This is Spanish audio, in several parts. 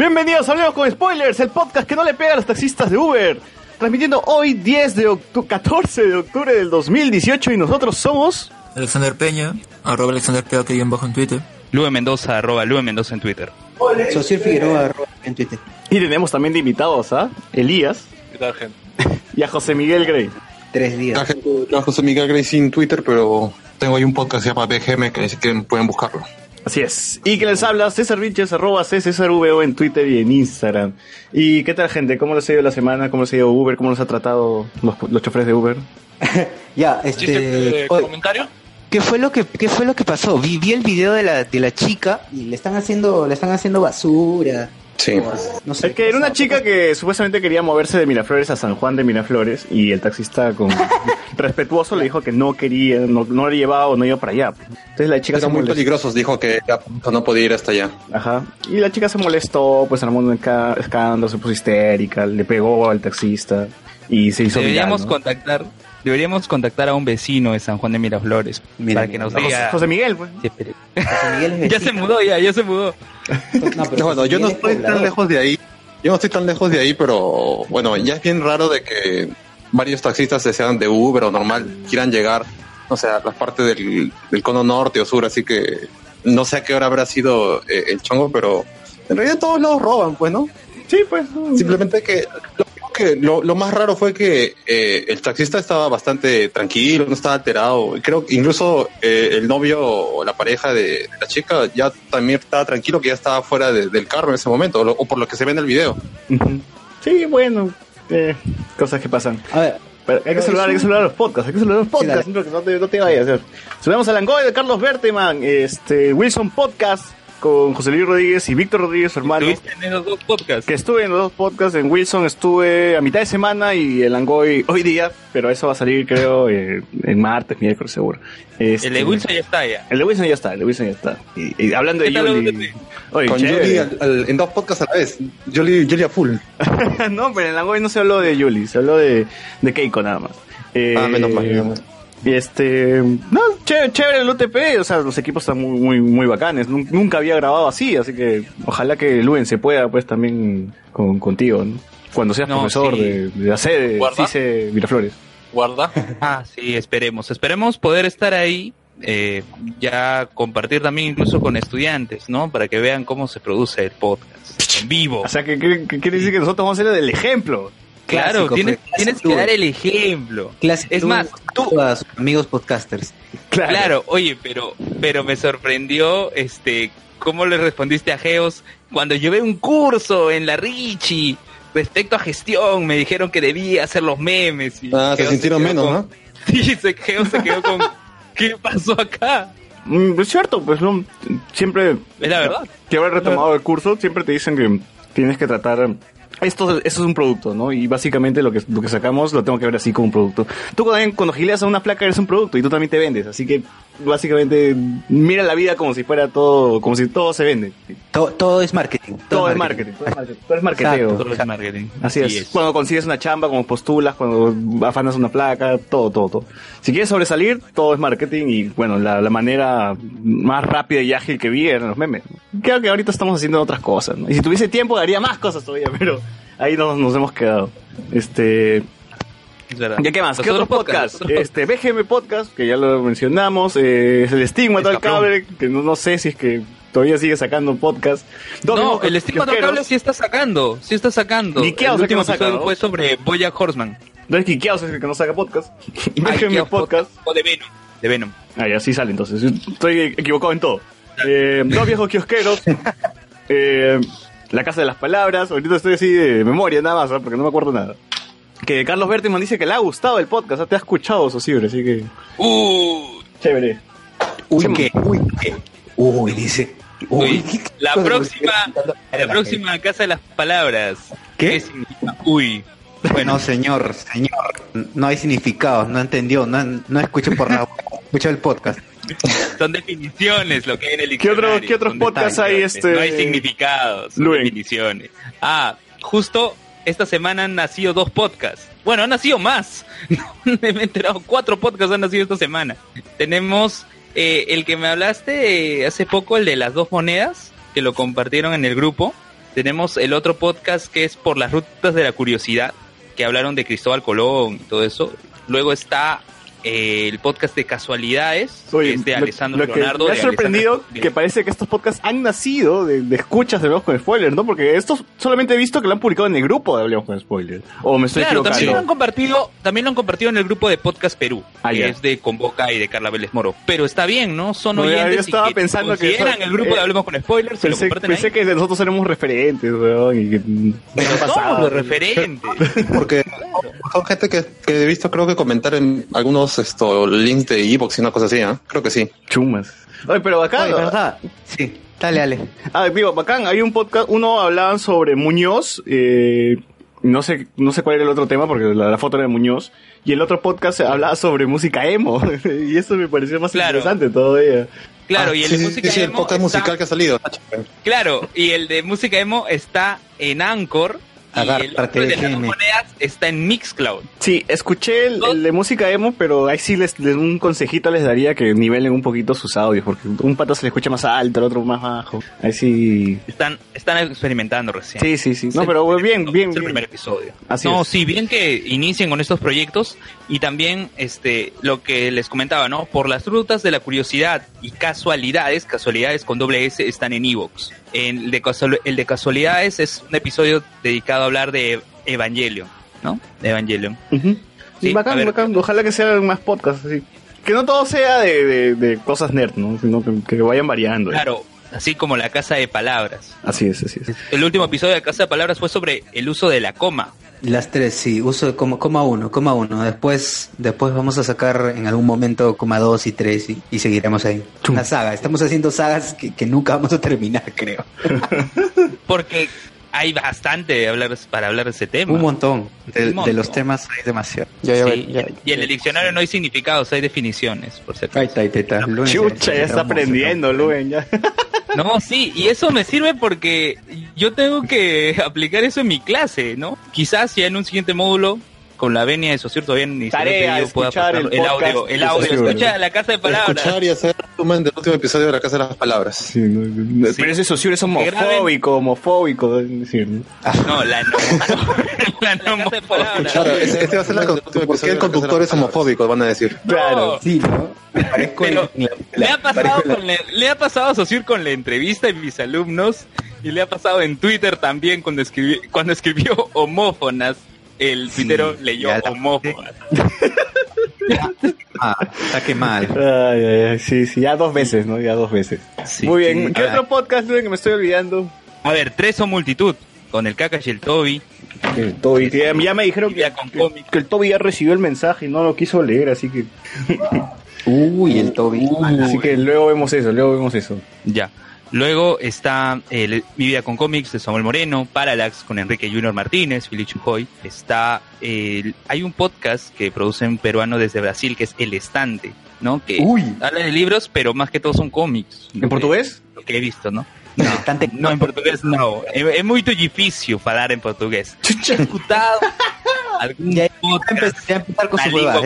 Bienvenidos a Hablemos con Spoilers, el podcast que no le pega a los taxistas de Uber. Transmitiendo hoy 10 de octu 14 de octubre del 2018 y nosotros somos... Alexander Peña, arroba Alexander Peña que bajo en Twitter. Lue Mendoza, arroba Lue Mendoza en Twitter. Social Figueroa arroba en Twitter. Y tenemos también de invitados a Elías ¿Qué tal, gente? y a José Miguel Grey. Tres días. Yo José Miguel Gracie en Twitter, pero tengo ahí un podcast que se llama BGM que si quieren pueden buscarlo. Así es. Y que les habla César Vinches, arroba en Twitter y en Instagram. ¿Y qué tal gente? ¿Cómo les ha ido la semana? ¿Cómo les ha ido Uber? ¿Cómo nos ha tratado los, los choferes de Uber? Ya, ¿Chiste este. eh, comentario? ¿Qué fue lo que qué fue lo que pasó? Vi, vi el video de la de la chica y le están haciendo le están haciendo basura. Sí. No sé. Es que era una chica que supuestamente quería moverse de Miraflores a San Juan de Miraflores y el taxista con respetuoso le dijo que no quería, no, no le llevaba o no iba para allá. Entonces la chica se Eran muy molestó. peligrosos, dijo que no podía ir hasta allá. Ajá. Y la chica se molestó, pues armó un escándalo, se puso histérica, le pegó al taxista y se hizo Deberíamos viral, ¿no? contactar, deberíamos contactar a un vecino de San Juan de Miraflores Mira, para que nos. José, diga. José Miguel, pues. Sí, espere. José Miguel es Ya se mudó, ya, ya se mudó. No, pero No, bueno, yo no es estoy tan lejos de ahí. Yo no estoy tan lejos de ahí, pero bueno, ya es bien raro de que varios taxistas, ya sean de Uber o normal, quieran llegar, no sé, a las partes del, del cono norte o sur, así que no sé a qué hora habrá sido eh, el chongo, pero en realidad todos lados roban, pues, ¿no? Sí, pues. Simplemente que lo, que lo, lo más raro fue que eh, el taxista estaba bastante tranquilo, no estaba alterado. Creo que incluso eh, el novio o la pareja de, de la chica ya también estaba tranquilo, que ya estaba fuera de- del carro en ese momento, o, lo- o por lo que se ve en el video. Sí, bueno. eh, cosas que pasan. A ver, Pero hay que saludar, hay que saludar a los podcasts, hay que saludar a los podcasts, Sí, no, que no te, no te vayas. a hacer. Saludamos a Langoy de Carlos Berteman, este, Wilson Podcast con José Luis Rodríguez y Víctor Rodríguez, su hermano. Estuviste en esos dos podcasts. Que estuve en los dos podcasts, en Wilson estuve a mitad de semana y el Langoy hoy día, pero eso va a salir creo eh, en martes, miércoles seguro. Este, El de Wilson ya está ya. El de Wilson ya está, el de Wilson ya está. Y, y hablando de. Oye, Con. Yuli al- al- en dos podcasts a la vez. Yuli, Yuli a full. no, pero en el Langoy no se habló de Yuli, se habló de, de Keiko nada más. Eh, Ah, menos mal, menos mal. Y este, no, chévere, chévere el UTP, o sea, los equipos están muy, muy, muy bacanes. Nun- Nunca había grabado así, así que ojalá que Luen se pueda, pues también con, contigo, ¿no? Cuando seas No, profesor sí. de, de la sede, ¿Guarda? CICE Miraflores. Guarda. Ah, sí, esperemos. Esperemos poder estar ahí, eh, ya compartir también incluso con estudiantes, ¿no? Para que vean cómo se produce el podcast en vivo. O sea, que, que- que quiere decir que nosotros vamos a ser el ejemplo. Claro, clásico, tienes, pues, tienes que dar el ejemplo. clásico Es más, tú, a sus amigos podcasters. Claro, oye, pero, pero me sorprendió, este, cómo le respondiste a Geos cuando llevé un curso en la Richie respecto a gestión, me dijeron que debía hacer los memes. Y Ah, se sintieron menos, con- ¿no? Sí, se, Geos se quedó con, ¿qué pasó acá? Mm, Es cierto, pues no, siempre Es la verdad. que haber retomado el curso, siempre te dicen que tienes que tratar. Esto, esto es un producto, ¿no? Y básicamente lo que, lo que sacamos lo tengo que ver así como un producto. Tú también, cuando gileas a una placa eres un producto y tú también te vendes. Así que básicamente mira la vida como si fuera todo, como si todo se vende. Todo, todo es marketing. Todo, es marketing. Todo es marketing. Todo es. Exacto. Todo es marketing. Así es. Cuando consigues una chamba, cuando postulas, cuando afanas una placa, todo, todo, todo. Si quieres sobresalir, todo es marketing y bueno, la, la manera más rápida y ágil que vi eran los memes. Creo que ahorita estamos haciendo otras cosas, ¿no? Y si tuviese tiempo haría más cosas todavía, pero ahí nos, nos hemos quedado. Este. ¿Ya qué más? ¿Qué otro otros podcast? podcasts, los Este, BGM Podcast, que ya lo mencionamos, eh, es el estigma todo el Escaprón. cable, que no, no sé si es que todavía sigue sacando podcast. Dos No, el estigma kiosqueros. cable sí está sacando, sí está sacando. Niqueados el último episodio ¿no? fue sobre Boya Horseman. Entonces, Quiqueaos es el que no saca podcast. Y BGM Podcast. O de Venom. de Venom. Ah, ya sí sale entonces. Estoy equivocado en todo. Eh, dos viejos kiosqueros. eh, la Casa de las Palabras. Ahorita estoy así de memoria nada más, ¿ah? porque no me acuerdo nada. Que Carlos Berteman dice que le ha gustado el podcast. ¿ah? Te ha escuchado, Sosibre, así que... Uh, Chévere. Uy, ¿qué? Uy, ¿qué? Uy, dice. Uy, Uy, ¿qué la próxima, la próxima casa de las palabras. ¿Qué? significa uy? Bueno, señor, señor, no hay significados, no entendió, no, no escucho por la escucho el podcast. Son definiciones lo que hay en el ¿Qué otro- diccionario. qué otros son podcasts hay, este, No hay significados, son Luen? definiciones. Ah, justo esta semana han nacido dos podcasts. Bueno, han nacido más. me he enterado, cuatro podcasts han nacido esta semana. Tenemos eh, el que me hablaste eh, hace poco, el de las dos monedas, que lo compartieron en el grupo. Tenemos el otro podcast que es por las rutas de la curiosidad, que hablaron de Cristóbal Colón y todo eso. Luego está eh, el podcast de casualidades, que es de lo- Alessandro lo que Leonardo. me ha sorprendido Alessandro- que parece que estos podcasts han nacido de, de escuchas de Hablemos con Spoilers, ¿no? Porque estos solamente he visto que lo han publicado en el grupo de Hablemos con Spoilers. O me estoy Claro, también lo han equivocando. compartido, también lo han compartido en el grupo de Podcast Perú, Ah, que ya. es de Convoca y de Carla Vélez Moro. Pero está bien, ¿no? Son No, oyentes yo estaba y que pensando que son- el grupo eh, de Hablemos con Spoilers lo Pensé, comparten pensé ahí. que nosotros éramos referentes, weón, y que... Pero ¿qué ha somos pasado? los referentes. Porque son gente que, que he visto, creo que comentar en algunos esto, links de Evox y una cosa así, ¿ah? Creo que sí. Chumas. Oye, pero ¿verdad? Sí, dale, dale. Ah, digo, bacán, hay un podcast, uno hablaban sobre Muñoz, eh, no sé, no sé cuál era el otro tema porque la, la foto era de Muñoz, y el otro podcast hablaba sobre música emo, y eso me pareció más Claro. interesante todavía. Claro, Ah, y el sí, de sí, música sí, el emo podcast está- musical que ha salido. Claro, y el de música emo está en Anchor y Agar- el de las monedas está en Mixcloud. Sí, escuché el, el de música emo, pero ahí sí les, les- un consejito les daría que nivelen un poquito sus audios, porque un pata se le escucha más alto, el otro más bajo. Ahí sí... Están, están experimentando recién. Sí, sí, sí. No, pero bien, bien, es el bien. primer episodio. Así no, es. sí, bien que inicien con estos proyectos y también este lo que les comentaba, ¿no? Por las rutas de la curiosidad y casualidades, casualidades con doble S están en Evox. El de, casual- el de casualidades es un episodio dedicado a hablar de Evangelion, ¿no? De Evangelion. Ujú. Sí, a bacán, ver. bacán. Ojalá que sean más podcasts así. Que no todo sea de, de, de cosas nerd, ¿no? Sino que, que vayan variando. Claro, así como la casa de palabras. Así es, así es. El último episodio de Casa de Palabras fue sobre el uso de la coma. Las tres, sí, uso de coma, coma uno, coma uno. Después, después vamos a sacar en algún momento coma dos y tres y, y seguiremos ahí. Una saga, estamos haciendo sagas que, que nunca vamos a terminar, creo. Porque hay bastante de hablar, para hablar de ese tema. Un montón. De, Un de montón. los temas hay demasiado. Ya, ya, Sí, ya- y en el diccionario no hay significados, hay definiciones, por acaso. Ahí está, ahí está. Chucha, ya está aprendiendo, Luen, ya. No, sí, y eso me sirve porque yo tengo que aplicar eso en mi clase, ¿no? Quizás ya en un siguiente módulo, con la venia de Sociur todavía ni se Tarea, yo pueda pasar el el, audio, el de audio, escucha la casa de palabras. Escuchar y hacer resumen del último episodio de La Casa de las Palabras. Sí, no, no, Sí. Pero ese socio es homofóbico, homofóbico, decir, ¿no? No, la no. la no de palabras. Claro, ese, este va a ser la ¿Por qué el conductor es homofóbico? Van a decir. Claro. Sí, ¿no? Me parezco Pero la- le ha pasado la- con la- le ha pasado a con la entrevista en mis alumnos y le ha pasado en Twitter también cuando escribió cuando escribió homófonas el tuitero leyó ya la- homófonas Ah, está que mal. Ay, ay, ay, sí, sí, ya dos veces, ¿no? Ya dos veces. Sí, Muy bien. sí. ¿Qué otro podcast, Luen, que me estoy olvidando? a ver tres o multitud con el Kakash y el Toby El Toby. ya, ya me dijeron que, Ya con que- que el Toby ya recibió el mensaje y no lo quiso leer, así que... Uy, el Toby. Así que luego vemos eso, luego vemos eso. ya luego está el Mi vida con cómics de Samuel Moreno Parallax con Enrique Junior Martínez Fili Chujoy está el- hay un podcast que produce un peruano desde Brasil que es El Estante no que Uy. habla de libros pero más que todo son cómics ¿En portugués? lo que he visto no No, en portugués no. É, é muito difícil falar en portugués. He escutado algún Ya, empezar, ya empezar con su portuguesa.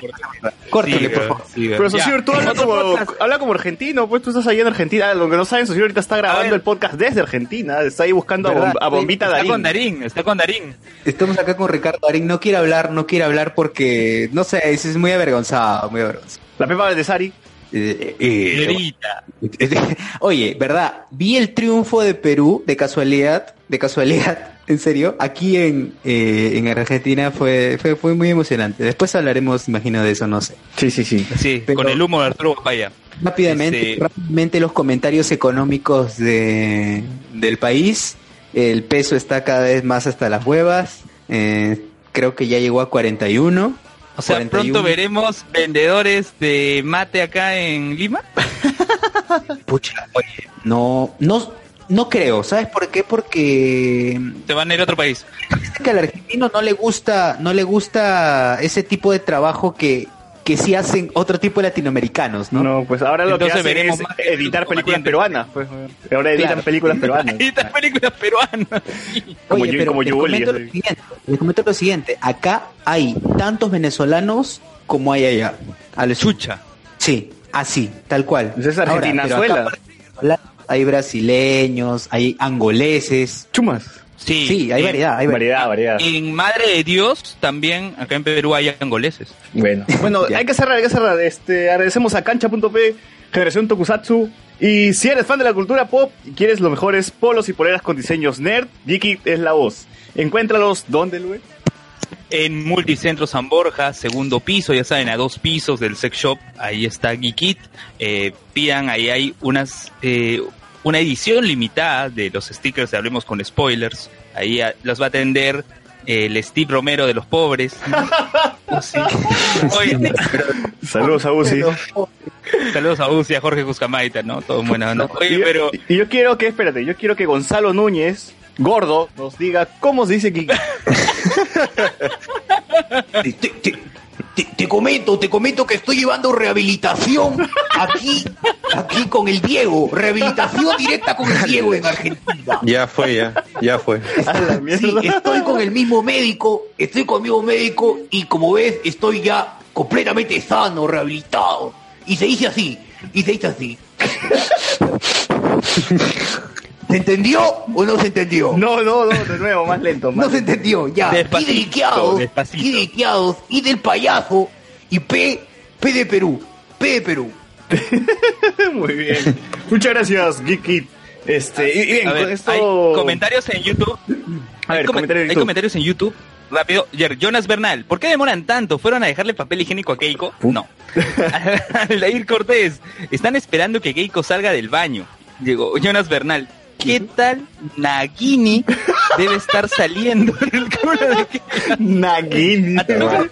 Córtale, por favor. Pero Ya. Sociur, tú habla como, habla como argentino, pues tú estás allá en Argentina. Lo que no saben, Sociur ahorita está grabando el podcast desde Argentina. Está ahí buscando a, a Bombita Está Darín. con Darín, está con Darín. Estamos acá con Ricardo Darín. No quiere hablar, no quiere hablar porque, no sé, es, muy avergonzado, muy avergonzado. La Pepa Valdesari. Eh, eh, Señorita. Oye, ¿verdad? Vi el triunfo de Perú de casualidad de casualidad, en serio, aquí en, eh, en Argentina fue, fue, fue muy emocionante. Después hablaremos, imagino, de eso, no sé. Sí, sí, sí. Sí, Pero- con el humo de Arturo Papaya. Rápidamente, Este- rápidamente los comentarios económicos de, del país. El peso está cada vez más hasta las huevas. Eh, creo que ya llegó a 41. O sea, 41. pronto veremos vendedores de mate acá en Lima. Pucha, oye, no, no, no creo. ¿Sabes por qué? Porque Se van a ir a otro país. parece que al argentino no le gusta, no le gusta ese tipo de trabajo que, que sí hacen otro tipo de latinoamericanos, ¿no? No, pues ahora lo Entonces que hacen veremos es más editar películas peruanas. Pues. Ahora editan Claro. películas peruanas. Estas películas peruanas. Como Oye, yo- pero como les comento, lo siguiente, les comento lo siguiente, acá hay tantos venezolanos como hay allá. A lo Chucha. Sí, así, tal cual. Pues es Ahora, de venezolanos, hay brasileños, hay angoleses. Chumas. Sí, Sí, hay en- variedad, hay variedad. Variedad, variedad. En Madre de Dios también, acá en Perú hay angoleses. Bueno, bueno hay que cerrar, hay que cerrar. Este, agradecemos a Cancha.p, Generación Tokusatsu. Y si eres fan de la cultura pop y quieres los mejores polos y poleras con diseños nerd, Geeky es la voz. Encuéntralos, ¿dónde, Luis? En Multicentro San Borja, segundo piso, ya saben, a dos pisos del sex shop, ahí está Geekit. Eh, pidan, ahí hay unas eh, una edición limitada de los stickers de Hablemos con Spoilers. Ahí ah, los va a atender eh, el Steve Romero de los pobres. Saludos a Uzi. saludos a Uzi, a Jorge Juscamaita, ¿no? Todo Oye, yo- pero y yo quiero que, espérate, yo quiero que Gonzalo Núñez, gordo, nos diga cómo se dice Geeky. Te, comento, te comento que estoy llevando rehabilitación aquí, aquí con el Diego. Rehabilitación directa con el Diego en Argentina. Ya fue, ya, ya fue. Sí, estoy con el mismo médico, estoy con el mismo médico y como ves estoy ya completamente sano, rehabilitado. Y se dice así, y se dice así. ¿Se entendió o no se entendió? No, no, no, de nuevo, más lento. Más No se entendió, ya. Despacito, despacito. y del Quiados, y del payaso, y P, P de Perú, P de Perú. Muy bien. Muchas gracias, Geeky. Este, y, bien, ver, esto... hay comentarios en YouTube. A ver, hay, en hay YouTube. comentarios en YouTube. Rápido, Jonas Bernal, ¿por qué demoran tanto? ¿Fueron a dejarle papel higiénico a Keiko? No. Aldair Cortés, están esperando que Keiko salga del baño. Llegó Jonas Bernal, ¿qué tal Nagini debe estar saliendo del culo de Keiko? Nagini. Atsuko,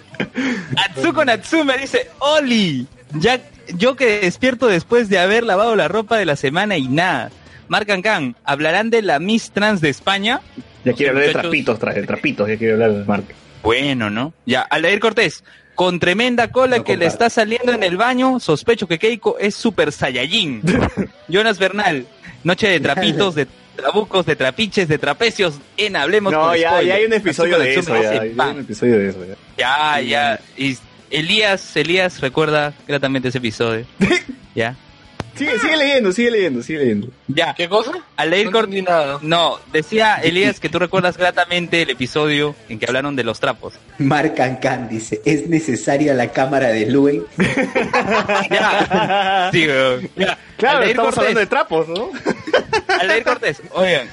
Atsuko Natsume dice, Oli, ya, yo que despierto después de haber lavado la ropa de la semana y nada. Mark Can, ¿hablarán de la Miss Trans de España? Ya quiero hablar de trapitos, tra- de trapitos, ya quiero hablar de Mark. Bueno, ¿no? Ya, Aldair Cortés, con tremenda cola No que le está saliendo en el baño, sospecho que Keiko es super saiyajin. Jonas Bernal, noche de trapitos, de trabucos, de trapiches, de trapecios, en Hablemos No, con ya, ya hay un episodio de eso, ya, hay un episodio de eso, ya. Ya, ya. Y Elías, Elías recuerda gratamente ese episodio. ¿Ya? Sigue, sigue leyendo, sigue leyendo, sigue leyendo. Ya. ¿Qué cosa? Al leer No. No, decía Elías que tú recuerdas gratamente el episodio en que hablaron de los trapos. Mark Can dice, ¿es necesaria la cámara de Luen? Ya. Sí, weón. Ya. Claro, Aldair estamos Cortés, hablando de trapos, ¿no? Aldair Cortés, oigan.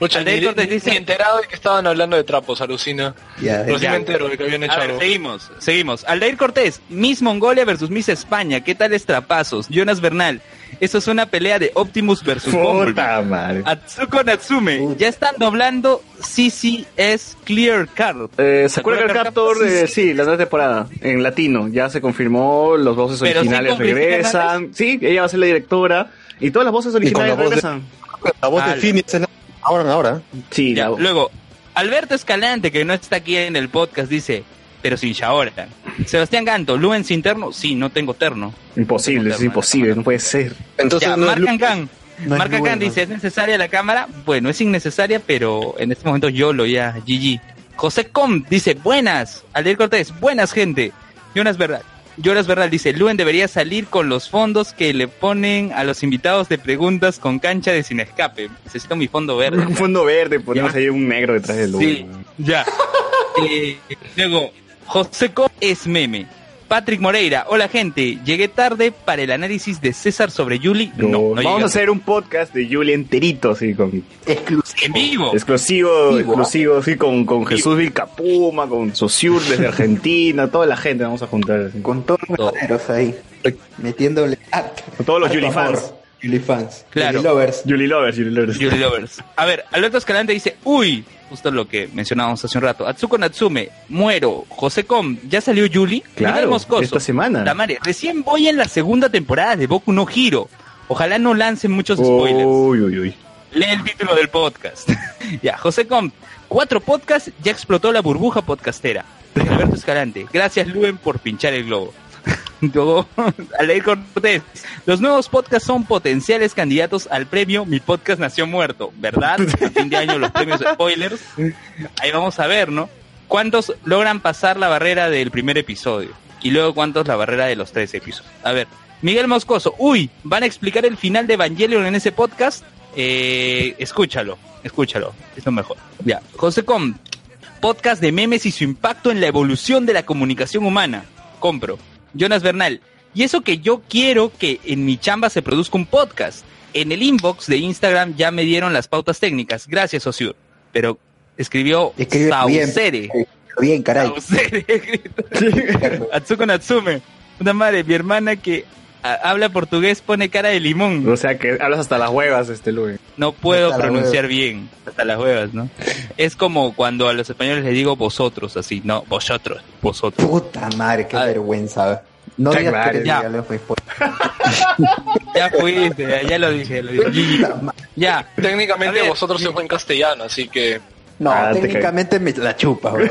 Aldair ni, dice- ni enterado de que estaban hablando de trapos, alucina. Ya, Pero sí ya. me entero de que habían hecho A ver, algo. seguimos, seguimos. Aldair Cortés, Miss Mongolia versus Miss España. ¿Qué tal trapazos? Jonas Bernal. Eso es una pelea de Optimus versus Bumblebee. Puta madre. Atsuko Natsume, ya están doblando CCS Clear Card. Eh, Sakura Card Captor, Sí, eh, sí. sí, la nueva temporada, en latino, ya se confirmó, los voces Pero sí originales regresan, sí, ella va a ser la directora, y todas las voces con la originales voz de- regresan. La voz de Phineas es la... Ahora, ahora. Sí, Ya, la- Luego, Alberto Escalante, que no está aquí en el podcast, dice, pero sin Shaoran. Sebastián Ganto, Luen sin terno. Sí, no tengo terno. imposible, es imposible, no puede ser. Entonces, Ya, no Ancan Luen, ¿no? dice, ¿es necesaria la cámara? Bueno, es innecesaria, pero en este momento yo lo ya, GG. José Com dice, buenas. Aldair Cortés, buenas gente. Jonas Bernal. Jonas Bernal dice, Luen debería salir con los fondos que le ponen a los invitados de preguntas con cancha de sin escape. Necesito mi fondo verde. Un fondo verde, ponemos Ya. ahí un negro detrás del logo. Sí, ya. Eh, luego, José Com es meme. Patrick Moreira, hola gente, llegué tarde para el análisis de César sobre Yuli. No, No, no vamos a hacer un podcast de Julie enterito, así, con... En vivo. Exclusivo, Vivo. exclusivo, sí, con, con Jesús Vilcapuma, con Sosur desde Argentina, toda la gente vamos a juntar. así. Con todos los rateros ahí, metiéndole arte. Con todos los Yuli fans. Yuli fans. Claro. Yuli lovers. Julie Lovers, Julie Lovers. Yuri Lovers. A ver, Alberto Escalante dice, uy, justo lo que mencionábamos hace un rato. Atsuko Natsume, muero. José Com, ¿ya salió Yuli? Claro, Moscoso. esta semana. Tamare, recién voy en la segunda temporada de Boku no Hiro. Ojalá no lancen muchos spoilers. Uy, uy, uy. Lee el título del podcast. ya, José Com, cuatro podcasts, ya explotó la burbuja podcastera. Alberto Escalante, gracias Luen por pinchar el globo. Luego, Aleir Cortés, los nuevos podcasts son potenciales candidatos al premio Mi Podcast Nació Muerto, ¿verdad? A fin de año los premios spoilers. Ahí vamos a ver, ¿no? ¿Cuántos logran pasar la barrera del primer episodio? Y luego cuántos la barrera de los tres episodios. A ver, Miguel Moscoso, uy, ¿van a explicar el final de Evangelion en ese podcast? Eh, escúchalo, escúchalo, es lo mejor. Ya, José Com, podcast de memes y su impacto en la evolución de la comunicación humana. Compro. Jonas Bernal, y eso que yo quiero que en mi chamba se produzca un podcast. En el inbox de Instagram ya me dieron las pautas técnicas. Gracias, Osur. Pero escribió Escribe bien. Saucere. eh, Bien, caray. Saucere. Atsuko Natsume. Una madre, mi hermana que habla portugués pone cara de limón. O sea que hablas hasta las huevas, este Luis. No puedo Hasta pronunciar bien. Hasta las huevas, ¿no? Es como cuando a los españoles les digo vosotros, así. No, vosotros. Vosotros. Puta madre, qué A ver. vergüenza. No digas que eres ya. pues, Ya fuiste, ya, ya lo dije. Lo dije. Gigi. Ya. Técnicamente vosotros se fue en castellano, así que No, Ah, te técnicamente me la chupa, en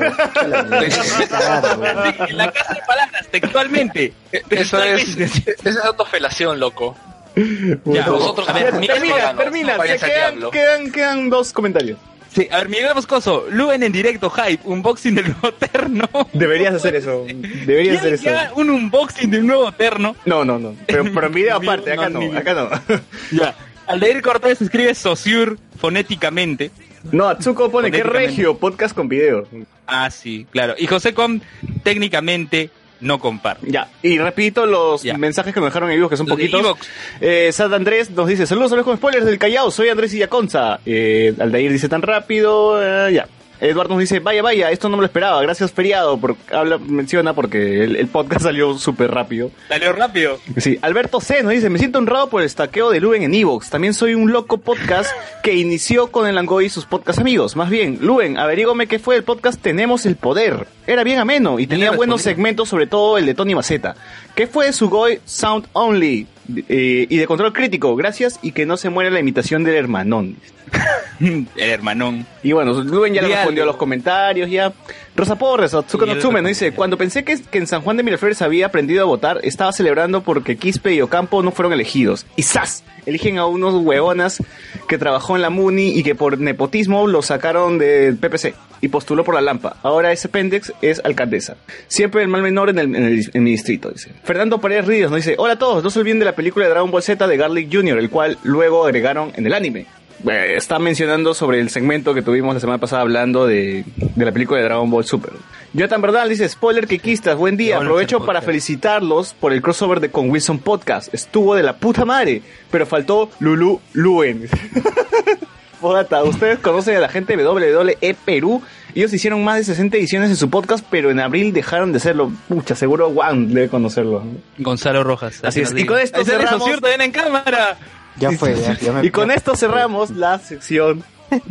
la casa de palabras, textualmente. eso es, es autofelación, loco. Ya, Vosotros a ver, Termina, termina. quedan, quedan, quedan dos comentarios. sí, a ver, Miguel Moscoso, Luen en directo, hype, unboxing del nuevo terno. Deberías hacer eso. Deberías hacer ¿Quieren que eso. un unboxing del nuevo terno? No, no, no. Pero, pero en video aparte, acá no, acá no. Ya. Aldeir Cortés escribe Sociur fonéticamente. No, Atsuko pone que regio, podcast con video. Ah, sí, claro. Y José Com técnicamente no comparte. Ya, y repito los Ya. mensajes que me dejaron en vivo, que son Los poquitos. Eh, Sad Andrés nos dice, saludos a los con spoilers del Callao, soy Andrés Illaconza. Eh, Aldair dice tan rápido, eh, ya. Eduardo nos dice, vaya, vaya, esto no me lo esperaba, gracias feriado, por, habla, menciona porque el, el podcast salió súper rápido. Salió rápido. Sí, Alberto C nos dice, me siento honrado por el estaqueo de Luen en Evox. También soy un loco podcast que inició con el Langoy y sus podcast amigos. Más bien, Luen, averígame qué fue el podcast Tenemos el Poder. Era bien ameno y tenía buenos segmentos, sobre todo el de Tony Maceta. ¿Qué fue su Goy Sound Only? Eh, y de control crítico, gracias y que no se muera la imitación del hermanón. El hermanón. Y bueno, Luen ya le Di respondió a los comentarios ya. Rosa Porres, le nos dice, cuando pensé que, que en San Juan de Miraflores había aprendido a votar, estaba celebrando porque Quispe y Ocampo no fueron elegidos. Y ¡zas! Eligen a unos huevonas que trabajó en la MUNI y que por nepotismo lo sacaron del PPC y postuló por la Lampa. Ahora ese pendex es alcaldesa. Siempre el mal menor en, el, en, el- en mi distrito, dice. Fernando Paredes Ríos nos dice, hola a todos, no se olviden de la película de Dragon Ball Z de Garlic Jr., el cual luego agregaron en el anime. Eh, está mencionando sobre el segmento que tuvimos la semana pasada hablando de, de la película de Dragon Ball Super. Jonathan Verdal dice, spoiler que quistas, buen día, aprovecho para felicitarlos por el crossover de con Wilson Podcast. Estuvo de la puta madre, pero faltó Lulu Luen. Podata, ustedes conocen a la gente de WWE Perú. Ellos hicieron más de 60 ediciones de su podcast, pero en abril dejaron de hacerlo. Pucha, seguro Juan debe conocerlo. Gonzalo Rojas. Así es. Y con esto cerramos. En cámara. Ya fue, ya, ya me- Y con ya- esto cerramos la sección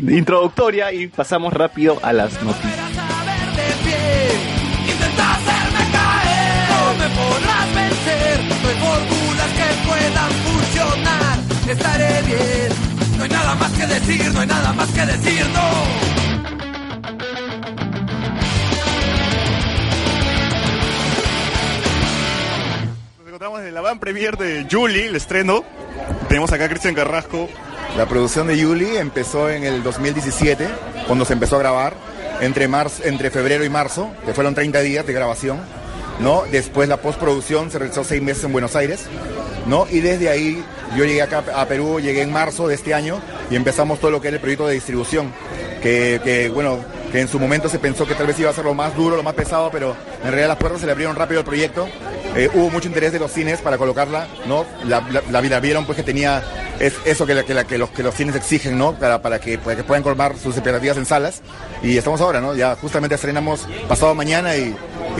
introductoria y pasamos rápido a las noticias. saber de pie. Intenta hacerme caer. No me podrás vencer. No hay fórmulas que puedan funcionar. Estaré bien. No hay nada más que decir. No hay nada más que decir. No. Nos encontramos en la van premier de Julie, el estreno. Tenemos acá a Cristian Carrasco. La producción de Yuli empezó en el 2017, cuando se empezó a grabar, entre, marzo, entre febrero y marzo, que fueron 30 días de grabación. ¿no? Después la postproducción se realizó seis meses en Buenos Aires. ¿no? Y desde ahí yo llegué acá a Perú, llegué en marzo de este año y empezamos todo lo que era el proyecto de distribución. Que, bueno, que en su momento se pensó que tal vez iba a ser lo más duro, lo más pesado, pero en realidad las puertas se le abrieron rápido al proyecto. Eh, hubo mucho interés de los cines para colocarla, ¿no? La, la- vieron pues que tenía es eso que, la- que, la- que los, cines exigen, ¿no? Para, que, puedan colmar sus expectativas en salas. Y estamos ahora, ¿no? Ya justamente estrenamos pasado mañana y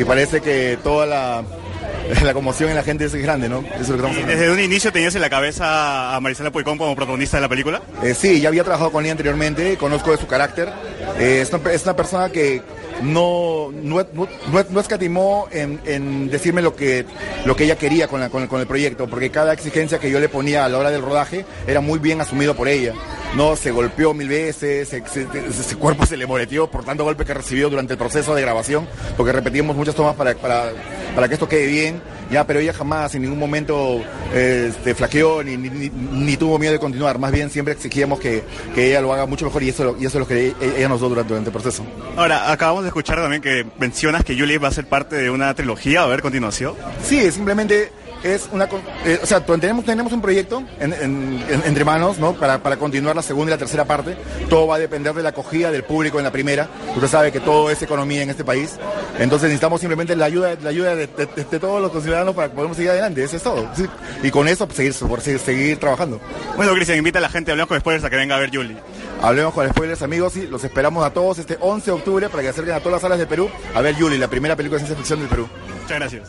parece que toda la, la conmoción en la gente es grande, ¿no? Eso es lo que estamos ¿Y hablando. desde un inicio tenías en la cabeza a Marisela Puigón como protagonista de la película? Eh, sí, ya había trabajado con ella anteriormente, conozco de su carácter. Eh, es, una, es una persona que no, no, no, no- escatimó en, decirme lo que, lo que ella quería con, el, con el proyecto, porque cada exigencia que yo le ponía a la hora del rodaje era muy bien asumido por ella. No, se golpeó mil veces, se- se- ese cuerpo se le moreteó por tanto golpe que recibió durante el proceso de grabación, porque repetimos muchas tomas para, para, para que esto quede bien, ya, pero ella jamás en ningún momento eh, este, flaqueó ni, ni, ni- tuvo miedo de continuar, más bien siempre exigíamos que, que ella lo haga mucho mejor y eso, y eso es lo que ella nos dio durante, durante el proceso. Ahora, acabamos de escuchar también que mencionas que Julie va a ser parte de una trilogía, a ver, continuación. Sí, simplemente es una... eh, o sea, tenemos, tenemos un proyecto en- en- en- entre manos, ¿no? Para, para continuar la segunda y la tercera parte. Todo va a depender de la acogida del público en la primera. Usted sabe que todo es economía en este país. Entonces necesitamos simplemente la ayuda, la ayuda de, de- de- de todos los ciudadanos para que podamos seguir adelante. Eso es todo. Sí. Y con eso, pues, seguir, por seguir, seguir trabajando. Bueno, Cristian, invita a la gente, hablamos con spoilers, a que venga a ver Julie. Hablemos con spoilers, amigos, y los esperamos a todos este 11 de octubre para que acerquen a todas las salas de Perú a ver Yuli, la primera película de ciencia ficción del Perú. Muchas gracias.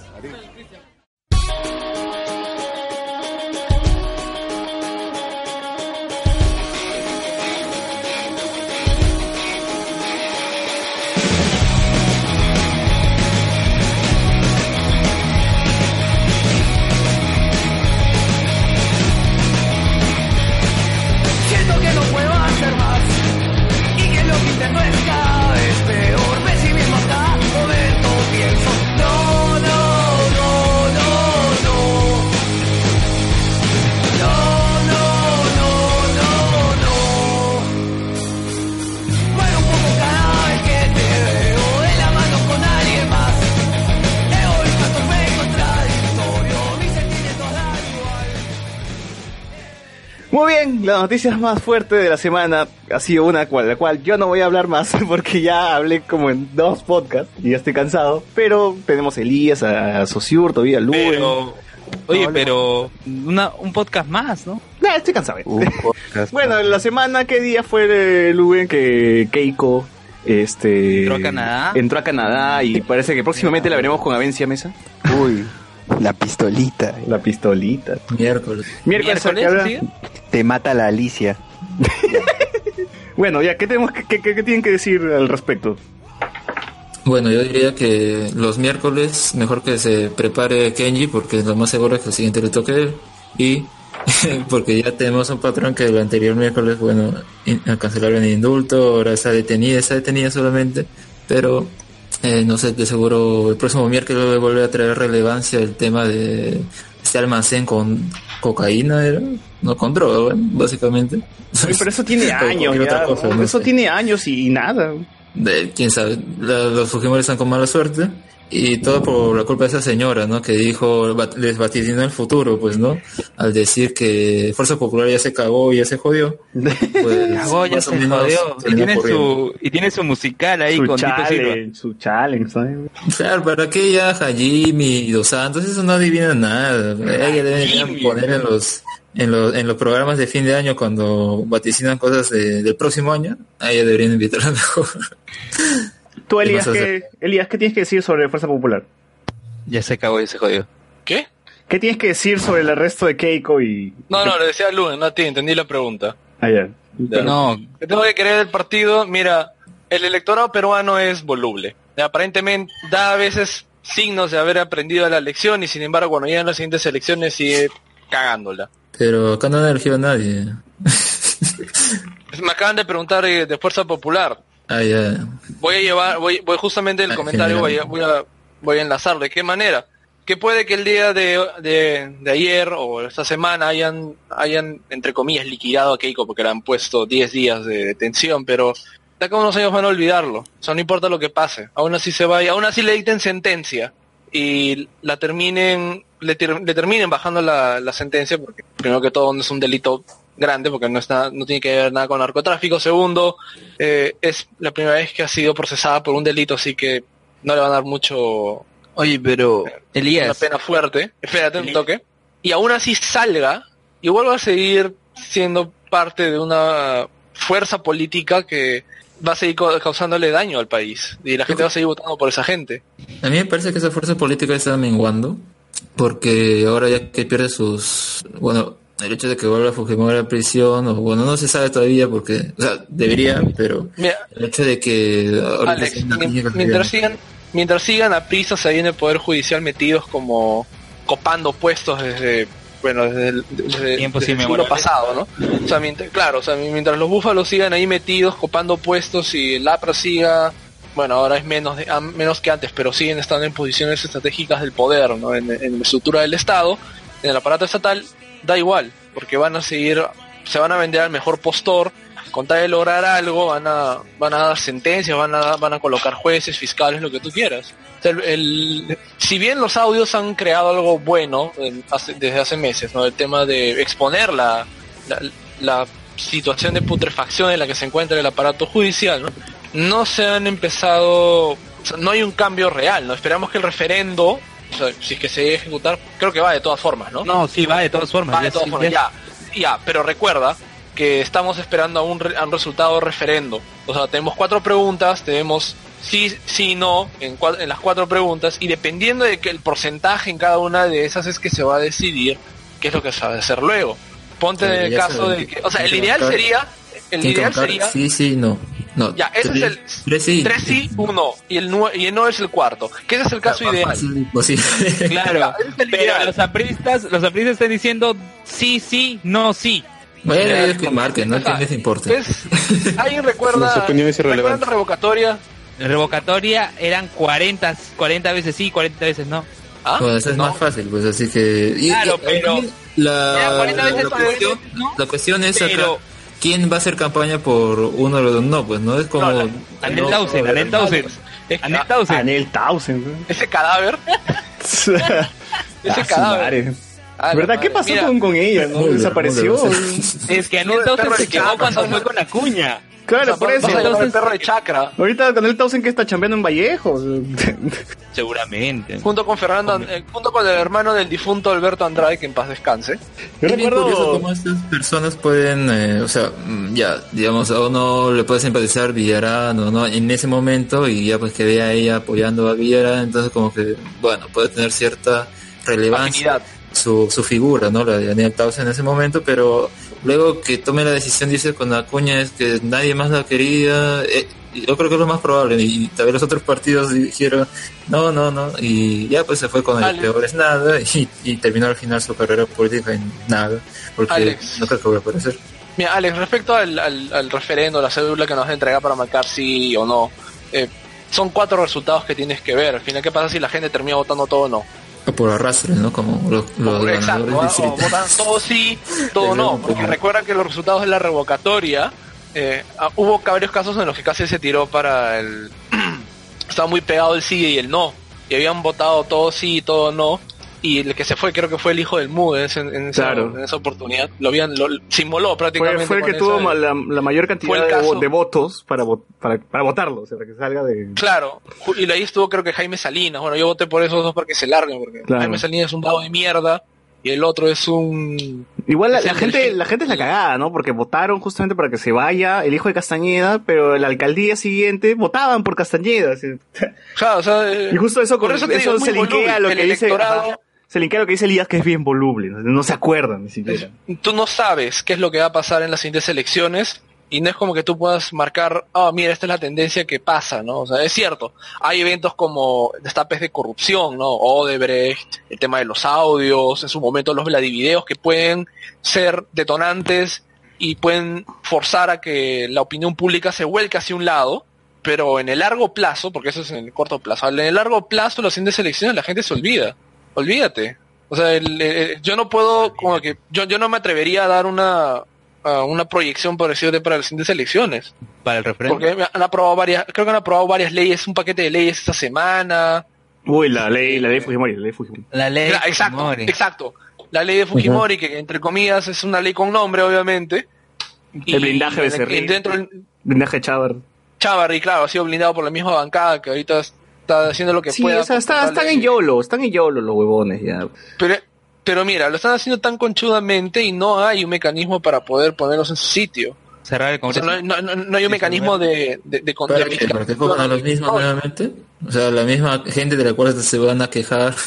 Muy bien, la noticia más fuerte de la semana ha sido una cual, la cual yo no voy a hablar más porque ya hablé como en dos podcasts y ya estoy cansado. Pero tenemos a Elías, a, Sociur, todavía a Luen. Pero, oye, pero una, un podcast más, ¿no? Nah, estoy cansado. bueno, en la semana, ¿qué día fue eh, Luen que Keiko este, Entró a Canadá. entró a Canadá y parece que próximamente la veremos con Avencia Mesa? Uy, la pistolita. La pistolita. Miércoles. Miércoles. Te mata la Alicia. Bueno, ya, ¿qué, tenemos, que- qué, qué- qué tienen que decir al respecto? Bueno, yo diría que los miércoles mejor que se prepare Kenji porque lo más seguro es que el siguiente le toque él. Y porque ya tenemos un patrón que el anterior miércoles, bueno, cancelaron el indulto, ahora está detenida, está detenida solamente, pero eh, no sé, de seguro el próximo miércoles va a volver a traer relevancia el tema de este almacén con cocaína, ¿era? no con droga, básicamente. Oye, pero eso tiene años, cualquier ya, otra cosa, no eso sé. tiene años y, y nada. de, quién sabe, la- los Fujimori están con mala suerte y todo por la culpa de esa señora, ¿no? Que dijo, les vaticinó el futuro, pues, ¿no? Al decir que Fuerza Popular ya se cagó y ya se jodió. Pues, Cagó, ya más o se menos jodió. Y tiene, su, y tiene su musical ahí Su con Tito Silva. challenge, su challenge, ¿sabes? Claro, ¿para qué ya Hajimi y Dos Santos? Eso no adivina nada. Ella debe poner en los, en los, en los programas de fin de año cuando vaticinan cosas de- del próximo año. A ella deberían invitarla mejor. Tú, ¿Qué Elías, ¿qué, Elías, ¿qué tienes que decir sobre Fuerza Popular? Ya se cagó y se jodió. ¿Qué? ¿Qué tienes que decir sobre el arresto de Keiko y... No, no, le decía a Luen, no a ti, entendí la pregunta. Ayer. Ya. No, Que tengo que querer el partido, mira, el electorado peruano es voluble. Aparentemente da a veces signos de haber aprendido la lección y sin embargo cuando llegan las siguientes elecciones sigue cagándola. Pero acá no han elegido a nadie. Me acaban de preguntar eh, de Fuerza Popular. Ah. Voy a llevar, voy, voy justamente el Ah, comentario, voy a, voy, a, voy a enlazar. ¿De qué manera? Que puede que el día de, de, de ayer o esta semana hayan, hayan, entre comillas, liquidado a Keiko porque le han puesto 10 días de detención, pero de acá a unos años van a olvidarlo. O sea, no importa lo que pase. Aún así se vaya, aún así le dicten sentencia y la terminen, le, ter- le terminen bajando la, la sentencia porque primero que todo no es un delito grande porque no está, no tiene que ver nada con narcotráfico. Segundo, eh, es la primera vez que ha sido procesada por un delito, así que no le van a dar mucho Oye, pero una Elías, pena fuerte. Espérate un toque. Y aún así salga y vuelva a seguir siendo parte de una fuerza política que va a seguir causándole daño al país y la gente va a seguir votando por esa gente. A mí me parece que esa fuerza política está menguando, porque ahora ya que pierde sus... Bueno, el hecho de que vuelva Fujimori a prisión, o bueno, no se sabe todavía porque... O sea, debería, pero Mira, el hecho de que... Alex, mientras se sigan, mientras sigan a prisas ahí en el Poder Judicial metidos como copando puestos desde bueno desde el, desde- Tiempos desde el siglo pasado, ¿no? O sea, mientras, claro, o sea, mientras los búfalos sigan ahí metidos copando puestos y el APRA siga, bueno, ahora es menos de- a- menos que antes, pero siguen estando en posiciones estratégicas del poder, ¿no? En, en la estructura del Estado, en el aparato estatal, da igual, porque van a seguir, se van a vender al mejor postor, con tal de lograr algo, van a, van a dar sentencias, van a, van a colocar jueces, fiscales, lo que tú quieras. O sea, el- si bien los audios han creado algo bueno en- hace- desde hace meses, ¿no? El tema de exponer la, la, la situación de putrefacción en la que se encuentra el aparato judicial, ¿no? No se han empezado, no hay un cambio real, ¿no? Esperamos que el referendo, si es que se debe ejecutar, creo que va de todas formas, ¿no? No, sí, va de todas formas. Va de ya todas sí, formas, ya- ya, pero recuerda que estamos esperando a un, re- a un resultado referendo. O sea, tenemos cuatro preguntas, tenemos sí, sí, no en, cua- en las cuatro preguntas y dependiendo de que el porcentaje en cada una de esas es que se va a decidir qué es lo que se va a hacer luego. Ponte en el caso de que o sea, el ideal sería, el ideal sería, Sí, sí, no. no ya, ese tres- es el Tres sí. tres sí, uno y el nue- y el no es el cuarto. Que ese es el caso Más ideal. imposible. Claro, Ese es el pero ideal. los apristas, los apristas están diciendo sí, sí, no, sí. Bueno, ellos que marquen, ¿no? ¿Qué Ajá. les importa? ¿alguien recuerda, Su opinión es irrelevante. ¿recuerdan la revocatoria? La revocatoria eran 40, 40 veces sí, 40 veces no. ¿Ah? Bueno, eso es No. más fácil, pues así que... y- Claro, y- pero- La, Era 40 veces la, cuestión, veces, ¿no? la cuestión es acá, Pero- ¿quién va a hacer campaña por uno de los dos? No, pues no es como... No, la- Anel no, Tausen, Anel Tausen. Anel Tausen. Anel Tausen. Ese cadáver, ese Ah, cadáver. Ah, la ¿Verdad? ¿Qué pasó Mira, con, con ella? ¿no? Desapareció. Es que Anel No, Tausen se chapa. cuando fue con Acuña. Claro, vas por a eso. Entonces- el perro de chakra, Ahorita con el Tausen que está chambeando en Vallejo. Seguramente. junto con Fernando, eh, junto con el hermano del difunto Alberto Andrade, que en paz descanse. Yo bien curioso recuerdo. cómo estas personas pueden, eh, o sea, mm, ya, digamos, a uno le puede simpatizar Villarán o no en ese momento y ya pues que vea a ella apoyando a Villarán, entonces como que, bueno, puede tener cierta relevancia Afinidad. su, su figura, ¿no? La de Daniel Tausen en ese momento, pero luego que tome la decisión, dice con Acuña, es que nadie más la quería, eh, yo creo que es lo más probable, y tal vez los otros partidos dijeron, no, no, no, y ya pues se fue con el Alex. peor es nada, y, y terminó al final su carrera política en nada, porque Alex. no creo que vuelva a aparecer. Mira, Alex, respecto al, al, al referendo, la cédula que nos va a entregar para marcar sí o no, eh, son cuatro resultados que tienes que ver. Al final, ¿qué pasa si la gente termina votando todo o no? Por arrastre, ¿no? Como los, los Exacto, ganadores ¿ah? o distritales. votan todo sí, todo Pero no. Porque recuerda que los resultados de la revocatoria, eh, ah, hubo varios casos en los que casi se tiró para el... estaba muy pegado el sí y el no. Y habían votado todo sí y todo no. Y el que se fue creo que fue el hijo del MUD en, esa, Claro. en esa oportunidad. Lo habían, lo, se inmoló prácticamente. Fue, fue el que tuvo la, la mayor cantidad de, votos para, para, para votarlo, o sea, para que salga de... Claro, y ahí estuvo creo que Jaime Salinas. Bueno, yo voté por esos dos para que se larguen, porque Claro. Jaime Salinas es un vago de mierda y el otro es un... Igual la, gente, la gente es la cagada, ¿no? Porque votaron justamente para que se vaya el hijo de Castañeda, pero la alcaldía siguiente votaban por Castañeda. Claro, o sea, Y justo eso, por con- eso eso es se linkea a lo que dice... ajá, se a lo que dice Elías que es bien voluble, no, se acuerdan ni tú no sabes qué es lo que va a pasar en las siguientes elecciones y no es como que tú puedas marcar, ah, mira, esta es la tendencia que pasa, ¿no? O sea, es cierto, hay eventos como destapes de corrupción, ¿no? Odebrecht, el tema de los audios, en su momento los Vladivideos que pueden ser detonantes y pueden forzar a que la opinión pública se vuelque hacia un lado, pero en el largo plazo, porque eso es en el corto plazo, en el largo plazo las siguientes elecciones la gente se olvida, olvídate. O sea, el- el- yo no puedo, como que, yo, yo no me atrevería a dar una, a una proyección, por decirte, para las siguientes elecciones. Para el referéndum. Porque han aprobado varias, creo que han aprobado varias leyes, un paquete de leyes esta semana. Uy, la ley, la ley Fujimori, la ley Fujimori. La ley. Cla- exacto, Fujimori. exacto. La ley de Fujimori, que entre comillas es una ley con nombre, obviamente. El blindaje de y Cerril. dentro del Blindaje Chávez. Chávarri, claro, ha sido blindado por la misma bancada que ahorita está haciendo lo que Sí, pueda. o sea, está- están de- en YOLO, están en YOLO los huevones ya. Pero, Pero mira, lo están haciendo tan conchudamente y no hay un mecanismo para poder ponerlos en su sitio. Cerrar el O sea, Congreso. no, no- no- no hay un mecanismo de, de, de, con- ¿Para de qué? ¿Para que los mismos nuevamente? O sea, la misma gente de la cual se van a quejar.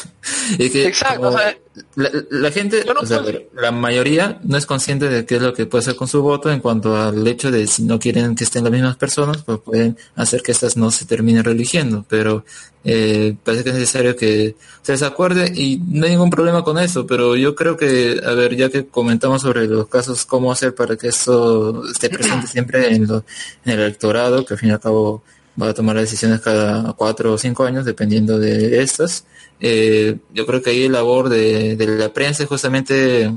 Es que Exacto, como o sea, la, la gente, o sea, la mayoría no es consciente de qué es lo que puede hacer con su voto en cuanto al hecho de si no quieren que estén las mismas personas, pues pueden hacer que estas no se terminen religiendo. Pero eh, parece que es necesario que se les acuerde y no hay ningún problema con eso. Pero yo creo que, a ver, ya que comentamos sobre los casos, cómo hacer para que esto esté presente siempre en, lo- en el electorado, que al fin y al cabo va a tomar las decisiones cada cuatro o cinco años, dependiendo de estas. Eh, yo creo que ahí la labor de, de la prensa es justamente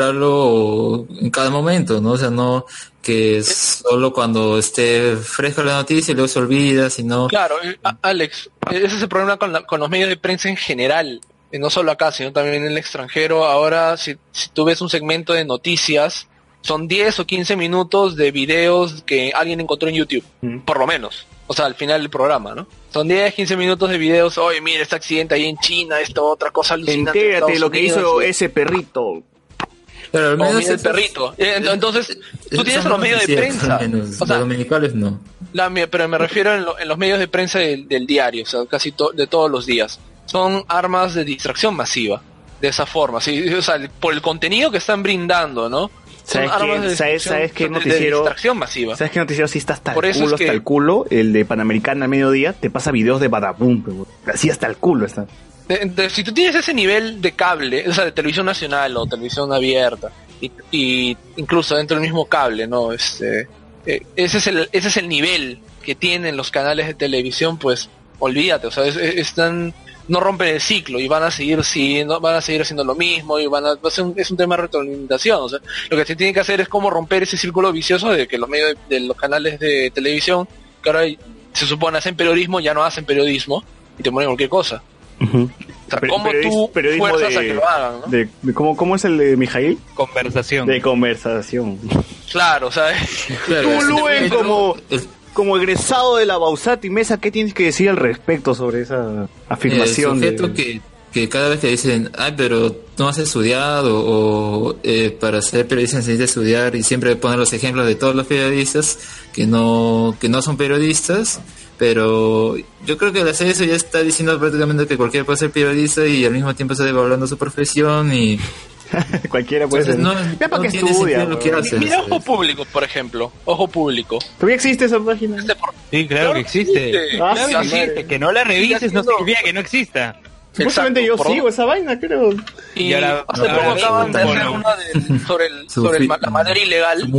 mostrarlo en cada momento, ¿no? O sea, no que solo cuando esté fresca la noticia y luego se olvida, sino... Claro, eh, Alex, ese es el problema con, la- con los medios de prensa en general, y no solo acá, sino también en el extranjero. Ahora, si, si tú ves un segmento de noticias, son 10 o 15 minutos de videos que alguien encontró en YouTube, por lo menos. O sea, al final del programa, ¿no? Son 10, 15 minutos de videos, oye, mira, este accidente ahí en China, esto, otra cosa alucinante. en Entérate de lo que Unidos, hizo y- ese perrito. Pero al o menos mira el perrito. Eh, ent- Entonces, tú tienes los medios de prensa. menos. O sea, los dominicales no. La- pero me refiero en, lo- en los medios de prensa del, del diario, o sea, casi to- de todos los días. Son armas de distracción masiva, de esa forma, sí, o sea, por el contenido que están brindando, ¿no? ¿Sabes qué? ¿Sabes- sabes qué noticiero? distracción masiva. ¿Sabes qué noticiero sí está hasta Por el culo, que- hasta el culo? El de Panamericana al mediodía te pasa videos de Badabum, así hasta el culo está. De- de- si tú tienes ese nivel de cable, o sea, de televisión nacional o televisión abierta, y, y incluso dentro del mismo cable, ¿no? Este, eh, ese, es el, ese es el nivel que tienen los canales de televisión, pues olvídate, o sea, es- es- están, no rompen el ciclo y van a seguir siguiendo, van a seguir haciendo lo mismo y van a, va a ser un- es un tema de retroalimentación, o sea, lo que se tiene que hacer es como romper ese círculo vicioso de que los medios de, de los canales de televisión, que ahora se supone hacen periodismo, ya no hacen periodismo y te ponen cualquier cosa. O sea, Pe- ¿cómo tú periodismo fuerzas de- a que lo hagan, no? de- de- ¿cómo, ¿Cómo es el de Mijail? Conversación. De conversación. Claro, o sea, Tú, como, como egresado de la Bausati Mesa, ¿qué tienes que decir al respecto sobre esa afirmación? El sujeto de- que, que cada vez que dicen, ay, pero no has estudiado o eh, para ser periodista necesita estudiar y siempre ponen los ejemplos de todos los periodistas que no, que no son periodistas, pero yo creo que al hacer eso ya está diciendo prácticamente que cualquiera puede ser periodista y al mismo tiempo está devaluando su profesión y... Cualquiera puede ser. No, Mira para no qué estudia, lo que mira Ojo Público, por ejemplo. Ojo Público. ¿Todavía existe esa página? Sí, claro que existe. existe. Ah, Claro sí, que existe. Que no la revises no significa que no exista. Supuestamente yo por- sigo esa vaina, creo. Y, Y ahora- hace poco acaban de hacer una de- sobre, el, sobre el la madera ilegal,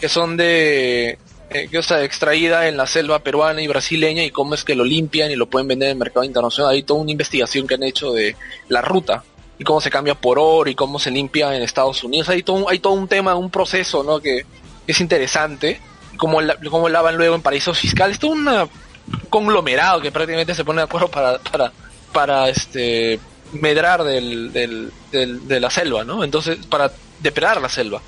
que son de... eh, que, o sea, extraída en la selva peruana y brasileña y cómo es que lo limpian y lo pueden vender en el mercado internacional. Hay toda una investigación que han hecho de la ruta y cómo se cambia por oro y cómo se limpia en Estados Unidos. Hay todo un, hay todo un tema, un proceso, ¿no? Que es interesante. Cómo, la- cómo lavan luego en paraísos fiscales. Todo un conglomerado que prácticamente se pone de acuerdo para, para, para este medrar del, del, del- de la selva, ¿no? Entonces, para depredar la selva.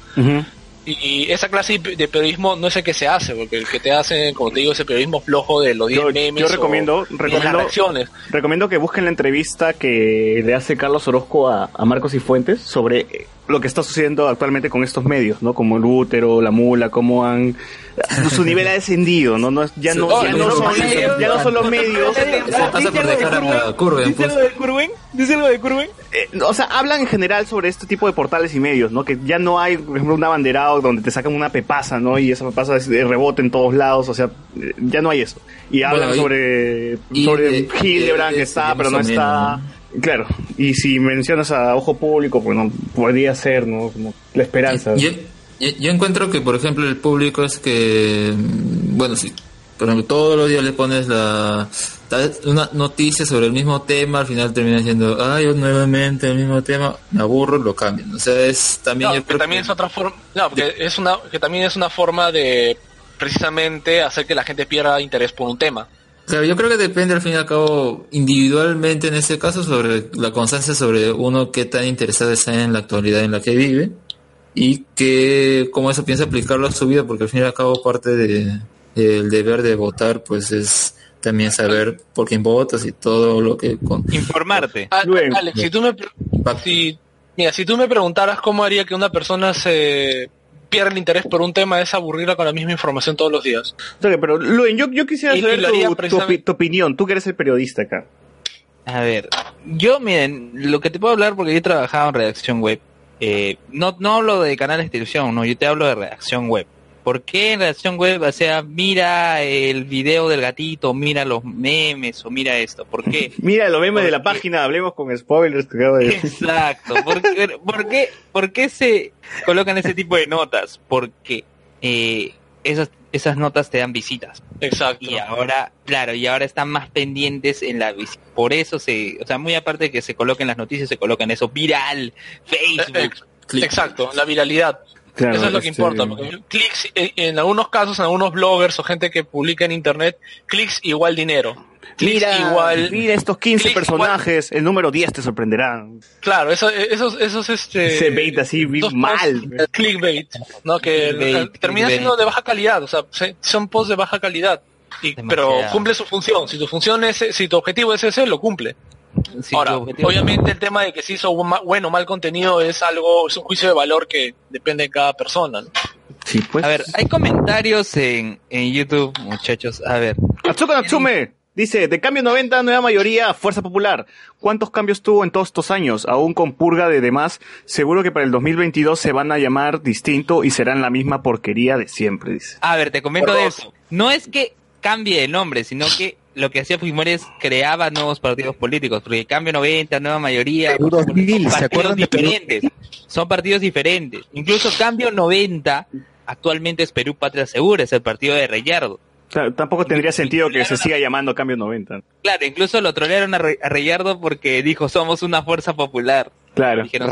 Y esa clase de periodismo no es el que se hace, porque el que te hace, como te digo, ese periodismo flojo de los 10 Yo, memes. yo o- recomiendo, las recomiendo, reacciones. recomiendo que busquen la entrevista que le hace Carlos Orozco a, a Marcos y Fuentes sobre lo que está sucediendo actualmente con estos medios, ¿no? Como el útero, la mula, cómo han su nivel ha descendido, ¿no? no es- ya no, Oh, ya no, son, ya no son los medios. ¿Dice pues. algo de Curwen? ¿Dice algo de Curwen? Eh, o sea, hablan en general sobre este tipo de portales y medios, ¿no? Que ya no hay, por ejemplo, un abanderado donde te sacan una pepaza, ¿no? Y esa pepaza es de rebote en todos lados, o sea, eh, ya no hay eso. Y hablan Bueno, y- sobre, y sobre de- Hildebrand de- que está, pero no está. menos, Claro, y si mencionas a Ojo Público, pues no, podría ser, ¿no? Como la esperanza. Yo, yo, yo encuentro que, por ejemplo, el público es que, mm, bueno, si, por ejemplo, todos los días le pones la una noticia sobre el mismo tema, al final termina diciendo, ay, nuevamente el mismo tema, me aburro, lo cambian. O sea, es también No, yo creo también que- es otra forma, no, porque es una, que también es una forma de precisamente hacer que la gente pierda interés por un tema. Claro, yo creo que depende al fin y al cabo individualmente en este caso sobre la constancia sobre uno qué tan interesado está en la actualidad en la que vive y que cómo eso piensa aplicarlo a su vida porque al fin y al cabo parte de el deber de votar pues es también saber por quién votas y todo lo que con Informarte. A- Luego. Alex, si tú me, si, Mira, si tú me preguntaras cómo haría que una persona se pierda el interés por un tema es aburrirla con la misma información todos los días. Ok, pero Luen, yo, yo quisiera Y- saber tu, precisamente- opi- tu opinión. Tú que eres el periodista acá. A ver, yo miren, lo que te puedo hablar porque yo he trabajado en redacción web. eh, no, no hablo de canales de televisión, no, yo te hablo de redacción web. ¿Por qué en redacción web, o sea, mira el video del gatito, mira los memes o mira esto? ¿Por qué? Mira, lo vemos de la página, hablemos con spoilers. que acabo de decir. Exacto. ¿Por qué, por qué, por qué se colocan ese tipo de notas? Porque eh, esas, esas notas te dan visitas. Exacto. Y ahora, claro, y ahora están más pendientes en la visita. Por eso se, o sea, muy aparte de que se coloquen las noticias, se colocan eso viral, Facebook. Eh, Exacto, la viralidad. Claro, Eso es lo que este- importa. Porque clics, en, en algunos casos, en algunos bloggers o gente que publica en internet, clics igual dinero. Clics Mira, igual. mira estos 15 clics personajes, el número 10 te sorprenderá. Claro, eso, esos, esos, este. Se bait así dos mal. posts, clickbait, ¿no? Que Clickbait, eh, termina clickbait. siendo de baja calidad, o sea, se- son posts de baja calidad. Y, pero cumple su función. Si tu función es, si tu objetivo es ese, lo cumple. Sí, Ahora, obviamente el tema de que si hizo bueno o mal contenido es algo, es un juicio de valor que depende de cada persona. ¿no? Sí, pues. A ver, hay comentarios en, en YouTube, muchachos. A ver, Atsuko Natsume dice, de cambio 90, nueva mayoría, Fuerza Popular. ¿Cuántos cambios tuvo en todos estos años? Aún con purga de demás, seguro que para el 2022 se van a llamar distinto y serán la misma porquería de siempre, dice. a ver, te comento Por de dos. eso. No es que cambie el nombre, sino que lo que hacía Fujimori es creaba nuevos partidos políticos, porque cambio 90, nueva mayoría, Perú 2000, ¿se son partidos acuerdan de Perú? diferentes. Son partidos diferentes. Incluso cambio 90 actualmente es Perú Patria Segura, es el partido de Reyardo. O sea, tampoco tendría sentido que se siga llamando cambio 90. Claro, incluso lo trolearon a, Re- a Reyardo porque dijo somos una fuerza popular. Claro. Dijeron.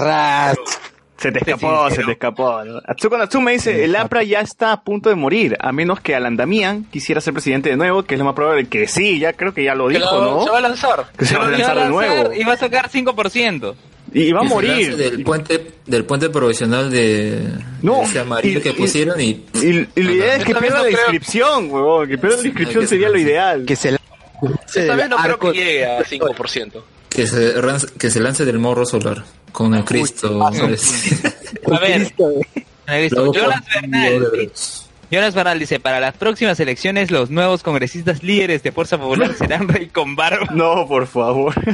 Se te escapó, Sí, se te escapó. ¿no? Atsuko Natsume dice, el APRA ya está a punto de morir, a menos que Alan Damián quisiera ser presidente de nuevo, que es lo más probable que sí, ya creo que ya lo dijo, lo- ¿no? Se va a lanzar. Que se va a "Iba lanzar de lanzar nuevo. Y va a sacar 5%. Y va a morir. Del puente, del puente provisional de, No, de ese amarillo y- que pusieron y, Y, y la idea es que pierda no la inscripción, huevón. Que pierda la inscripción sería lo ideal. Que se la- Esta vez no creo arco- que llegue a 5%. Que se, que se lance del morro solar con el Cristo. ¿sabes? A ver, Luego Jonas Bernal. Jonas Bernal dice, para las próximas elecciones los nuevos congresistas líderes de Fuerza Popular serán Rey con barba. No, por favor.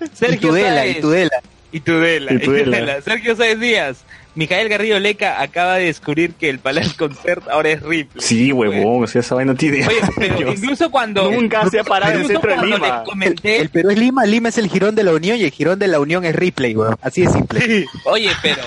Y Sergio Tudela, Sáez. y Tudela. Y Tudela. Y y Tudela. Tudela. Sergio Sáez Díaz. Mijael Garrido Leca acaba de descubrir que el Palace Concert ahora es Ripley. Sí, huevón. O sea, esa vaina no tiene. Oye, pero Dios. incluso cuando... Nunca se ha parado en el centro de Lima. les comenté... El Perú es Lima, Lima es el girón de la Unión y el girón de la Unión es Ripley, weón. Así de simple. Oye, pero...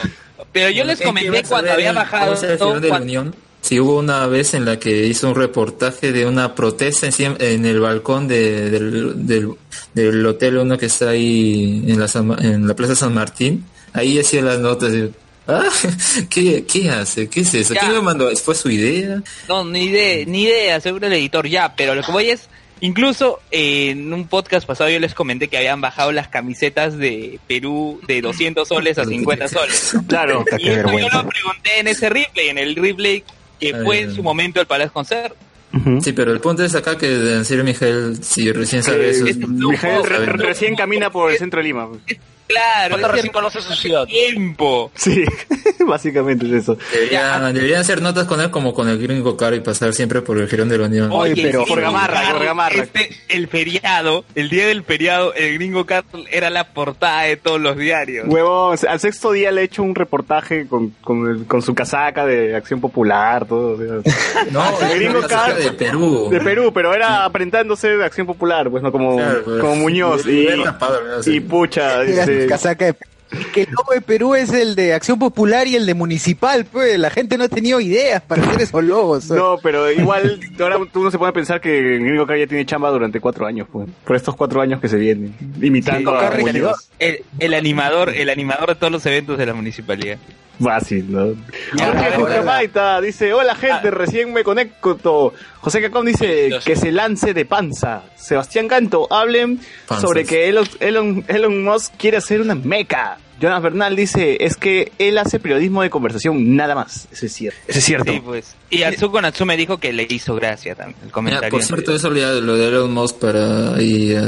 Pero yo les comenté cuando había bajado... ¿Cómo se el Girón de la Unión? Sí, hubo una vez en la que hizo un reportaje de una protesta en el balcón de- del, del, del hotel uno que está ahí en la, San Ma- en la Plaza San Martín. Ahí hacía las notas de, ah, ¿qué, ¿qué hace? ¿Qué es eso? Ya. ¿Quién lo mandó? ¿Fue su idea? No, ni idea, ni idea, seguro el editor ya, pero lo que voy es, incluso eh, en un podcast pasado yo les comenté que habían bajado las camisetas de Perú de 200 soles a 50 soles. Claro. Y esto yo lo pregunté en ese replay, en el replay que fue en su momento el Palace Concert. Sí, pero el punto es acá que en serio Miguel, si recién sabe eso, es- re- ¿no? recién camina por el centro de Lima. Claro, ese recién conoce su ciudad. tiempo. Sí, básicamente es eso. Deberían, deberían hacer notas con él como con el gringo caro y pasar siempre por el Girón de la Unión. Oye, pero- sí, por Gamarra, por Gamarra. Este, el feriado, el día del feriado, el gringo Carl era la portada de todos los diarios. Huevón, al sexto día le he hecho un reportaje con, con, el- con su casaca de Acción Popular, todo. o sea. No, el gringo Carl de Perú. de Perú, pero era aparentándose de Acción Popular, pues no como, Claro, pues. como Muñoz. Y, y pucha, Era este, casaca de- Que el logo de Perú es el de Acción Popular y el de Municipal, pues. La gente no ha tenido ideas para hacer esos logos. ¿sabes? No, pero igual ahora tú no se puede pensar que el gringo Carl ya tiene chamba durante cuatro años, pues. Por estos cuatro años que se vienen, imitando Sí, a. El, el animador, el animador de todos los eventos de la municipalidad. Fácil, ¿no? Ahora- Jucamaita dice, hola gente, recién me conecto. José Cacón dice Dios. que se lance de panza. Sebastián Canto, hablen Panzas. sobre que Elon, Elon, Elon Musk quiere hacer una meca. Jonas Bernal dice, es que él hace periodismo de conversación, nada más. Eso es cierto. Eso es cierto. Sí, pues. Y Atsuko Natsume dijo que le hizo gracia también el comentario. por cierto, eso lo de Elon Musk para y, eh,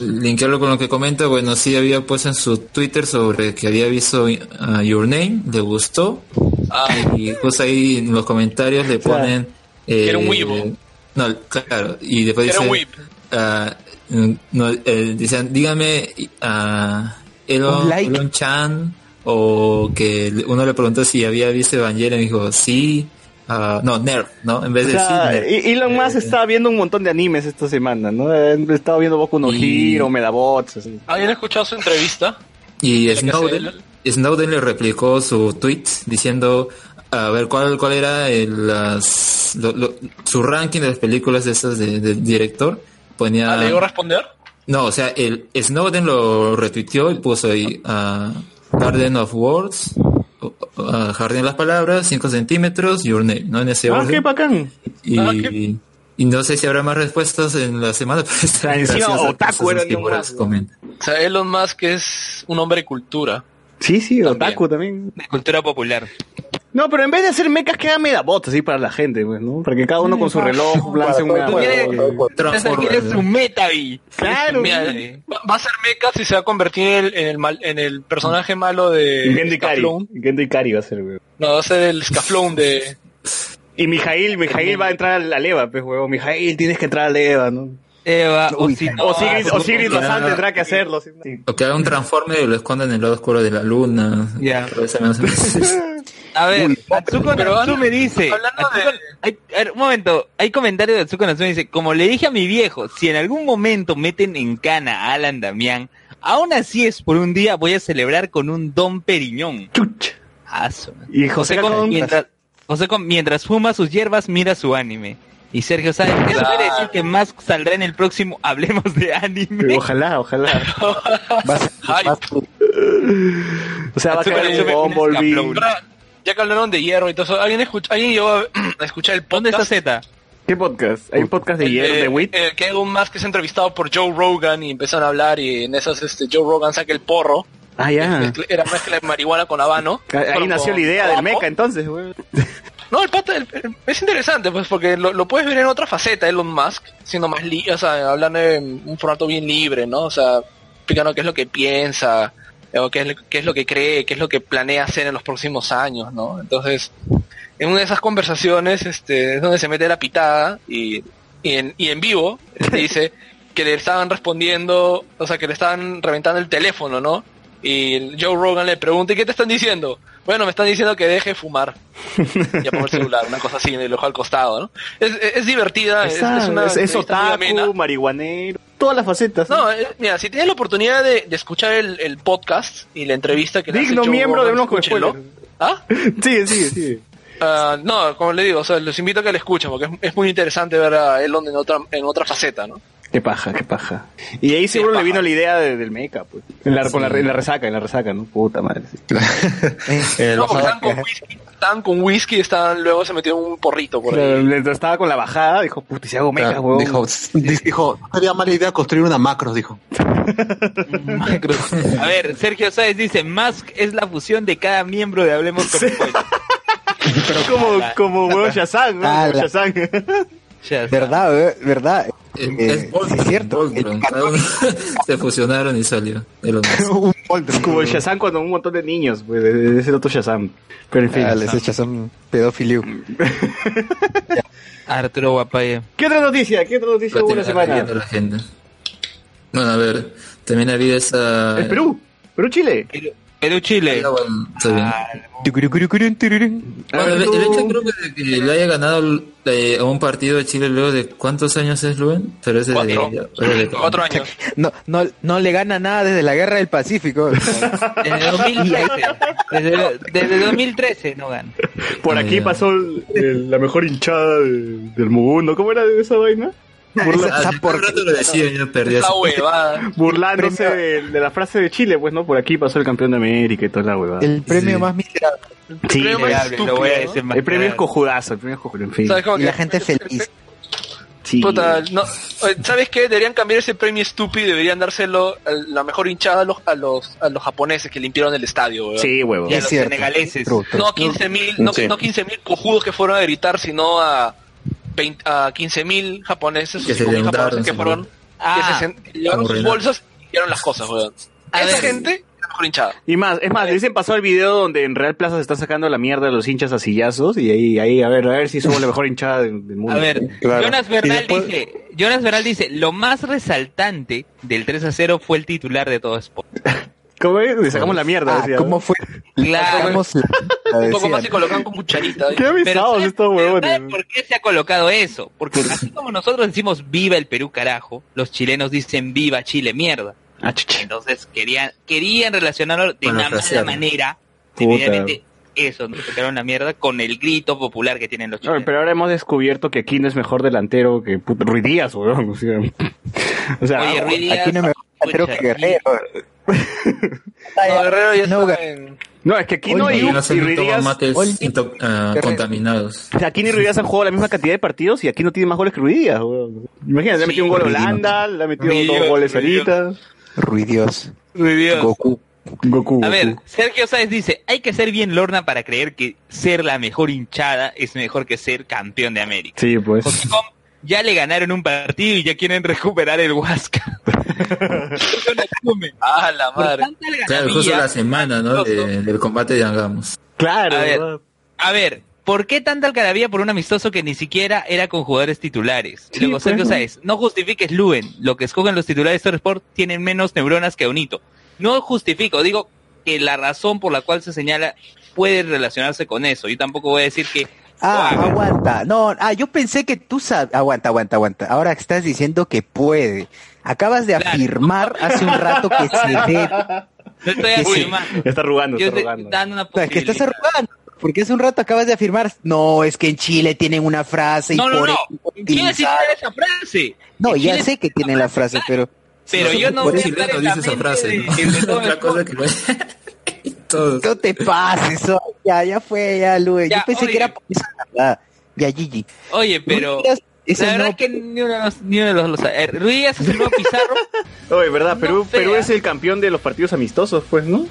linkearlo con lo que comenta, bueno, sí había puesto en su Twitter sobre que había visto uh, Your Name, le gustó, y justo ahí en los comentarios le ponen... eh, Era un weebo. No, claro, y después Era dice... un ah, no, eh, dicen, dígame a Elon, Un like. Elon Chan o que uno le preguntó si había visto Evangelion y dijo sí, ah, no, Nerd, ¿no? En vez O de sea, sí, Nerd. y- Elon Musk estaba viendo un montón de animes esta semana, ¿no? He estado viendo Boku no Y- Hero, Medabots, así. ¿Alguien ha escuchado su entrevista? Y Snowden. Snowden le replicó su tweet diciendo a ver cuál cuál era el, las, lo- lo- su ranking de las películas de esas de, de director ponía Ah, ¿Le responder? No o sea el Snowden lo retuiteó y puso ahí ah, Garden of Words ah, Jardín de las Palabras 5 centímetros Your Name no en ese Ah, orden qué bacán. y, Ah, qué- y no sé si habrá más respuestas en la semana pero está encima otaku era Musk. comentan. O sea, Elon Musk es un hombre de cultura. Sí, sí, También. otaku también. De cultura popular. No, pero en vez de hacer mechas, que haga Medabots así para la gente, pues, ¿no? Para que cada uno con su reloj lance un Tú Medabot. quieres, tú quieres un metavi. Claro. Mira, va va a ser Mecha si se va a convertir en el, en el, mal- en el personaje malo de Gendo. Gendo Ikari va a ser, weón. No, va a ser el Scaflón de... Y Mijail, Mijail va a entrar a la leva, pues, weón. Mijail, tienes que entrar a la leva, ¿no? Eva, o si no, O Sigrid, o Sigrid ya. Bazán tendrá que hacerlo. sí. O que haga un transforme y lo esconda en el lado oscuro de la luna. Ya. A ver, Atsuko Natsume dice. hablando Atsuko- de- hay- a ver, un momento, hay comentario de Atsuko Natsume dice, como le dije a mi viejo, si en algún momento meten en cana a Alan Damián, aún así es por un día voy a celebrar con un Don Periñón. Chuch. Aso. Y José José con, mientras, José con- mientras fuma sus hierbas, mira su anime. Y Sergio sabe, eso quiere decir que más saldrá en el próximo Hablemos de anime. Ojalá, ojalá. O sea, va a Atsuko caer un Bumblebee. Ya que hablaron de hierro y todo eso, ¿alguien, escucha, ¿alguien llegó a, escuchar el ¿Dónde está podcast? Z? ¿Qué podcast? ¿Hay un podcast de El hierro de Wit? eh, que hay un más que es entrevistado por Joe Rogan y empiezan a hablar y en esas este, Joe Rogan saca el porro. Ah, ya. Mezcla- Era mezcla de marihuana con habano. Ahí nació con la idea del mecha, entonces, weón. No, el pata el- el- es interesante, pues, porque lo, lo puedes ver en otra faceta, Elon Musk, siendo más li o sea, hablando en un formato bien libre, ¿no? O sea, explicando qué es lo que piensa, o qué es, lo- qué es lo que cree, qué es lo que planea hacer en los próximos años, ¿no? Entonces, en una de esas conversaciones, este, es donde se mete la pitada y, y, en, y en vivo te dice que le estaban respondiendo, o sea, que le estaban reventando el teléfono, ¿no? Y Joe Rogan le pregunta, ¿y qué te están diciendo? Bueno, me están diciendo que deje de fumar. Y apago el celular, una cosa así, en el ojo al costado, ¿no? Es, es, es divertida, es, una es, es otaku, marihuanero, todas las facetas. No, eh, mira, si tienes la oportunidad de, de escuchar el, el podcast y la entrevista que le hace Digno Joe miembro de unos escúchenlo. ¿Ah? Sigue, sigue, sigue. Ah, no, como le digo, o sea, los invito a que le escuchen porque es, es muy interesante ver a Elon en otra, en otra faceta, ¿no? Qué paja, qué paja. Y ahí seguro le vino la idea de- del mecha, pues. En la, con la, en la resaca, en la resaca, ¿no? Puta madre. sí. Eh, No, estaban con whisky, estaban con whisky y estaban, luego se metieron un porrito por ahí. Estaba con la bajada, dijo, puta, si hago mecha, Claro, huevón. dijo, dijo, no sería mala idea construir una macros, dijo. A ver, Sergio Sáez dice, Musk es la fusión de cada miembro de Hablemos con Spoilers. como, como huevón Shazam, ¿no? Shazam. ¿Verdad, eh? ¿Verdad? Es, Eh, es Voltron, es cierto. Voltron. Se fusionaron y salió. Elon Musk. Un Voltron. Como el Shazam cuando un montón de niños, pues, de ese otro Shazam. Pero en fin. Ah, les echas un pedofilio. Arturo Guapaya. ¿Qué otra noticia? ¿Qué otra noticia hubo la semana? La agenda. Bueno, a ver, también había esa... Es Perú. Perú-Chile. Perú Chile. Ah, bueno, está bien. Tucurucurucurun, tururún. Bueno, el, el hecho creo que de que le haya ganado eh, a un partido de Chile luego de cuántos años es Luen, pero es de, Cuatro. de- de- Cuatro años. No, no, no le gana nada desde la guerra del Pacífico. Desde 2013. Desde, desde 2013 no gana. Por Ah, aquí ya. pasó el- el- la mejor hinchada de- del mundo. ¿Cómo era esa vaina? Burla- rato lo decía, La huevada. burlándose Premio- de, de la frase de Chile, pues, ¿no? Por aquí pasó el campeón de América y toda la huevada. El premio Sí. más miserable. Sí, premio el, más Lo voy a estúpido, decir más el premio es cojudazo, el premio es cojudazo, en fin. ¿Sabes cómo Y la gente feliz. Sí. Puta, no, ¿sabes qué? Deberían cambiar ese premio estúpido y deberían dárselo a la mejor hinchada a los, a los, a los japoneses que limpiaron el estadio, weón. Sí, huevo. Y a Es los cierto. senegaleses. True. No a 15 mil, no, Sí. no 15 mil cojudos que fueron a gritar, sino a, 20 a 15 mil japoneses, Que o se 5.000 endeudaron, japoneses que fueron, ¿no? que Ah. se llevaron sus bolsas y hicieron las cosas, weón. A Esa ver. gente es la mejor hinchada. Y más, es más, dicen pasó el video donde en Real Plaza se están sacando la mierda de los hinchas a sillazos y ahí, ahí, a ver, a ver si somos la mejor hinchada del, mundo. A ver, Claro. Jonas Bernal después- dice, Jonas Bernal dice, lo más resaltante del 3 a 0 fue el titular de todo Sport. ¿Cómo es? Le sacamos la mierda, Ah, decía. ¿cómo fue? Claro. Sacamos la- la Un poco más se colocan con cucharita. Qué avisados ¿sabes- estos pero huevones. ¿sabes por qué se ha colocado eso? Porque así como nosotros decimos viva el Perú carajo, los chilenos dicen viva Chile mierda. Ah, chucha. Entonces querían querían relacionarlo de una mala manera, Puta. evidentemente eso, ¿no? sacaron la mierda con el grito popular que tienen los chilenos. pero ahora hemos descubierto que Aquino es mejor delantero que puta, Ruiz Díaz, weón. O sea, o sea, Oye, Ruiz Díaz, Aquí no me creo que Guerrero. No, Guerrero ya No, está en... no, es que Aquino Oye, y, Y no y Ruiz Díaz, mates Guerrero. contaminados. o sea, Aquino y Ruiz Díaz han jugado la misma cantidad de partidos y Aquino tiene más goles que Ruiz Díaz, weón. Imagínate, le ha Sí, metido un gol a. Holanda, le ha metido Ruiz dos goles Ruiz Díaz. ahorita. Ruidios. Ruiz Díaz. Goku. Goku. A ver. Sergio Sáez dice, hay que ser bien lorna para creer que ser la mejor hinchada es mejor que ser campeón de América. Sí, pues. Ya le ganaron un partido y ya quieren recuperar el Huasca. Eso no asume. Ah, la madre. tanta Claro, justo la semana, ¿no? De- del combate de Angamos. Claro, A ver. A ver, ¿por qué tanta algarabía por un amistoso que ni siquiera era con jugadores titulares? Sí, Luego, pues, Sergio ¿no? Sáez, no justifiques Luen. Lo que escogen los titulares de Sport tienen menos neuronas que Onito. No justifico, digo que la razón por la cual se señala puede relacionarse con eso. Yo tampoco voy a decir que... Ah, aguanta. No, ah, yo pensé que tú sabes. Aguanta, aguanta, aguanta. Ahora estás diciendo que puede. Acabas de Claro. afirmar hace un rato que se debe. No estoy afirmando. Está arrugando, Yo está estoy arrugando. dando una O sea, que estás arrugando. Porque hace un rato acabas de afirmar. No, es que en Chile tienen una frase y No, no, por no. eso En Chile sí utilizaron- tiene esa frase. No, En ya Chile sé que tienen la frase, pero. Pero yo no Por voy a eso estar en la dice esa frase, de- ¿no? de todo Otra cosa que lo... Todos. No te pases, oh, ya, ya fue, ya, Luis. Ya, Yo pensé oye. que era por esa verdad. Ya, Gigi. Oye, pero la verdad no- es que ni uno de los, ni uno de los lo sabe. Eh, Ruiz es nuevo Pizarro. Oye, ¿verdad? No Perú, fea. Perú es el campeón de los partidos amistosos, pues, ¿no?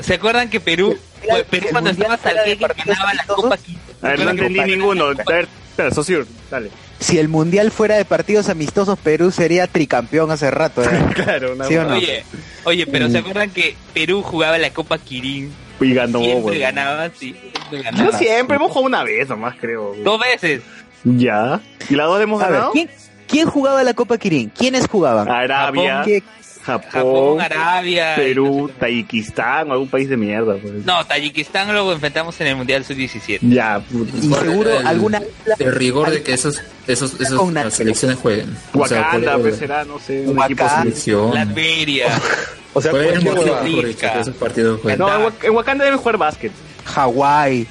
¿Se acuerdan que Perú, Claro, Perú cuando estaba Salgueque ganaba la? Copa Quito? A ver, no entendí ninguno. A ver, espera, socio, dale. Si el mundial fuera de partidos amistosos, Perú sería tricampeón hace rato. ¿eh? Claro, una ¿Sí o no? Oye, oye, pero ¿se acuerdan que Perú jugaba la Copa Kirin? Y ganó, Siempre güey. ganaba, sí. Siempre No ganaba. siempre, hemos jugado una vez nomás, creo. güey. Dos veces. Ya. ¿Y las dos hemos A ver, ganado? ¿quién, quién jugaba la Copa Kirin? ¿Quiénes jugaban? Arabia, ¿Qué- Japón, Japón, Arabia. Perú, Tayikistán, algún país de mierda. Pues. No, Tayikistán lo enfrentamos en el Mundial Sub-17. Ya, puta. Y seguro el- alguna El rigor de que esos, esos, esos las selecciones jueguen. O sea, Wakanda, pues será, no sé, un equipo Wakanda. así. selección. Latveria. O sea, ¿Cuál es el cualquier motivo, huevada. Rica. mejor dicho, que esos partidos? No, en Wakanda deben jugar básquet. Hawái.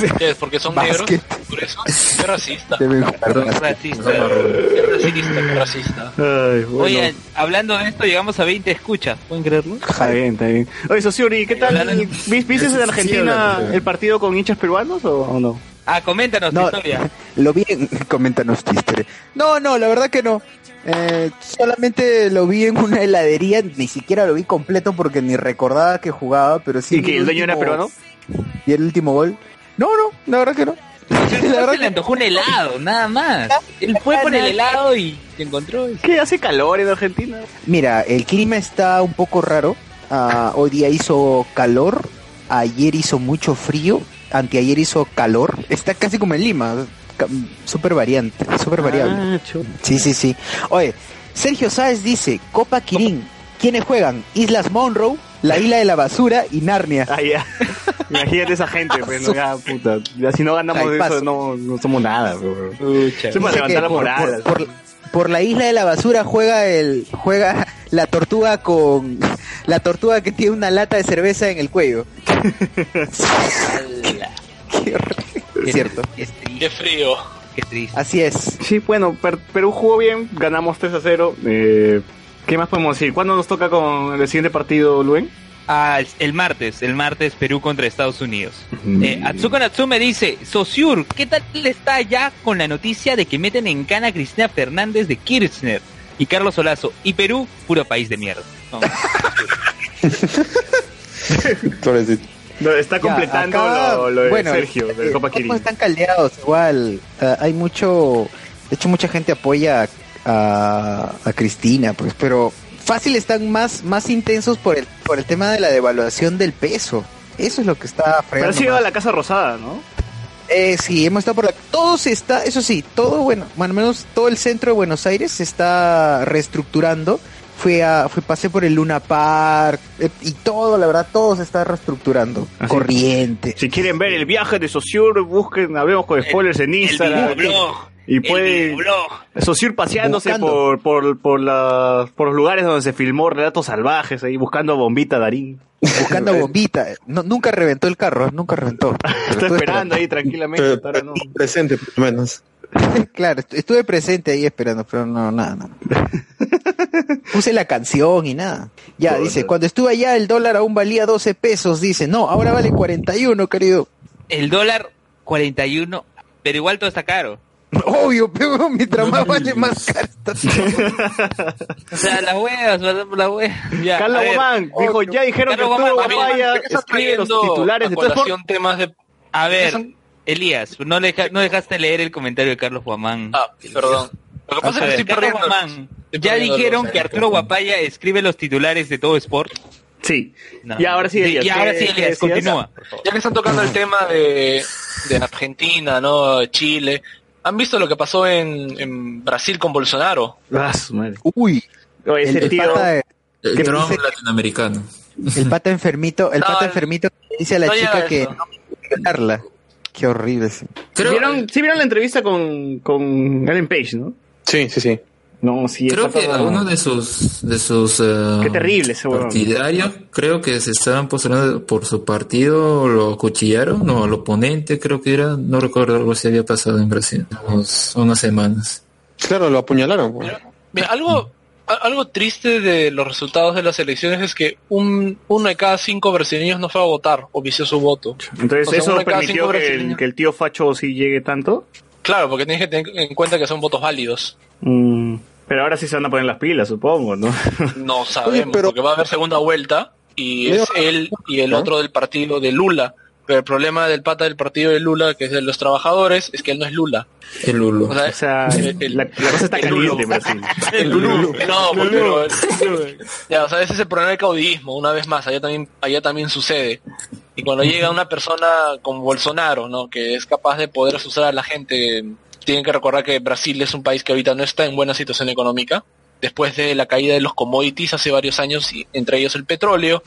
¿Qué es? Porque son negros. Por eso. Qué racista. Deben jugar Perdón, básquet. Racista. Qué racista. Qué racista. Ay, bueno. Oye, hablando de esto, llegamos a 20 escuchas. ¿Pueden creerlo? Está bien, está bien. Oye, Sociuri, ¿qué tal? Hablando- ¿Vis- ¿Viste en Argentina el partido con hinchas peruanos o, no? Ah, coméntanos tu No, historia. lo vi en... Coméntanos tu historia. No, no, la verdad que no. Eh, solamente lo vi en una heladería, ni siquiera lo vi completo porque ni recordaba que jugaba, pero sí. ¿Y que el dueño era peruano? ¿Y el último gol? No, no, la verdad que no. La verdad se le antojó un helado, nada más. Él fue por el helado y se encontró. ¿Qué hace calor en Argentina? Mira, el clima está un poco raro. Ah, hoy día hizo calor, ayer hizo mucho frío, anteayer hizo calor. Está casi como en Lima, súper variante, súper variable. Ah, Sí, sí, sí. Oye, Sergio Sáez dice, Copa Quirín, ¿quiénes juegan? Islas Monroe, la isla de la basura y Narnia. Ah, ya. Imagínate esa gente, pues, no, ya, puta. Ya si no ganamos de Jaipazo. eso, no, no somos nada, bro. Para levantar la por, moral. por- por- por la isla de la basura juega el juega la tortuga con la tortuga que tiene una lata de cerveza en el cuello. Qué. Qué- Cierto. Qué triste, Qué frío. qué triste. Así es. Sí, bueno, Per- Perú jugó bien, ganamos 3 a 0. Eh, ¿Qué más podemos decir? ¿Cuándo nos toca con el siguiente partido, Luen? Ah, el martes, el martes Perú contra Estados Unidos. Eh, Atsuko Natsume dice, Sosur, ¿qué tal está ya con la noticia de que meten en cana a Cristina Fernández de Kirchner y Carlos Solazo? Y Perú, puro país de mierda. No. No, está completando acá, lo, lo de bueno, Sergio, de eh, Copa ¿cómo Kirin. están caldeados igual hay mucho de hecho mucha gente apoya a, a Cristina pues pero fácil están más más intensos por el por el tema de la devaluación del peso eso es lo que está Pero fregando sido a la Casa Rosada, ¿no? Eh, sí, hemos estado por la... Todo se está, eso sí, todo, bueno, más o menos todo el centro de Buenos Aires se está reestructurando. Fui a, fui, pasé por el Luna Park eh, y todo, la verdad, todo se está reestructurando. Así. Corriente. Si quieren ver el viaje de Sociur, busquen, hablemos con spoilers en Instagram. videoblog. Y videoblog. Sociur paseándose Buscando. por, por, por, la- por los lugares donde se filmó Relatos Salvajes, ahí buscando a Bombita Darín. Buscando a bombita. No, nunca reventó el carro, nunca reventó. Estuve esperando ahí tranquilamente. Pero- no. Presente, por lo menos. Claro, estu- estuve presente ahí esperando, pero no, nada, nada. Puse la canción y nada. Ya, dice, cuando estuve allá el dólar aún valía 12 pesos, dice, no, ahora vale 41, querido. El dólar 41, pero igual todo está caro. Obvio, pero mientras más vale más caro. está. O sea, las huevas, las. Ya, Carlos. Guamán dijo, ya dijeron Carlos que Arturo Guamán, Guapaya ¿por qué estás escribe los titulares de a todo Sport. colación temas de... A ver, Elías, no, le deja- no dejaste leer el comentario de Carlos Guamán. Ah, perdón. Lo que pasa es que estoy Carlos perdiendo... Guamán, estoy ya dijeron que Arturo Guapaya escribe los titulares de todo Sport. Sí. No. Y ahora sí, Elías. Y ahora ¿qué- sí, decías? continúa. Ya que están tocando el tema de, de Argentina, ¿no? Chile. ¿Han visto lo que pasó en, en Brasil con Bolsonaro? Ah, su madre. Uy, el, ese el tío. pata, El ¿Qué Trump dice? latinoamericano. el pata enfermito, el No, pata el- enfermito que dice a la no chica que no violarla. Qué horrible. sí. Creo, ¿Vieron, sí vieron la entrevista con, con Ellen Page, ¿no? Sí, sí, sí. No, sí. creo que algunos de sus de sus Qué terrible partidarios creo que se estaban postulando por su partido lo acuchillaron no al oponente creo que era no recuerdo algo si había pasado en Brasil unos- unas semanas Claro, lo apuñalaron. pues. Mira, algo, algo triste de los resultados de las elecciones es que un, uno de cada cinco brasileños no fue a votar o vició su voto. Entonces, O sea, ¿eso permitió que el, que el tío Facho sí llegue tanto? Claro, porque tienes que tener en cuenta que son votos válidos. Mm, pero ahora sí se van a poner las pilas, supongo, ¿no? No sabemos, pero- porque va a haber segunda vuelta y es él y el otro del partido de Lula. Pero el problema del pata del partido de Lula, que es de los trabajadores, es que él no es Lula. el Lulo O sea, O sea, el- el- la, la cosa está el caliente Lulo. en Brasil. El Lulu. No, pues, pero ya, o sea, ese es el problema del caudillismo, una vez más, allá también, allá también sucede. Y cuando llega una persona como Bolsonaro, ¿no? Que es capaz de poder asustar a la gente, tienen que recordar que Brasil es un país que ahorita no está en buena situación económica. Después de la caída de los commodities hace varios años, y entre ellos el petróleo,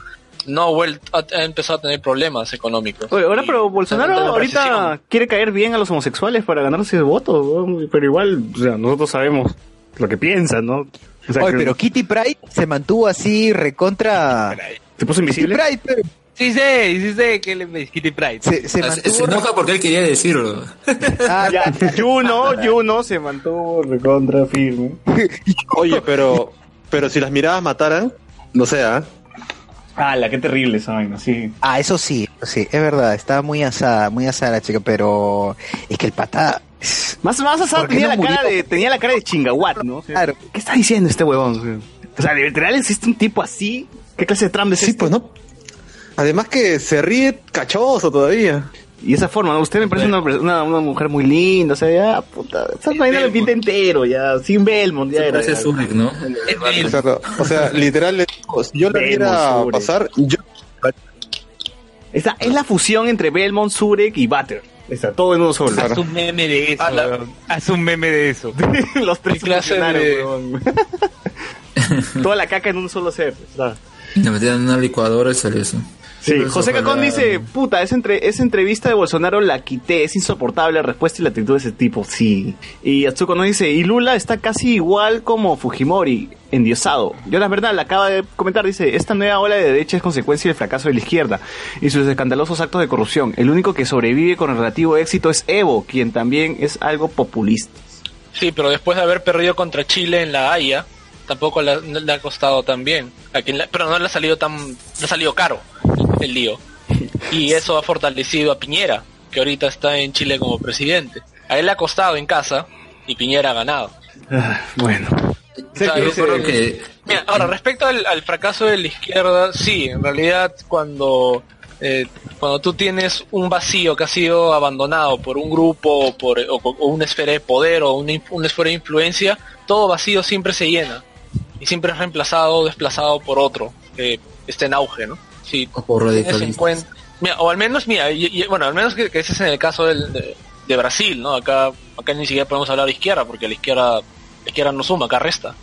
no ha vuelto, ha, empezado a tener problemas económicos. Oye, ahora, pero Bolsonaro ahorita quiere caer bien a los homosexuales para ganarse el voto, pero igual, o sea, nosotros sabemos lo que piensa, ¿no? O sea, Oye, que pero Kitty Pride se mantuvo así recontra... se puso Kitty invisible. Pride, pero Sí sé que le Kitty Pride. se, se mantuvo... se enoja porque él quería decirlo Ah, Ya, Juno, Juno se mantuvo recontra firme. Oye, pero, pero si las miradas mataran, no sé, ¿ah? ¡Hala, qué terrible esa vaina, sí! Ah, eso sí, eso sí, es verdad, estaba muy asada, muy asada la chica, pero es que el pata... Más, más asado ¿Por qué tenía, no la cara de, tenía la cara de chingahuat, ¿no? Sea, Claro. ¿Qué está diciendo este huevón? O sea, ¿de literal existe un tipo así? ¿Qué clase de Trump es Sí, este? pues no. Además que se ríe cachoso todavía. Y esa forma, ¿no? Usted me parece una, una, una mujer muy linda, o sea, ya, puta, esa vaina la pinta entero, ya, sin Belmont, ya era. parece ya. Zurich ¿no? O sea, no- o sea, literal, le digo, si yo la sobre. pasar, yo Esa es la fusión entre Belmont, Zurek y Butter. Está todo en uno solo. Haz un meme de eso. La-. Haz un meme de eso. Los tres ¿Qué clase funcionarios, de-. Toda la caca en un solo ser. le metían en una licuadora y salió eso Sí, José Cacón dice, puta, esa, entre, esa entrevista de Bolsonaro la quité, es insoportable la respuesta y la actitud de ese tipo, sí. Y Atsuko nos dice, y Lula está casi igual como Fujimori, endiosado. Jonas Bernal acaba de comentar, dice, esta nueva ola de derecha es consecuencia del fracaso de la izquierda y sus escandalosos actos de corrupción. El único que sobrevive con relativo éxito es Evo, quien también es algo populista. Sí, pero después de haber perdido contra Chile en la Haya, tampoco le, ha costado tan bien. A quien le- pero no le ha salido tan, le ha salido caro el lío. Y eso ha fortalecido a Piñera, que ahorita está en Chile como presidente. A él le ha costado en casa y Piñera ha ganado. Ah, bueno. O sea, Yo es- recuerdo que Mira, ahora, respecto al, al fracaso de la izquierda, sí, en realidad cuando, eh, cuando tú tienes un vacío que ha sido abandonado por un grupo o, por, o, o una esfera de poder o una, una esfera de influencia, todo vacío siempre se llena y siempre es reemplazado o desplazado por otro que esté en auge, ¿no? Sí, o por radicalistas. mira, o al menos, mira, y- y- bueno, al menos que, que ese es en el caso del- de, de Brasil, ¿no? Acá, acá ni siquiera podemos hablar de izquierda porque la izquierda, la izquierda no suma, acá resta.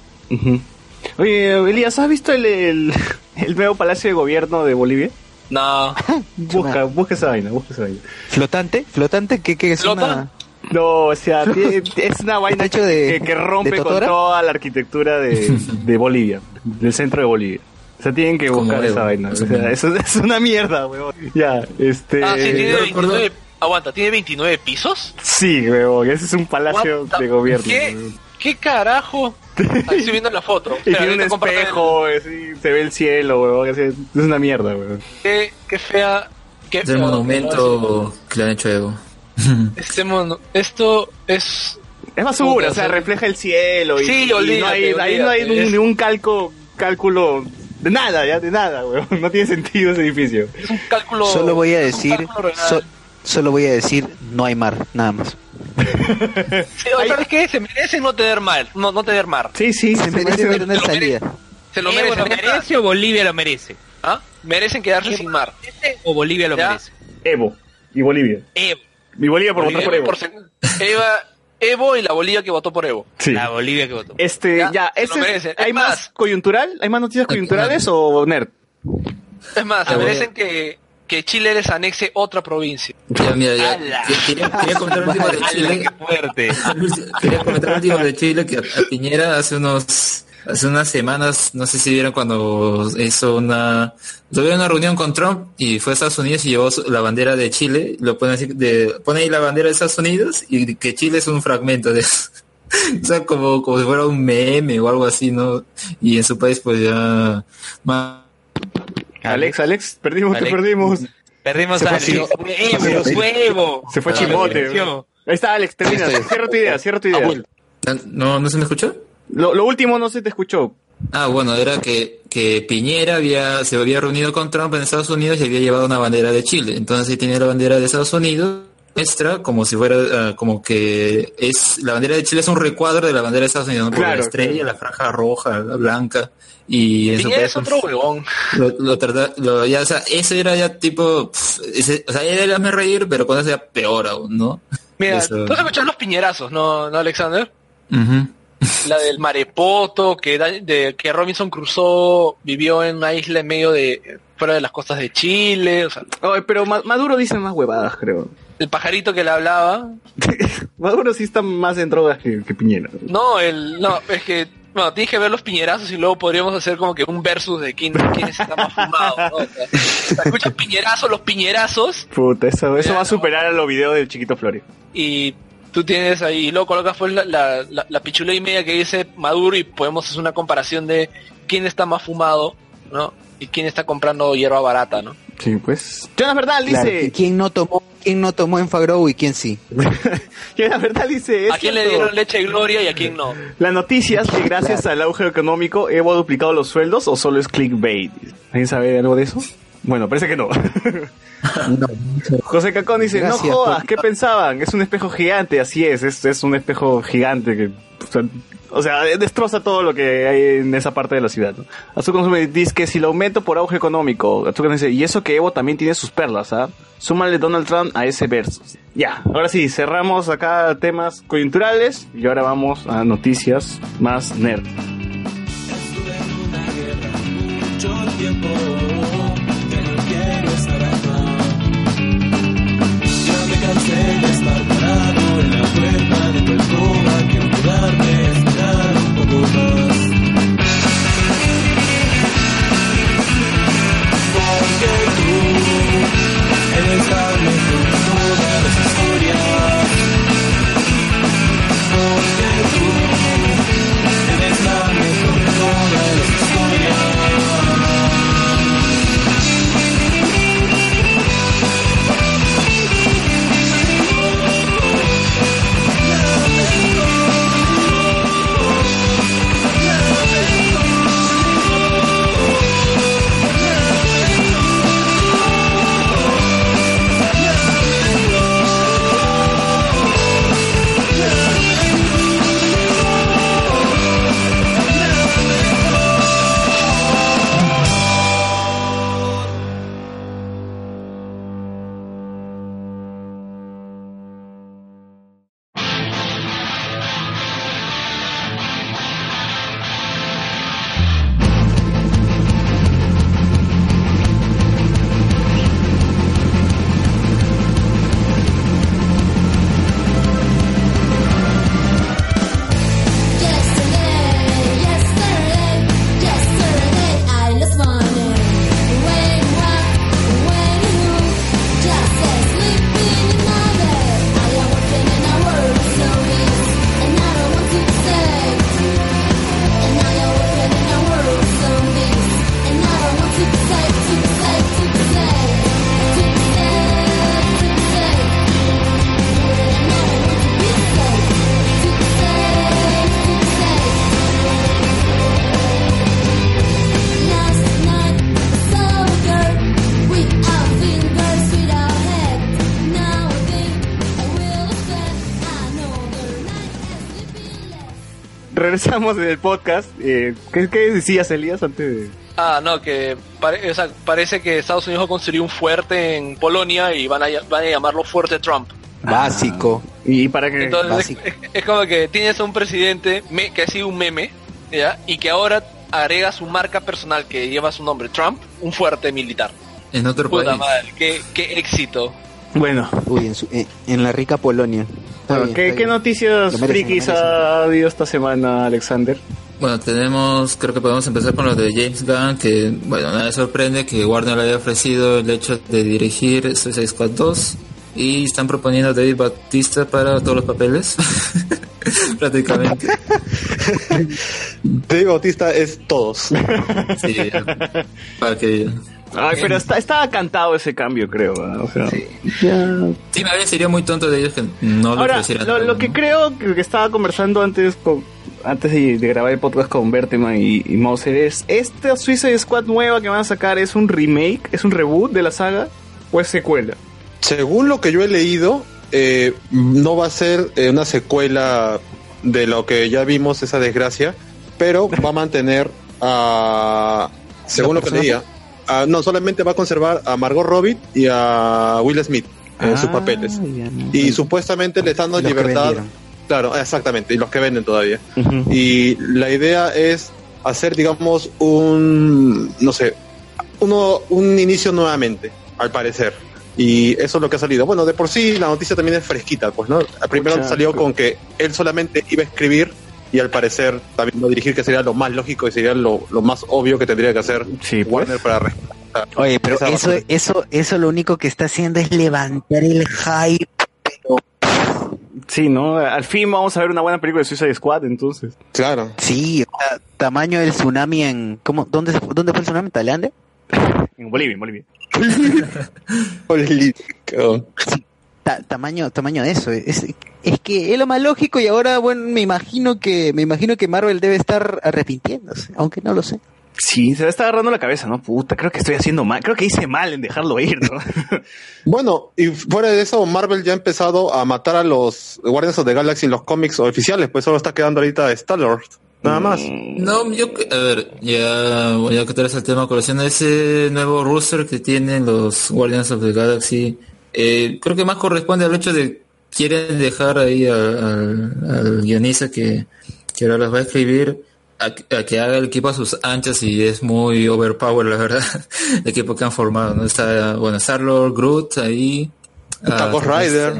Oye, Elías, ¿has visto el, el, el nuevo palacio de gobierno de Bolivia? No, Busca, busca esa vaina, busca esa vaina. ¿Flotante? ¿Flotante? ¿Qué, qué es ¿Flota? una...? No, o sea, es una vaina ¿Está hecho de- que, que rompe de con toda la arquitectura de, de Bolivia, del centro de Bolivia. O sea, tienen que buscar esa vaina. O sea, eso es una mierda, weón. Ya, este... Ah, sí, tiene yo recuerdo- 29, aguanta, ¿tiene 29 pisos? Sí, weón, ese es un palacio What the- de gobierno. ¿Qué, weón. ¿Qué carajo? Ahí estoy viendo la foto. Y Espera, tiene un el- espejo, así, se ve el cielo, weón. Es una mierda, weón. Qué, qué fea. Qué Es el monumento que le han hecho a Evo. Este mono, esto es. Es basura, Puta, o sea, refleja el cielo y, Sí, y no hay, olvídate, ahí no hay olvídate, un- es- ni un calco, cálculo de nada, ya, de nada, weón. No tiene sentido ese edificio. Es un cálculo. Solo voy a decir... so- solo voy a decir, no hay mar, nada más. ¿Sabes qué? Se merece no tener mar. No, no tener mar. Sí, sí, Se merece merece- tener lo merece. salida. Se lo ¿Evo merecen. lo merece o Bolivia lo merece? ¿Ah? Merecen quedarse sin mar. ¿O Bolivia lo Ya. merece? Evo y Bolivia. Evo. Y Bolivia por votar por Evo, por Eva, Evo y la Bolivia que votó por Evo. Sí. La Bolivia que votó. Este, ya, Ya, se ese lo es-. ¿hay Es más más- coyuntural? ¿Hay más noticias coyunturales o nerd? Es más, se merecen que, que Chile les anexe otra provincia. Ya, mira, ya. Quería, quería comentar el último de ¡Hala, Chile. qué fuerte! Quería comentar el último de Chile que a, a Piñera hace unos hace unas semanas, no sé si vieron cuando hizo una tuve una reunión con Trump y fue a Estados Unidos y llevó la bandera de Chile, lo pone así de pone ahí la bandera de Estados Unidos y que Chile es un fragmento de eso. O sea, como, como si fuera un meme o algo así, ¿no? Y en su país pues ya más Alex, Alex, perdimos, te Alex. perdimos. Perdimos Se a fue Alex. Chilo- Evo, fue Evo. Se fue Ah, chimote. Ahí está, Alex, termina. Cierra tu idea, cierra tu idea. no no se me escuchó? Lo, lo último no se te escuchó. Ah, bueno, era que, que Piñera había, se había reunido con Trump en Estados Unidos y había llevado una bandera de Chile. Entonces tenía la bandera de Estados Unidos nuestra como si fuera, ah, como que es, la bandera de Chile es un recuadro de la bandera de Estados Unidos, ¿no? Claro, la estrella, la franja roja, la blanca, y en su Piñera país, es otro huevón. lo, lo trata- lo- ya, o sea, eso era ya tipo, ese- o sea, era hazme reír, pero con eso ya peor aún, ¿no? Mira, Eso. tú has escuchado los piñerazos, ¿no, no Alexander? Ujú. La del Marepoto, que, da- de, que Robinson Crusoe vivió en una isla en medio de, fuera de las costas de Chile, o sea, Oye, pero Ma- Maduro dice más huevadas, creo. el pajarito que le hablaba. Maduro sí está más en drogas que, que Piñera. No, el, no, es que, bueno, tienes que ver los piñerazos y luego podríamos hacer como que un versus de quién, quién está más fumado, ¿no? O sea, escuchas piñerazos, los piñerazos, Puta, eso, eso va a superar a los videos del Chiquito Flores. y tú tienes ahí, y luego colocas pues la, la, la, la pichula y media que dice Maduro y podemos hacer una comparación de quién está más fumado, ¿no? Y quién está comprando hierba barata, ¿no? Sí, pues. Jonas Verdad Claro, dice. ¿Quién no tomó, quién no tomó en Fagrow y quién sí? Jonas Verdad dice. es ¿A quién le cierto. dieron leche y gloria y a quién no? La noticia es que gracias al auge económico Evo ha duplicado los sueldos o solo es clickbait. ¿Alguien sabe algo de eso? Bueno, parece que no. José Cacón dice, Gracias no jodas, ¿qué pensaban? Es un espejo gigante, así es, es, es un espejo gigante que, o sea, o sea, destroza todo lo que hay en esa parte de la ciudad. ¿no? Azúcar Consume dice que si lo aumento por auge económico, Azúcar dice, y eso que Evo también tiene sus perlas, ¿ah? Súmale Donald Trump a ese verso. Ya, ahora sí, cerramos acá temas coyunturales y ahora vamos a noticias más nerd. mucho tiempo en el podcast. Eh, ¿qué, ¿Qué decías, Elías, antes de...? Ah, no, que pare- o sea, parece que Estados Unidos construir un fuerte en Polonia y van a, van a llamarlo Fuerte Trump. Básico. ¿Y para qué? Entonces es, es como que tienes a un presidente me- que ha sido un meme, ¿ya? Y que ahora agrega su marca personal que lleva su nombre, Trump, un fuerte militar. En otro Puta país. madre, qué, qué éxito. Bueno, Uy, en, su- en- en la rica Polonia. Está bueno, bien, ¿qué, está qué bien. noticias merecen, frikis ha habido esta semana, Alexander? Bueno, tenemos, creo que podemos empezar con lo de James Gunn, que, bueno, nada sorprende que Warner le haya ofrecido el hecho de dirigir Suicide Squad 2 y están proponiendo a David Bautista para todos los papeles, prácticamente. Dave Bautista es todos. Sí, para que... Ay, pero está, estaba cantado ese cambio, creo. ¿verdad? O sea, ya- Sí, me sería muy tonto de ellos que no le Ahora, lo, lo que creo que, que estaba conversando antes con antes de, de grabar el podcast con Berteman y, y Mauser es, ¿esta Suicide Squad nueva que van a sacar es un remake, es un reboot de la saga o es secuela? Según lo que yo he leído, eh, no va a ser eh, una secuela de lo que ya vimos, esa desgracia, pero va a mantener a. Según lo que leía, no, solamente va a conservar a Margot Robbie y a Will Smith en sus Ah, papeles. ya no. Y supuestamente les dan Los que libertad. Claro, exactamente, y los que venden todavía. Y la idea es hacer, digamos, un, no sé, uno, un inicio nuevamente, al parecer. Y eso es lo que ha salido. Bueno, de por sí la noticia también es fresquita, pues, ¿no? Primero salió con que él solamente iba a escribir y al parecer también va a dirigir, que sería lo más lógico y sería lo, lo más obvio que tendría que hacer Sí, pues. Warner para respetar. Oye, pero eso, eso, eso lo único que está haciendo es levantar el hype. Pero Sí, ¿no? Al fin vamos a ver una buena película de Suicide Squad, entonces. Claro. sí, o sea, tamaño del tsunami en. ¿cómo, dónde, se- ¿Dónde fue el tsunami? ¿En Tailandia? En Bolivia, en Bolivia. Político. Ta- tamaño, tamaño de eso. Es, es que es lo más lógico y ahora, bueno, me imagino que, me imagino que Marvel debe estar arrepintiéndose, aunque no lo sé. Sí, se le está agarrando la cabeza, ¿no? Puta, creo que estoy haciendo mal. Creo que hice mal en dejarlo ir, ¿no? Bueno, y fuera de eso, Marvel ya ha empezado a matar a los Guardians of the Galaxy en los cómics oficiales, pues solo está quedando ahorita Star-Lord, nada más. No, yo, a ver, ya voy a quitar ese tema a colación. Ese nuevo roster que tienen los Guardians of the Galaxy, eh, creo que más corresponde al hecho de quieren dejar ahí al, al- al guionista que, que ahora las va a escribir a, a que haga el equipo a sus anchas y es muy overpower, la verdad, el equipo que han formado. ¿no? Está, bueno, Star-Lord, Groot ahí. Está ah, Rider.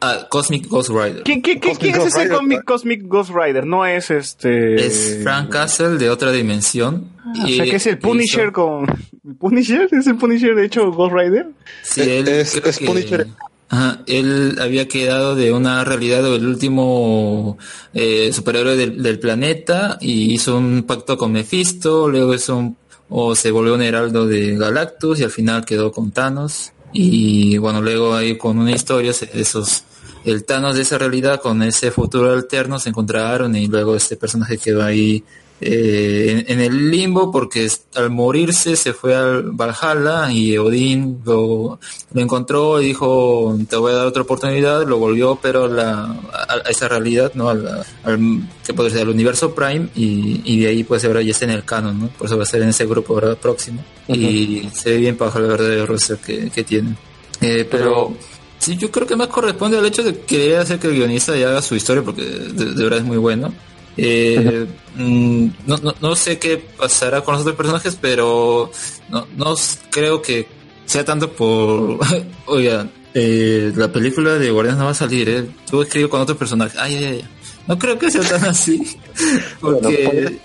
Ah, Cosmic Ghost Rider. ¿Quién, es Ghost ese Rider. Cosmic, Cosmic Ghost Rider? No es este... Es Frank Castle de otra dimensión. O sea, que es el Punisher con... ¿El ¿Punisher? ¿Es el Punisher de hecho Ghost Rider? Sí, Eh, él, es- creo es que- Punisher. Ajá, él había quedado de una realidad del último eh, superhéroe del, del planeta y hizo un pacto con Mephisto, luego hizo un, o se volvió un heraldo de Galactus y al final quedó con Thanos y bueno luego ahí con una historia se- esos el Thanos de esa realidad con ese futuro alterno se encontraron y luego este personaje quedó ahí eh, en, en el limbo porque al morirse se fue al Valhalla y Odín lo, lo encontró y dijo te voy a dar otra oportunidad lo volvió pero a, la, a, a esa realidad no al, al que puede ser al universo Prime y, y de ahí pues ahora ya está en el canon no por eso va a ser en ese grupo ahora próximo. Y se ve bien bajo la verdad de roster que, que tienen. Eh, pero Sí, yo creo que más corresponde al hecho de querer hacer que el guionista ya haga su historia, porque de, de verdad es muy bueno. Eh, mm, no, no, no sé qué pasará con los otros personajes, pero no, no creo que sea tanto por... Oiga, eh, la película de Guardianes no va a salir, ¿eh? Tú escribes con otros personajes. Ay, ay, ay. No creo que sea tan así. Porque...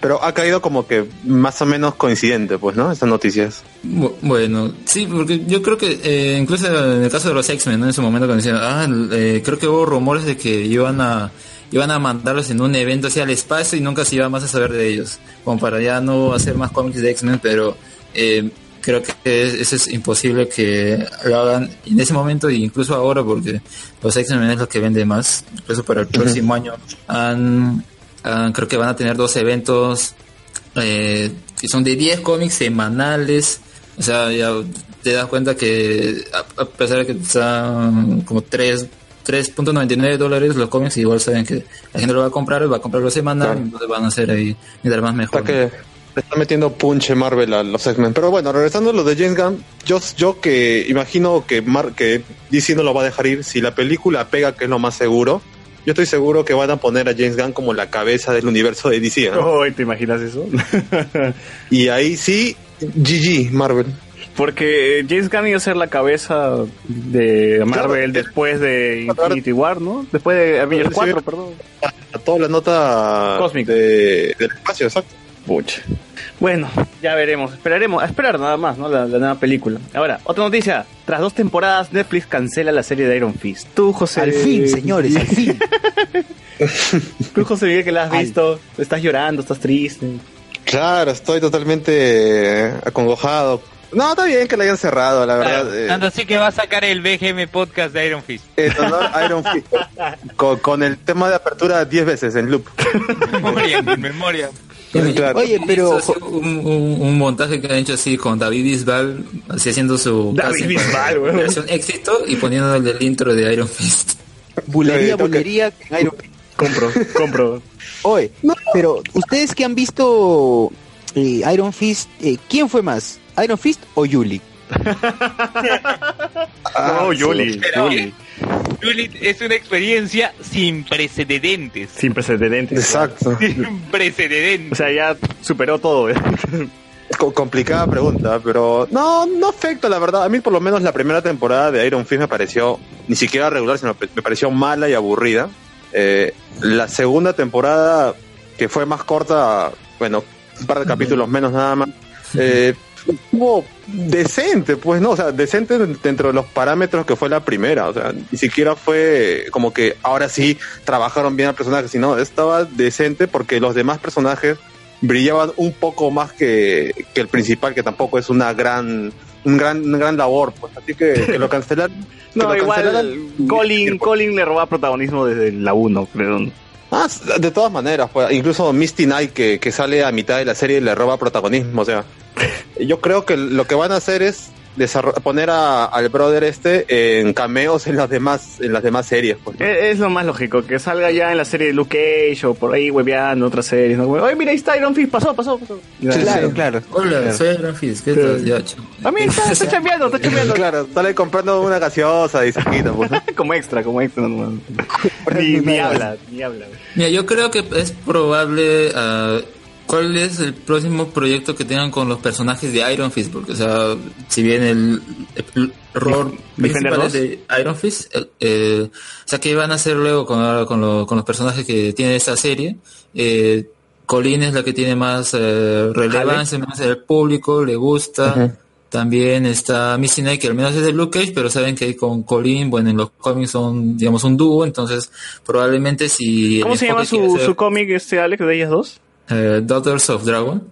Pero ha caído como que más o menos coincidente, pues, ¿no? Estas noticias. Bu- Bueno, sí, porque yo creo que eh, incluso en el caso de los X-Men, ¿no? en ese momento cuando decían, ah, eh, creo que hubo rumores de que iban a iban a mandarlos en un evento hacia el espacio y nunca se iba más a saber de ellos, como para ya no hacer más cómics de X-Men, pero eh, creo que es- eso es imposible que lo hagan en ese momento e incluso ahora porque los X-Men es lo que vende más, incluso para el próximo año han, han- creo que van a tener dos eventos eh, que son de 10 cómics semanales. O sea, ya te das cuenta que a, a pesar de que están como tres 3.99 dólares los cómics, igual saben que la gente lo va a comprar, va a comprarlo semanal, Claro. entonces van a hacer ahí mientras más mejor. Está que le está metiendo punche Marvel a los X-Men. Pero bueno, regresando a lo de James Gunn, yo, yo que imagino que, Mar que DC no lo va a dejar ir. Si la película pega, que es lo más seguro, yo estoy seguro que van a poner a James Gunn como la cabeza del universo de DC. ¿no? Oh, ¿Te imaginas eso? Y ahí sí, GG, Marvel. Porque James Gunn iba a ser la cabeza de Marvel Claro. después de Infinity War, ¿no? Después de Avengers 4, perdón. A toda la nota Cósmica. de, del espacio, exacto. Pucha. Bueno, ya veremos. Esperaremos. A esperar nada más, ¿no? La, la nueva película. Ahora, otra noticia. Tras dos temporadas, Netflix cancela la serie de Iron Fist. Tú, José. Al fin, señores, al fin. Tú, José Miguel, que la has Al- visto. Estás llorando, estás triste. Claro, estoy totalmente acongojado. No, está bien que la hayan cerrado, la verdad. eh, Tanto así que va a sacar el BGM podcast de Iron Fist. Iron Fist. con, con el tema de apertura 10 veces en loop. memoria, en memoria. Claro. Oye, pero un, un- un montaje que han hecho así con David Bisbal, así haciendo su David Bisbal, éxito y poniéndole el intro de Iron Fist. bulería, bulería Iron Fist. Compro, compro. Oye, pero ustedes que han visto eh, Iron Fist, eh, ¿quién fue más? ¿Iron Fist o Yuli? No, Yuli. Yuli. Juliet es una experiencia sin precedentes. Sin precedentes. Exacto. Sin precedentes. O sea, ya superó todo. ¿eh? Co- complicada pregunta, pero no, no afecta, la verdad. A mí, por lo menos, la primera temporada de Iron Fist me pareció ni siquiera regular, sino me pareció mala y aburrida. Eh, la segunda temporada, que fue más corta, bueno, un par de capítulos menos nada más, eh, estuvo decente, pues, ¿no? O sea, decente dentro de los parámetros que fue la primera. O sea, ni siquiera fue como que ahora sí trabajaron bien al personaje, sino estaba decente porque los demás personajes brillaban un poco más que, que el principal, que tampoco es una gran un gran, una gran labor, pues así que, que lo cancelaron. que No, lo igual cancelaran- Colin, Colin le roba protagonismo desde la 1, creo. Ah, de todas maneras, pues, incluso Misty Knight que, que sale a mitad de la serie le roba protagonismo, o sea, yo creo que lo que van a hacer es poner a- al brother este en cameos en las demás en las demás series, pues. Es, es lo más lógico, que salga ya en la serie de Luke Cage o por ahí hueveando otras series. ¿no? Oye, mira, ahí está Iron Fist, pasó, pasó, pasó. claro, claro. Hola, soy Iron Fist, ¿qué tal? Ya, chao. A mí está, está chambeando, está chambeando. Claro, sale comprando una gaseosa y se quita, pues. ¿no? como extra, como extra. no, ni, ni habla, ni habla. Mira, yo creo que es probable. ah, ¿Cuál es el próximo proyecto que tengan con los personajes de Iron Fist? Porque, o sea, si bien el, el rol principal 2. es de Iron Fist, el- eh, o sea, ¿qué van a hacer luego con, con, lo- con los personajes que tiene esta serie? Eh, Colin es la que tiene más eh, relevancia, más el público, le gusta. También está Missy Knight, que al menos es de Luke Cage, pero saben que con Colin, bueno, en los cómics son, digamos, un dúo, entonces probablemente si... ¿Cómo se llama su, ser, su cómic, este Alex, de ellas dos? Eh, Daughters of Dragon.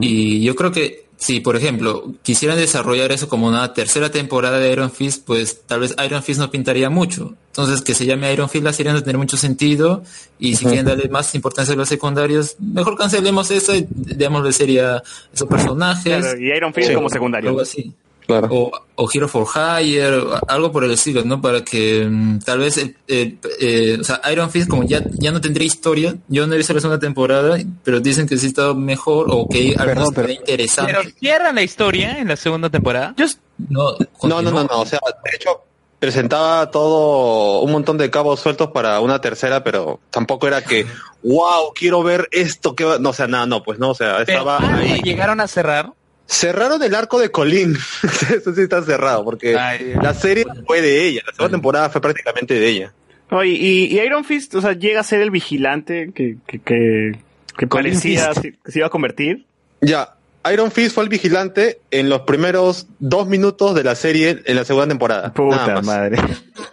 Y yo creo que si, por ejemplo, quisieran desarrollar eso como una tercera temporada de Iron Fist, pues tal vez Iron Fist no pintaría mucho. Entonces, que se llame Iron Fist la serie no tendría mucho sentido. Y si quieren darle más importancia a los secundarios, mejor cancelemos eso y démosle serie a esos personajes. Claro, y Iron Fist Sí. como secundario. Algo así. Claro. O, o Hero for Hire, algo por el estilo, ¿no? Para que mm, tal vez, el- el- eh, o sea, Iron Fist como ya, ya no tendría historia, yo no he visto la segunda temporada, pero dicen que sí está mejor o que al menos pero- está interesante. Pero cierran la historia en la segunda temporada. Yo, no, No, no, no, no, o sea, de hecho presentaba todo un montón de cabos sueltos para una tercera, pero tampoco era que, wow, quiero ver esto que va, no, o sea, nada, no, pues no, o sea, estaba ahí. llegaron a cerrar. Cerraron el arco de Colin, eso sí está cerrado, porque Ay. la serie fue de ella, la segunda temporada fue prácticamente de ella. Oye, y, y Iron Fist, o sea, llega a ser el vigilante que, que, que, que parecía si- que se iba a convertir. Ya, Iron Fist fue el vigilante en los primeros dos minutos de la serie en la segunda temporada. Puta madre.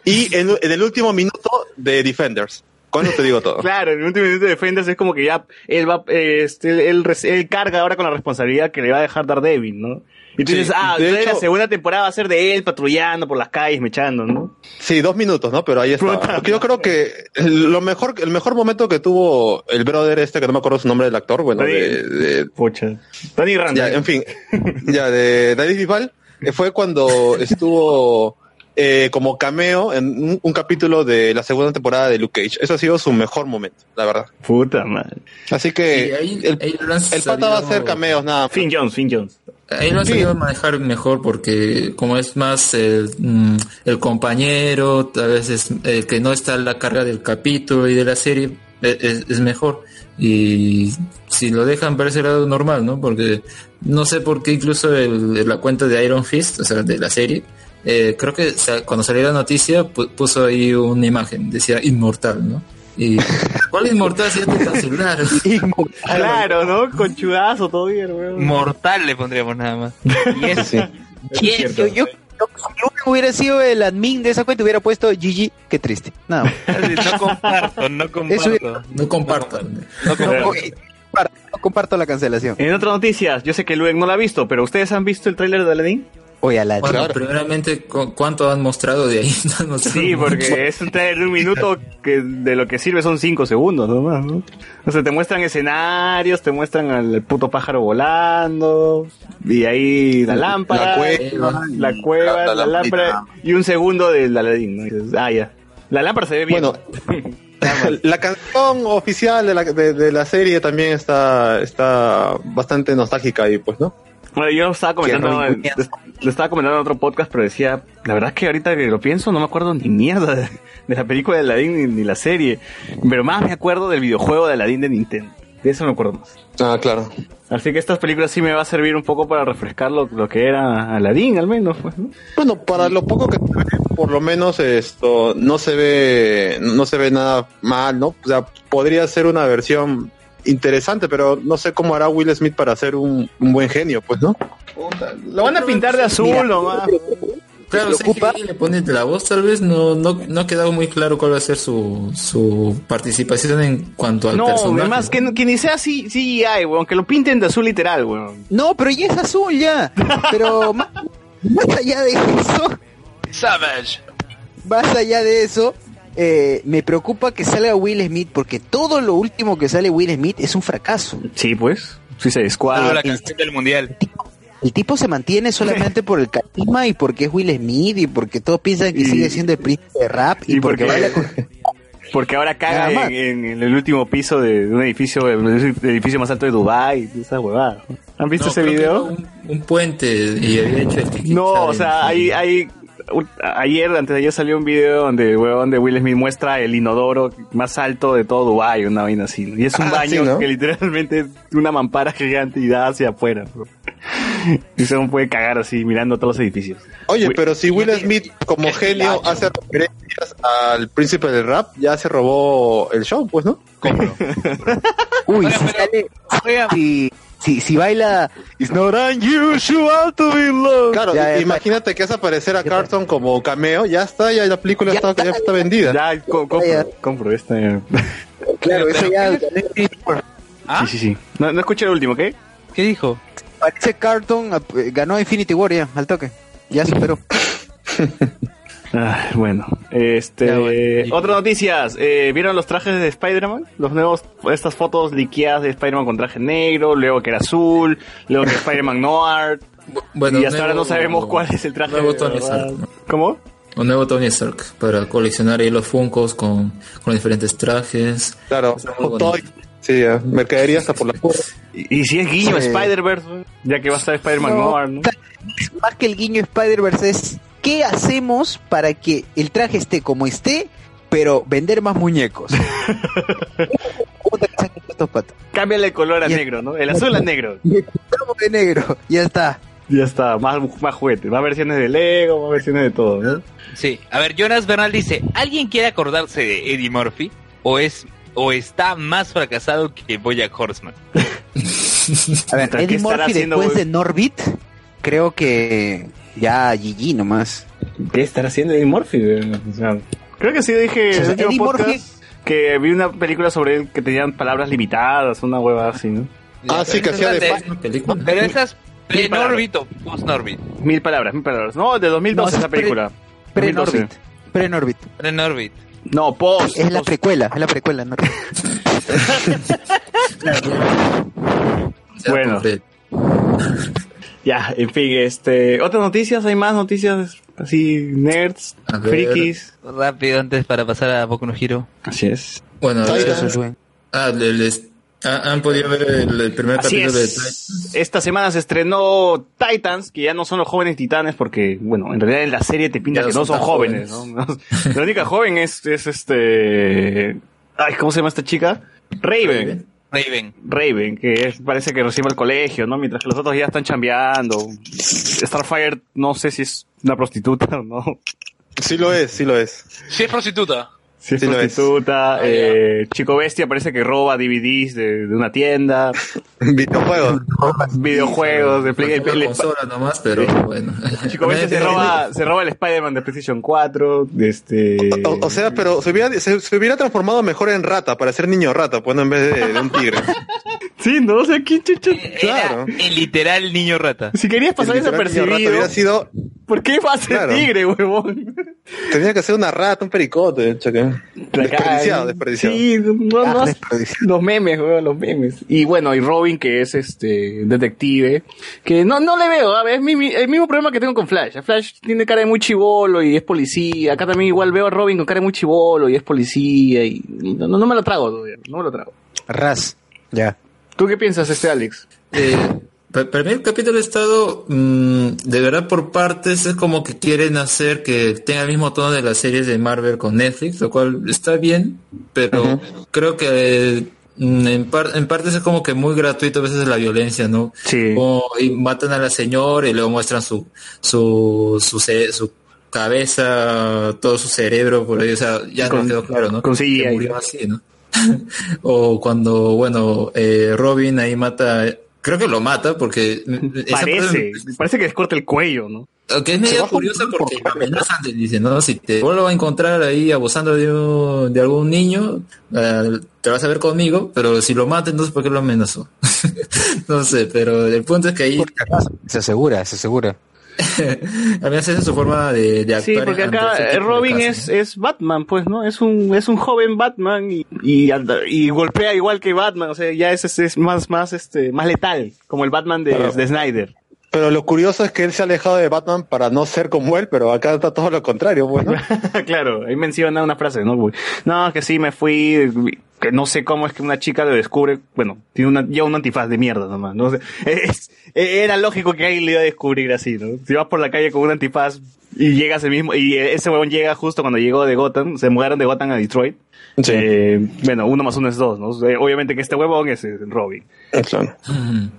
Y en, en el último minuto de Defenders. ¿Cuándo te digo todo? Claro, en el último minuto de Defenders es como que ya él va, eh, este, él, carga ahora con la responsabilidad que le va a dejar Daredevil, ¿no? Y tú Sí, dices, ah, de entonces hecho- la segunda temporada va a ser de él patrullando por las calles, mechando, ¿no? Sí, dos minutos, ¿no? Pero ahí está. Yo creo que lo mejor, el mejor momento que tuvo el brother este, que no me acuerdo su nombre del actor, bueno, de, de- Pucha. Tony Rand. ya, en fin, ya de David Bisbal, eh, fue cuando estuvo eh, como cameo en un, un capítulo de la segunda temporada de Luke Cage. Eso ha sido su mejor momento, la verdad. Puta madre. Así que ahí- el, ahí pata va a hacer cameos nada. Finn Jones, Finn Jones. Ahí lo han sabido manejar mejor porque como es más el, mm, el compañero, a veces el que no está en la carga del capítulo y de la serie, e- es, es mejor. Y si lo dejan por ese lado normal, ¿no? Porque no sé por qué incluso el, la cuenta de Iron Fist, o sea, de la serie, eh, creo que cuando salió la noticia pu- puso ahí una imagen, decía inmortal, ¿no? Y ¿cuál inmortal si ya te cancelaron? Claro, ¿no? Con chudazo todavía, weón. Mortal le pondríamos nada más. Y es, y es- Yo, yo, yo, hubiera sido el admin de esa cuenta, hubiera puesto GG, qué triste. Nada más. no comparto, no comparto. No compartan. No comparto. No, comparto, no comparto la cancelación. En otras noticias, yo sé que Luen no la ha visto, pero ¿ustedes han visto el tráiler de Aladdin? Oye, a la Bueno, primeramente, ¿cu- ¿cuánto han mostrado de ahí? No han mostrado Sí, mucho. porque es un trailer de un minuto que de lo que sirve son cinco segundos nomás, ¿no? O sea, te muestran escenarios, te muestran al puto pájaro volando, y ahí la lámpara, La cueva. la cueva, La- la, la lámpara, y un segundo del Aladdin, ¿no? Y dices, ah, ya. La lámpara se ve bien. Bueno, la canción oficial de la, de, de la serie también está, está bastante nostálgica ahí, pues, ¿no? Bueno, yo estaba comentando, en- lo estaba comentando en otro podcast, pero decía, la verdad es que ahorita que lo pienso no me acuerdo ni mierda de, de la película de Aladdin ni, ni la serie, pero más me acuerdo del videojuego de Aladdin de Nintendo. De eso me acuerdo más. Ah, claro. Así que estas películas sí me va a servir un poco para refrescar lo, lo que era Aladdin, al menos. Pues, ¿no? Bueno, para lo poco que por lo menos esto no se ve, no se ve nada mal, ¿no? O sea, podría ser una versión interesante, pero no sé cómo hará Will Smith para ser un, un buen genio, pues, ¿no? Lo van a pintar de azul Mira. nomás. Claro, lo sí, ocupa. que le pone la voz, tal vez no, no, no ha quedado muy claro cuál va a ser su, su participación en cuanto al No, personaje. además que, no- que ni sea así CGI, weón, que lo pinten de azul literal, weón. No, pero ya es azul ya. Pero más, más allá de eso, Savage. más allá de eso, eh, me preocupa que salga Will Smith porque todo lo último que sale Will Smith es un fracaso. Sí, pues. Sí se Squad. Ah, la canción del mundial. El tipo se mantiene solamente por el carisma y porque es Will Smith y porque todos piensan que Y- sigue siendo el príncipe de rap y, y porque, porque- baila con... Porque ahora caga en, en el último piso de, de un edificio, el edificio más alto de Dubai, esa huevada. ¿Han visto No, ese video? Un, un puente y había hecho el No, o sea, hay, hay, un- ayer, antes de ayer salió un video donde, de Will Smith muestra el inodoro más alto de todo Dubai, una vaina así. Y es un Ah, baño sí, ¿no? que literalmente es una mampara gigante y da hacia afuera, bro. Y se puede cagar así, mirando todos los edificios. Oye, Will- pero si Will Smith como genio hace referencias al príncipe del rap, ya se robó el show, pues, ¿no? Uy, Oiga, si, pero- sale- Oiga, si, si, si baila It's not unusual to be loved. Claro, Ya, ya imagínate que hace aparecer a Carlton como cameo, ya está, ya la película Ya está, está. ya está vendida. Ya, co- compro, Ya. compro este. Claro, eso ya ¿Ah? Sí, sí, sí. No, no escuché el último, ¿qué? ¿Qué dijo? parece Carlton eh, ganó Infinity War ya, al toque. Ya superó. Ah, bueno, este, Ya, bueno. otras noticias. Eh, ¿Vieron los trajes de Spider-Man? Los nuevos, estas fotos liqueadas de Spider-Man con traje negro, luego que era azul, luego que Spider-Man Noir. Bueno, y hasta ahora no sabemos cuál es el traje. nuevo de Tony. Stark. ¿Cómo? Un nuevo Tony Stark para coleccionar ahí los Funkos con, con diferentes trajes. Claro, bonito. Toy. Sí, ya, mercadería hasta por la puerta. Y, y si es guiño Sí. Spider-Verse, ya que va a estar Spider-Man No, Noir, ¿no? Más que el guiño Spider-Verse es ¿qué hacemos para que el traje esté como esté, pero vender más muñecos? Cámbiale el color a Ya. negro, ¿no? El azul a negro. De negro, ya está. Ya está, más, más juguetes. Más versiones de Lego, más versiones de todo, ¿no? Sí. A ver, Jonas Bernal dice, ¿alguien quiere acordarse de Eddie Murphy? ¿O es o está más fracasado que Bojack Horseman? A ver, ¿Qué Eddie Murphy después de Norbit, creo que ya GG nomás. ¿Qué estará haciendo Eddie Murphy? güey? O sea, creo que sí dije O sea, en el último Eddie podcast Murphy- que vi una película sobre él que tenían palabras limitadas, una hueva así, ¿no? Ah, sí, que hacía de película. Pero esas Mil pre-Norbit o post-Norbit. Mil palabras, mil palabras. No, de 2012 No, esa esa es pre- película. Pre-Norbit. 2012. Pre-Norbit. Pre-Norbit. No, post. Es la post. precuela, es la precuela. ¿no? Bueno. Ya, en fin, este, otras noticias, hay más noticias así, nerds, frikis. Rápido antes para pasar a Boku no Hero. Así es. Bueno, ah, les- han podido ver el, el primer Así capítulo de es. Esta semana se estrenó Titans, que ya no son los jóvenes titanes, porque, bueno, en realidad en la serie te pinta Ya que no no son son tan jóvenes, ¿no? La única joven es, es este... Ay, ¿cómo se llama esta chica? Raven. Raven. Raven, que es- parece que recibe el colegio, ¿no? Mientras que los otros ya están chambeando. Starfire, no sé si es una prostituta o no. Sí lo es, sí lo es. Si es prostituta. Si es Sí lo es. prostituta. eh, Chico Bestia parece que roba DVDs de, de una tienda. Videojuegos. videojuegos de Play. Consola nomás, pero bueno. Chico Bestia se roba, se roba el Spider-Man de PlayStation 4. de Este... O, o sea, pero se hubiera, se, se hubiera transformado mejor en rata, para ser niño rata, pues no en vez de, de un tigre. Sí, ¿no? O sea, ¿quién chucha? Claro. Era el literal niño rata. Si querías pasar El desapercibido, hubiera sido, ¿por qué va a ser Claro. tigre, huevón? tenía que ser una rata, un pericote, cheque. Desperdiciado, desperdiciado. Sí, no, no, Ah, desperdiciado. los memes, weón, los memes. Y bueno, y Robin, que es este detective, que no, no le veo, a ver, es mi- mi- el mismo problema que tengo con Flash. Flash tiene cara de muy chivolo y es policía. Acá también igual veo a Robin con cara de muy chivolo y es policía y y no, no me lo trago todavía, no me lo trago. Ras. Ya. ¿Tú qué piensas, este Alex? Eh, pa- para mí el capítulo ha estado mm, de verdad por partes es como que quieren hacer que tenga el mismo tono de las series de Marvel con Netflix, lo cual está bien, pero creo que mm, en, par- en partes es como que muy gratuito a veces la violencia, ¿no? Sí. Como, y matan a la señora y luego muestran su su su, ce- su cabeza, todo su cerebro por ahí, o sea, ya Con- no quedó claro, ¿no? con Que CGI. murió así, ¿no? o cuando, bueno, eh, Robin ahí mata, creo que lo mata porque Parece, parte- parece que les corta el cuello, ¿no? que es medio curiosa porque lo amenazan, te dicen, ¿no? Si te vuelvo a encontrar ahí abusando de, un- de algún niño, eh, te vas a ver conmigo, pero si lo mata, entonces ¿por qué lo amenazó? no sé, pero el punto es que ahí Se asegura, se asegura. A mí esa es su forma de, de Sí, actuar. porque ante acá de Robin es, es Batman, pues, ¿no? Es un, es un joven Batman y, y, anda- y golpea igual que Batman, o sea, ya es, es, es más, más, este, más letal, como el Batman de, Claro. de Snyder. Pero lo curioso es que él se ha alejado de Batman para no ser como él, pero acá está todo lo contrario, bueno. claro, ahí menciona una frase, ¿no? No, que sí, me fui, que no sé cómo es que una chica lo descubre, bueno, tiene una, ya un antifaz de mierda nomás, ¿no? O sea, es- era lógico que alguien le iba a descubrir así, ¿no? Si vas por la calle con un antifaz y llegas el mismo, y ese huevón llega justo cuando llegó de Gotham, se mudaron de Gotham a Detroit. Sí. Eh, bueno, uno más uno es dos, ¿no? Sea, Obviamente que este huevón es eh, Robin. Claro.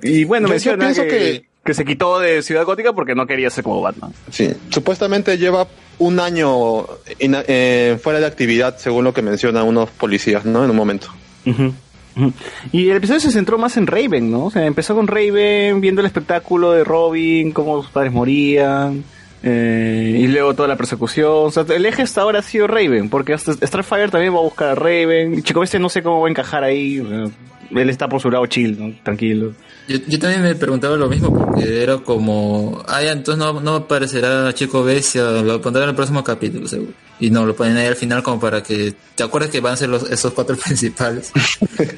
Y bueno, Yo- yo menciona pienso que, que- que se quitó de Ciudad Gótica porque no quería ser como Batman. Sí, supuestamente lleva un año eh, fuera de actividad, según lo que mencionan unos policías, ¿no? En un momento. Y el episodio se centró más en Raven, ¿no? O sea, empezó con Raven viendo el espectáculo de Robin, cómo sus padres morían, eh, y luego toda la persecución. O sea, el eje hasta ahora ha sido Raven, porque hasta Starfire también va a buscar a Raven. Chico Bestia no sé cómo va a encajar ahí. Él está por su lado chill, ¿no? Tranquilo. Yo, yo también me preguntaba lo mismo porque era como, ah, entonces no, no aparecerá Chico Bestia, lo pondrán en el próximo capítulo, seguro. Y no, lo ponen ahí al final como para que, ¿te acuerdas que van a ser los, esos cuatro principales?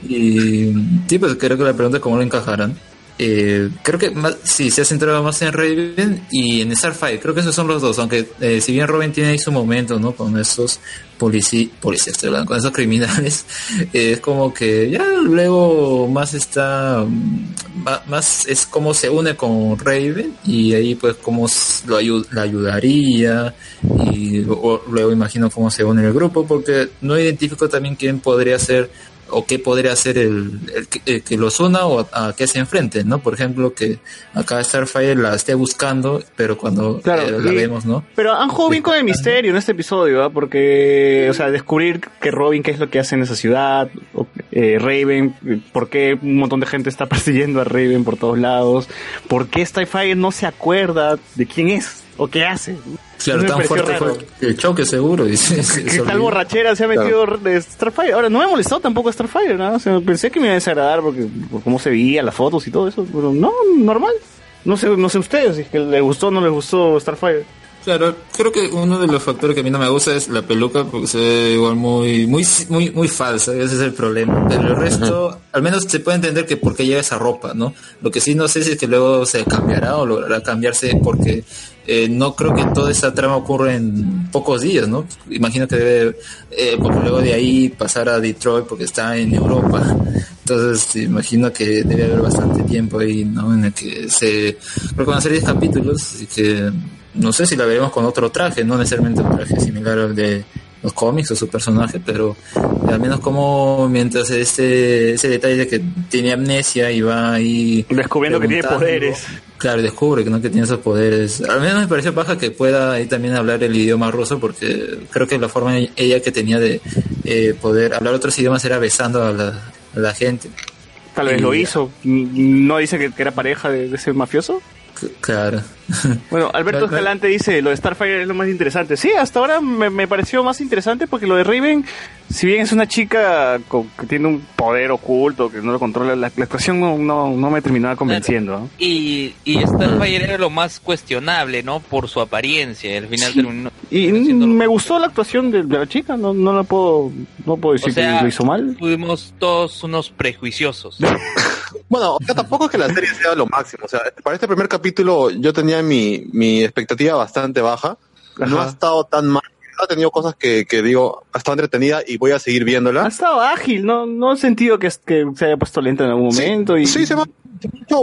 y sí, pues creo que la pregunta es cómo lo encajarán. Eh, creo que más, sí, se ha centrado más en Raven y en Starfire, creo que esos son los dos, aunque eh, si bien Robin tiene ahí su momento, ¿no? Con esos policías, con esos criminales, eh, es como que ya luego más está, mm, más es como se une con Raven y ahí pues cómo s- lo ayu- la ayudaría y luego imagino cómo se une el grupo porque no identifico también quién podría ser o qué podría hacer el, el que, el que los una o a, a qué se enfrenten, ¿no? Por ejemplo, que acá Starfire la esté buscando, pero cuando Claro, eh, la y- vemos, ¿no? Pero han jugado bien con el misterio en este episodio, ¿ah? Porque, o sea, descubrir que Robin, qué es lo que hace en esa ciudad, o, eh, Raven, por qué un montón de gente está persiguiendo a Raven por todos lados, por qué Starfire no se acuerda de quién es o qué hace. Claro, Eso tan fuerte raro. fue el choque seguro. Y se- se- Que se tal borrachera se ha metido de Starfire. Ahora, no me ha molestado tampoco Starfire, ¿no? O sea, pensé que me iba a desagradar porque, por cómo se veía, las fotos y todo eso, pero no, normal. No sé, no sé ustedes, si es que le gustó o no les gustó Starfire. Claro, creo que uno de los factores que a mí no me gusta es la peluca porque se ve igual muy muy muy muy falsa, ese es el problema. Pero el resto, al menos se puede entender que por qué lleva esa ropa, ¿no? Lo que sí no sé si es que luego se cambiará o logrará cambiarse porque eh, no creo que toda esa trama ocurra en pocos días, ¿no? Imagino que debe, eh, luego de ahí pasar a Detroit porque está en Europa. Entonces, imagino que debe haber bastante tiempo ahí, ¿no? En el que se... Creo que van a ser 10 capítulos y que no sé si la veremos con otro traje, no necesariamente un traje similar al de los cómics o su personaje, pero al menos como mientras ese, ese detalle de que tiene amnesia y va ahí... Descubriendo que tiene poderes. Claro, descubre que no que tiene esos poderes. Al menos me pareció paja que pueda ahí también hablar el idioma ruso, porque creo que la forma ella que tenía de eh, poder hablar otros idiomas era besando a la, a la gente. Tal vez Y- lo hizo. ¿No dice que, que era pareja de, de ese mafioso? Claro. Bueno, Alberto Pero- pero- Escalante dice, lo de Starfire es lo más interesante. Sí, hasta ahora me, me pareció más interesante porque lo de Raven, si bien es una chica con- que tiene un poder oculto, que no lo controla, la, la actuación no, no, no me terminaba convenciendo. ¿no? Y, y Starfire era lo más cuestionable, ¿no? Por su apariencia. Al final terminó. Y me gustó la actuación de, de la chica, no, no la puedo, no puedo decir O sea, que lo hizo mal. Fuimos todos unos prejuiciosos. Bueno, acá tampoco es que la serie sea lo máximo. O sea, para este primer capítulo yo tenía mi, mi expectativa bastante baja. No ha estado tan mal. Ha tenido cosas que, que digo, ha estado entretenida y voy a seguir viéndola. Ha estado ágil, no, no he sentido que, que se haya puesto lenta en algún momento. y... Sí, se me,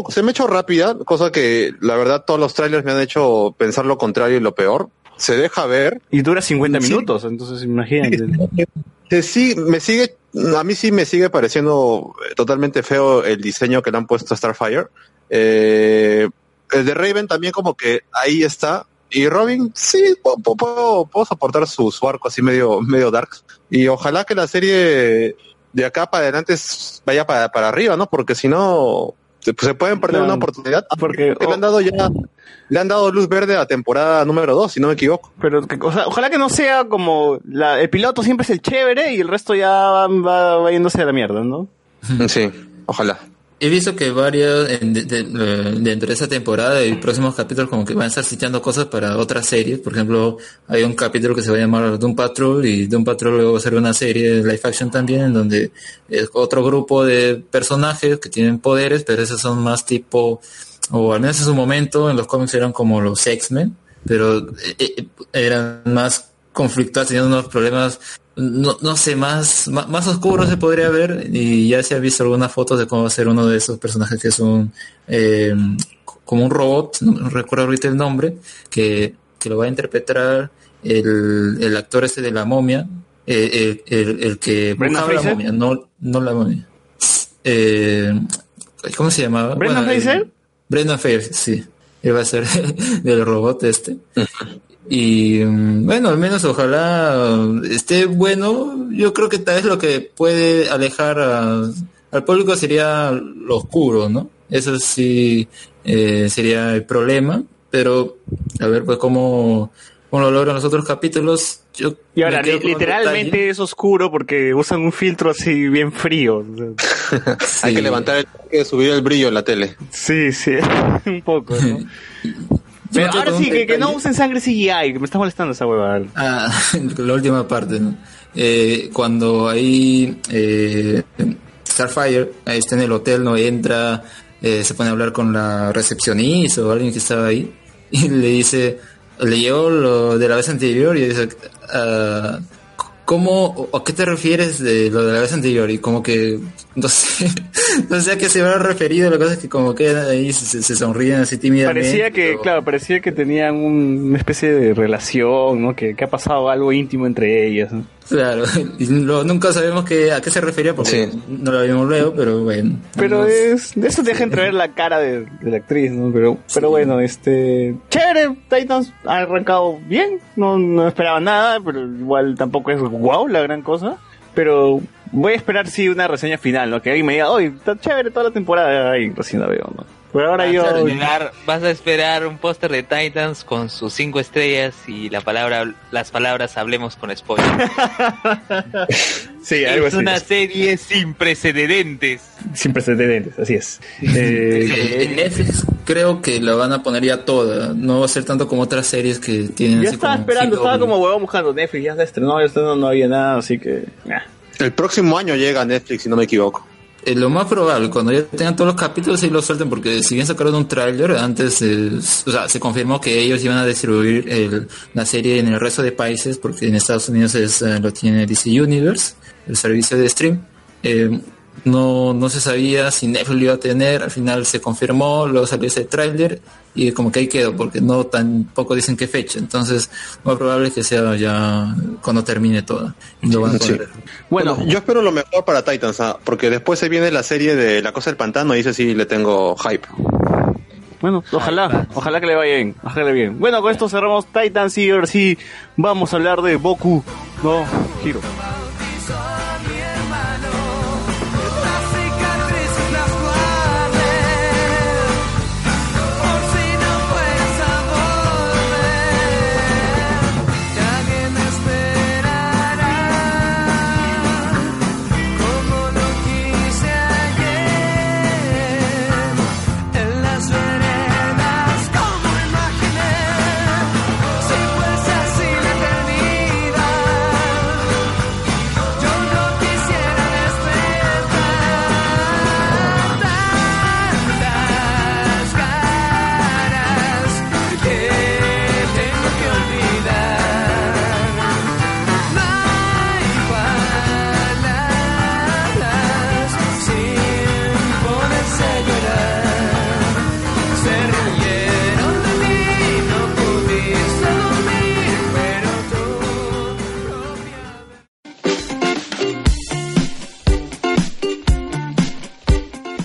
se me ha hecho- rápida, cosa que la verdad todos los trailers me han hecho pensar lo contrario y lo peor. Se deja ver. Y dura 50 Sí. minutos, entonces imagínate. Sí, me sigue, a mí sí me sigue pareciendo eh, totalmente feo el diseño que le han puesto a Starfire. Eh, el de Raven también como que ahí está. Y Robin, sí, po- puedo, puedo soportar su, su arco así medio, medio dark. Y ojalá que la serie de acá para adelante vaya para, para arriba, ¿no? Porque si no, se, pues, se pueden perder Claro. una oportunidad. Porque le han dado ya, le han dado luz verde a temporada número 2, si no me equivoco. Pero que- o sea, ojalá que no sea como la, el piloto siempre es el chévere y el resto ya va, va, va yéndose a la mierda, ¿no? Sí, ojalá. He visto que varias, de- de- dentro de esa temporada y próximos capítulos como que van a estar citando cosas para otras series. Por ejemplo, hay un capítulo que se va a llamar Doom Patrol y Doom Patrol luego va a ser una serie de live action también en donde es otro grupo de personajes que tienen poderes, pero esos son más tipo, o al menos en su momento en los cómics eran como los X-Men, pero eh, eh, eran más conflictuados, tenían unos problemas no, no sé, más, más, más oscuro se podría ver y ya se ha visto algunas fotos de cómo va a ser uno de esos personajes que es un, eh, como un robot, no recuerdo ahorita el nombre, que, que lo va a interpretar el, el actor este de la momia, eh, el, el, el que ¿Brendan buscaba la momia, no, no la momia. Eh, ¿Cómo se llamaba? ¿Brendan Bueno, Fraser? Brendan Fraser, sí. Él va a ser del robot este. Y mm, bueno, al menos ojalá esté bueno. Yo creo que tal vez lo que puede alejar a- al público sería lo oscuro, ¿no? Eso sí eh, sería el problema. Pero a ver pues cómo, cómo lo logran los otros capítulos. Yo Y ahora, li- literalmente detalle. es oscuro porque usan un filtro así bien frío. Hay que levantar el, hay que subir el brillo en la tele. Sí, sí, un poco, ¿no? Pero ahora sí, que, que no usen sangre CGI, que me está molestando esa huevada. Ah, la última parte, ¿no? Eh, cuando ahí eh, Starfire ahí está en el hotel, no entra, eh, se pone a hablar con la recepcionista o alguien que estaba ahí y le dice, le llegó lo de la vez anterior y dice, ah, ¿cómo o a qué te refieres de lo de la vez anterior? Y como que no sé, no sé a qué se habrá referido, la cosa es que como que ahí se, se sonríen así tímidamente. Parecía que, pero- claro, parecía que tenían un- una especie de relación, ¿no? Que, que ha pasado algo íntimo entre ellas. ¿no? Claro, nunca sabemos qué, a qué se refería porque no la vimos luego, pero bueno. Pero es, eso deja entrever la cara de, de la actriz, ¿no? Pero, pero bueno, este, chévere, Titans ha arrancado bien, no, no esperaba nada, pero igual tampoco es wow la gran cosa, pero voy a esperar sí una reseña final, ¿no? Que alguien me diga, oye, está chévere toda la temporada, y recién la veo, ¿no? Por ahora vas, yo... a vas a esperar un póster de Titans con sus cinco estrellas y la palabra, las palabras hablemos con spoiler. Sí, algo es así. una serie sin precedentes. Sin precedentes, así es. Eh, en Netflix creo que la van a poner ya toda. No va a ser tanto como otras series que tienen Ya así estaba como esperando, CW. estaba como huevón buscando Netflix, ya se estrenó, ya estrenó, no había nada, así que... nah. El próximo año llega Netflix, si no me equivoco. Eh, lo más probable, cuando ya tengan todos los capítulos, sí lo suelten, porque si bien sacaron un tráiler, antes, eh, o sea, se confirmó que ellos iban a distribuir el- la serie en el resto de países, porque en Estados Unidos es, eh, lo tiene DC Universe, el servicio de stream. No, no se sabía si Netflix lo iba a tener, al final se confirmó, luego salió ese tráiler y como que ahí quedó, porque no tampoco dicen qué fecha, entonces más probable es que sea ya cuando termine toda. Y lo van a Sí. poner. Bueno, yo espero lo mejor para Titans, ah, porque después se viene la serie de La Cosa del Pantano y ese sí le tengo hype. Bueno, ojalá, ojalá que le vaya bien, ojalá que le vaya bien. Bueno, con esto cerramos Titans y ahora sí vamos a hablar de Boku no Hiro.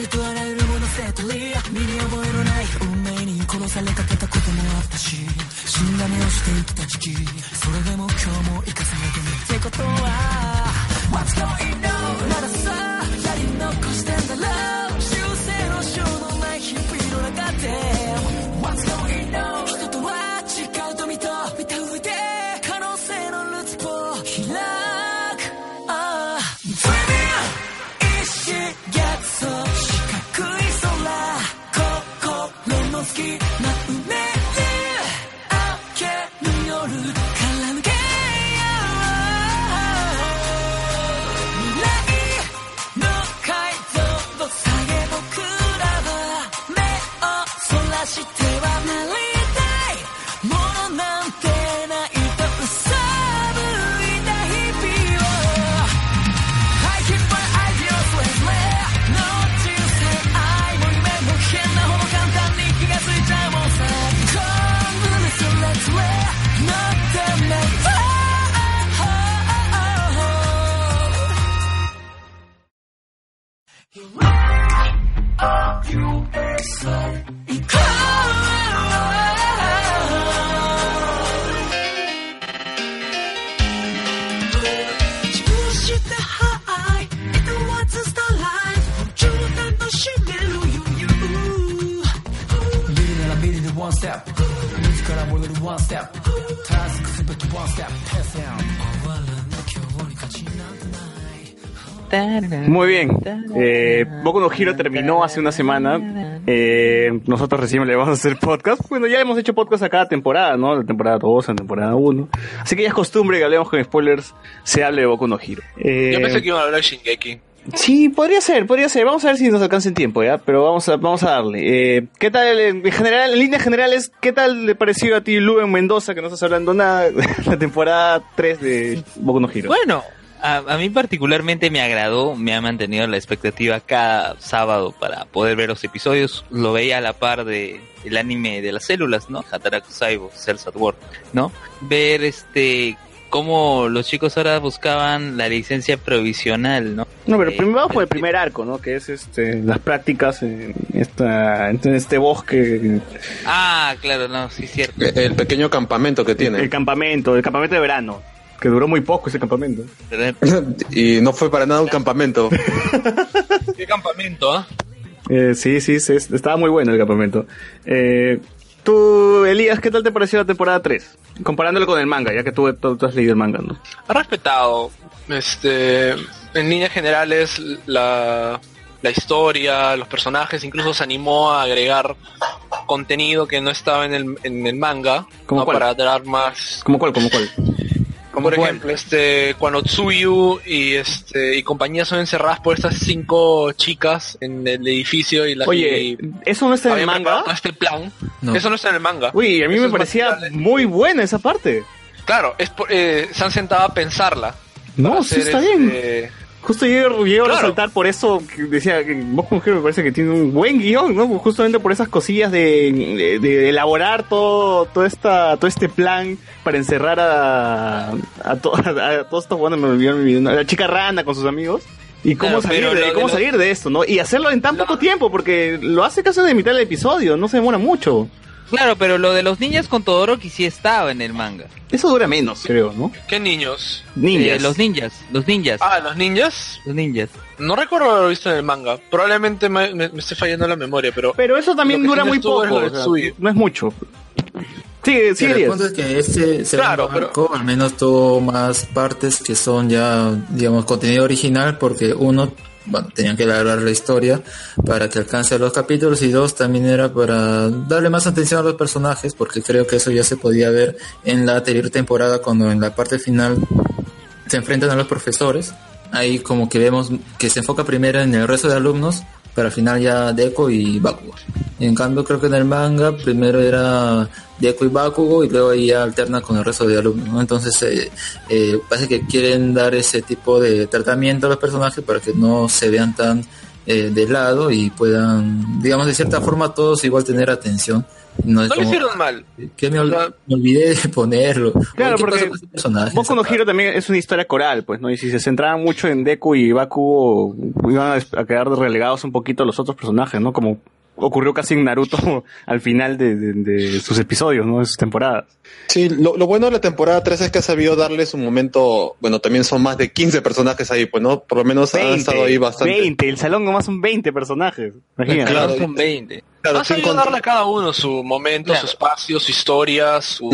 けしありとあらゆるものセットリ身に覚えのない運命に殺されかけたこともあったし死んだ目をして生きた時期それでも今日も生かされてるってことは What's going on? まださやり残してんだろう修正のしょうのない日々の中で Muy bien. Eh, Boku no Hero terminó hace una semana. Eh, nosotros recién le vamos a hacer podcast. Bueno, ya hemos hecho podcast a cada temporada, ¿no? La temporada 2, la temporada 1. Así que ya es costumbre que hablemos con spoilers, se hable de Boku no Hero. Eh, Yo pensé que iban a hablar de Shingeki. Sí, podría ser, podría ser. Vamos a ver si nos alcanza el tiempo, ¿ya? Pero vamos a, vamos a darle. Eh, ¿Qué tal, en general, en líneas generales, qué tal le pareció a ti Luen Mendoza, que no estás hablando nada, la temporada 3 de Boku no Hero? Bueno, a, a mí particularmente me agradó, me ha mantenido la expectativa cada sábado para poder ver los episodios. Lo veía a la par de el anime de las células, ¿no? Hataraku Saibo, Cells at Work, ¿no? Ver este cómo los chicos ahora buscaban la licencia provisional, ¿no? No, pero Eh, primero por el primer arco, ¿no? Que es este las prácticas en esta en este bosque, Ah, claro, no, sí, cierto. El pequeño campamento que tiene. el campamento, el campamento de verano, que duró muy poco ese campamento. y no fue para nada un campamento. ¿Qué campamento, ah? Eh, sí, sí, sí, estaba muy bueno el campamento. Eh, tú, Elías, ¿qué tal te pareció la temporada 3? Comparándolo con el manga, ya que tú, tú- tú has leído el manga, ¿no? Ha respetado, este, en líneas generales, la, la historia, los personajes, incluso se animó a agregar contenido que no estaba en el, en el manga, ¿Cómo ¿no? cuál? para dar más ¿Cómo cuál? ¿Cómo cuál? Por ejemplo, este, cuando Tsuyu y este y compañía son encerradas por estas cinco chicas en el edificio y la Oye, y ¿eso no está en el manga? este plan. No. Eso no está en el manga. Uy, a mí Eso me parecía muy buena esa parte. Claro, es por- eh, se han sentado a pensarla. No, sí está bien. Justo llego, llego a resaltar por eso que decía que Boku no Hero me parece que tiene un buen guion, ¿no? Justamente por esas cosillas de, de- de elaborar todo, todo esta, todo este plan para encerrar a, a, to- a todos estos, bueno, me olvidó, me olvidó, a la chica rana con sus amigos. Y cómo, Claro, salir, de, cómo salir de esto, ¿no? Y hacerlo en tan poco tiempo, porque lo hace casi de mitad del episodio, no se demora mucho. Claro, pero lo de los ninjas con Todoroki sí estaba en el manga. Eso dura menos, creo, ¿no? ¿Qué niños? Ninjas. Eh, los ninjas, los ninjas, Ah, los ninjas. los ninjas. No recuerdo haberlo visto en el manga. Probablemente me, me, me esté fallando la memoria, pero. Pero eso también dura sí muy poco, es o sea, no es mucho. Sí, sí, el punto es que este Claro, al menos tuvo más partes que son ya, digamos, contenido original porque uno, bueno, tenían que elaborar la historia para que alcance los capítulos y dos también era para darle más atención a los personajes porque creo que eso ya se podía ver en la anterior temporada cuando en la parte final se enfrentan a los profesores. Ahí como que vemos que se enfoca primero en el resto de alumnos, pero al final ya Deco y Bakugo. En cambio creo que en el manga primero era Deco y Bakugo y luego ahí alterna con el resto de alumnos. ¿no? Entonces eh, eh, parece que quieren dar ese tipo de tratamiento a los personajes para que no se vean tan eh, de lado y puedan, digamos de cierta forma todos igual tener atención. No, No lo hicieron mal. que me, ol- me olvidé de ponerlo. Claro, Oye, ¿qué porque con? Boku no Hero también es una historia coral, pues, ¿no? Y si se centraban mucho en Deku y Bakugo, iban a quedar relegados un poquito los otros personajes, ¿no? Como ocurrió casi en Naruto al final de, de- de sus episodios, ¿no? De sus temporadas. Sí, lo, lo bueno de la temporada 3 es que ha sabido darles un momento, bueno, también son más de 15 personajes ahí, pues, ¿no? Por lo menos han estado ahí bastante. 20, el salón nomás son 20 personajes. Imagínate. Claro. Son 20. Claro, sabido contra- darle a cada uno su momento, su espacio, su historia, su,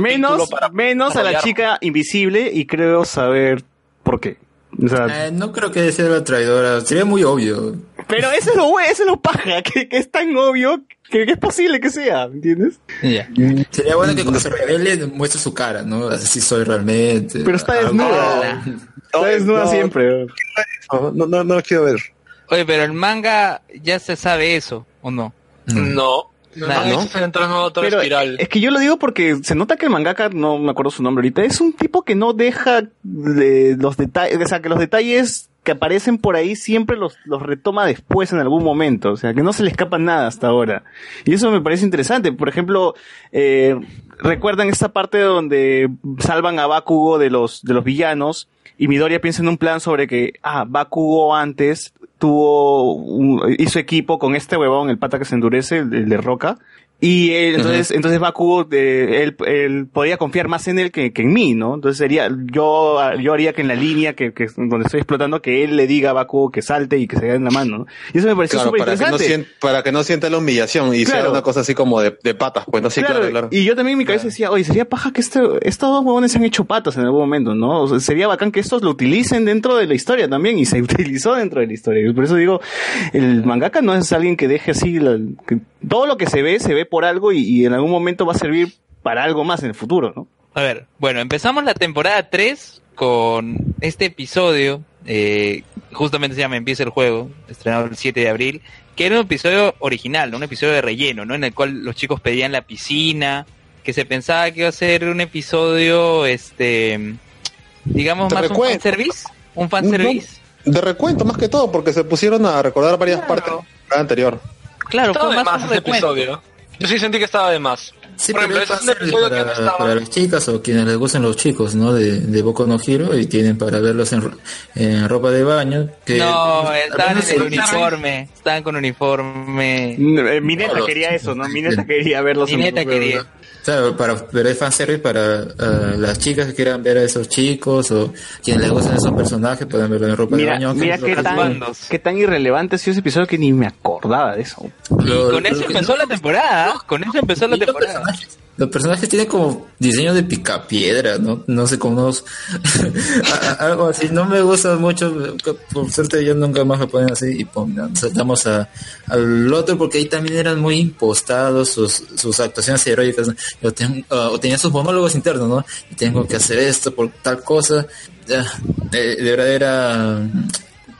Menos, para menos a la chica invisible y creo saber por qué. O sea, Eh, no creo que sea la traidora, sería muy obvio. pero eso es lo bueno, eso es lo paja, que, que es tan obvio que, que es posible que sea, ¿entiendes? Sería bueno que cuando se revele muestre su cara, ¿no? Así soy realmente. Pero está Ah, desnuda. Está desnuda no. siempre. No, no, no, lo quiero ver. Oye, pero el manga ya se sabe eso, ¿o no? No. No, No, espiral. es que yo lo digo porque se nota que el mangaka, no me acuerdo su nombre ahorita, es un tipo que no deja de los detalles, o sea, que los detalles que aparecen por ahí siempre los, los retoma después en algún momento, o sea, que no se le escapa nada hasta ahora. Y eso me parece interesante. Por ejemplo, eh, recuerdan esta parte donde salvan a Bakugo de los, de los villanos y Midoriya piensa en un plan sobre que, ah, Bakugo antes tuvo, un- hizo equipo con este huevón, el pata que se endurece, el, de Roca, y él, entonces, entonces Bakugo, eh, él, él podía confiar más en él que, que en mí, ¿no? Entonces sería, yo, yo haría que en la línea que, que donde estoy explotando, que él le diga a Bakugo que salte y que se haga en la mano, ¿no? Y eso me pareció Claro, súper para que, no interesante. sien- para que no sienta la humillación y sea Claro. una cosa así como de, de patas, pues no sí, claro, claro. Y yo también en mi cabeza decía, oye, sería paja que este, estos dos huevones se han hecho patas en algún momento, ¿no? O sea, sería bacán que estos lo utilicen dentro de la historia también, y se utilizó dentro de la historia. Y por eso digo, el mangaka no es alguien que deje así, la- que todo lo que se ve, se ve por algo y, y en algún momento va a servir para algo más en el futuro, ¿no? A ver, bueno, empezamos la temporada 3 con este episodio, eh, justamente se llama Empieza el juego, estrenado el 7 de abril, que era un episodio original, ¿no? un episodio de relleno, ¿no? En el cual los chicos pedían la piscina, que se pensaba que iba a ser un episodio, este, digamos, De más un recuento. fanservice, un fanservice. De recuento más que todo, porque se pusieron a recordar varias partes de la temporada anterior. Claro, Estaba fue de más más un episodio. Yo sí sentí que estaba de más. Sí, Por pero ejemplo, es ese es un episodio que no para, estaba. para las chicas o quienes les gustan los chicos, ¿no? De, de Boku no Hero y tienen para verlos en, en ropa de baño. Que No, menos en el uniforme. Estaban con uniforme. Eh, Mi neta Todos. quería eso, ¿no? Mi neta quería verlos. En- quería. Claro, para, pero es fanservice para ah, las chicas que quieran ver a esos chicos o quienes les gustan esos personajes pueden verlo en ropa de Mira, baño. aunque mira qué tan, qué tan irrelevante ha sido ese episodio que ni me acordaba de eso. lo- Con eso empezó la temporada. Con eso empezó la temporada. personajes, los personajes tienen como diseño de picapiedra, ¿no? No sé, a- algo así. No me gusta mucho. Por suerte ya nunca más lo ponen así. Y pum, saltamos al otro porque ahí también eran muy impostados sus, sus actuaciones heroicas. O, ah, o tenían sus monólogos internos, ¿no? Y tengo que hacer esto por tal cosa. De, de verdad era...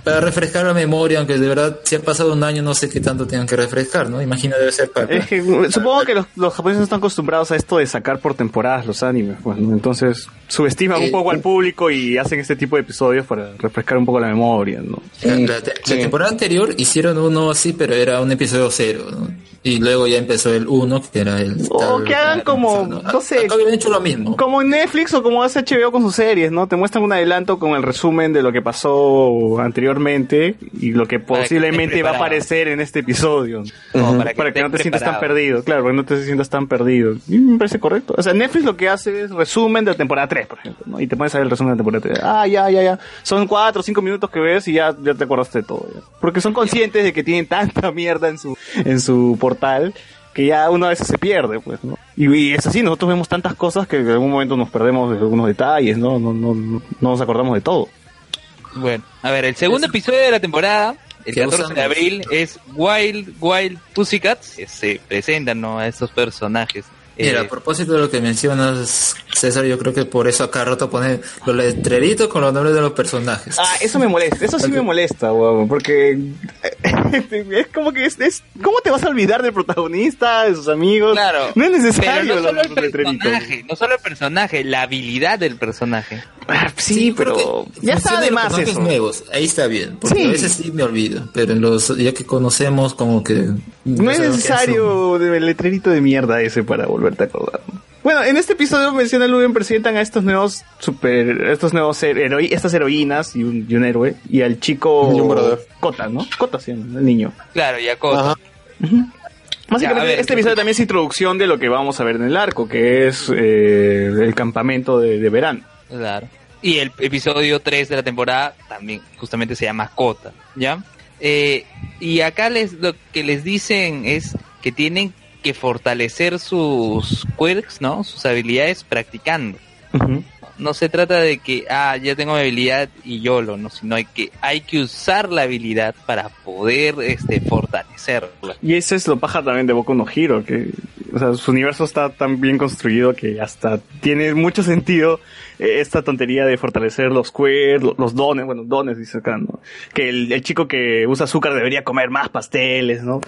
Para refrescar la memoria, aunque de verdad si ha pasado un año no sé qué tanto tengan que refrescar, ¿no? Imagino debe ser para... Es que supongo que los, los japoneses están acostumbrados a esto de sacar por temporadas los animes, pues, ¿no? entonces subestiman un poco al público y hacen este tipo de episodios para refrescar un poco la memoria, ¿no? La, la te- la temporada anterior hicieron uno así, pero era un episodio cero, ¿no? Y luego ya empezó el uno, que era el... O tal- que hagan como, ¿no? no sé, hecho lo mismo. como en Netflix o como hace HBO con sus series, ¿no? Te muestran un adelanto con el resumen de lo que pasó anteriormente y lo que Para que posiblemente va a preparado. aparecer en este episodio. Como Para que, no estés te sientas tan preparado. perdido, claro, para que no te sientas tan perdido. Y me parece correcto. O sea, Netflix lo que hace es resumen de la temporada 3, por ejemplo, ¿no? Y te pones a ver el resumen de la temporada 3. Ah, ya, ya, ya. Son 4 o 5 minutos que ves y ya, ya te acordaste de todo. ya. Porque son conscientes de que tienen tanta mierda en su, en su portal que ya uno a veces se pierde, pues, ¿no? Y, y es así, nosotros vemos tantas cosas que en algún momento nos perdemos de algunos detalles, ¿no? No, no, no, no nos acordamos de todo. Bueno, a ver, el segundo episodio de la temporada, el ¿Qué 14 de abril, es Wild Wild Pussycats. que se presentan ¿no? a estos personajes. Mira, Eh, a propósito de lo que mencionas, César, yo creo que por eso acá rato pone los letreritos con los nombres de los personajes. Ah, eso me molesta, eso sí me molesta, weón, porque es como que es, es- ¿cómo te vas a olvidar del protagonista, de sus amigos? Claro. No es pero necesario no solo el los personaje, no solo el personaje, la habilidad del personaje. Ah, sí, pero ya está de en los más personajes eso. nuevos, ahí está bien, porque Sí. a veces sí me olvido, pero en los ya que conocemos como que No es necesario el letrerito de mierda ese para volverte a acordar. Bueno, en este episodio menciona Luen presentan a estos nuevos super, estos nuevos heroi- estas heroínas y un, y un héroe y al chico Y. Kota, ¿no? Kota, sí, el niño. Claro. Básicamente, Ya, a ver, este episodio también es introducción de lo que vamos a ver en el arco, que es eh, el campamento de, de verano. Claro. Y el episodio 3 de la temporada también justamente se llama Kota, ¿ya? Eh, y acá les lo que les dicen es que tienen que fortalecer sus quirks, ¿no? Sus habilidades practicando. No se trata de que, ah, ya tengo mi habilidad y yo lo, no, sino hay que, hay que usar la habilidad para poder, este, fortalecerla. Y eso es lo paja también de Boku no Hero, que o sea, su universo está tan bien construido que hasta tiene mucho sentido eh, esta tontería de fortalecer los lo- los dones, bueno, dones dice acá, ¿no? Que el, el chico que usa azúcar debería comer más pasteles, ¿no?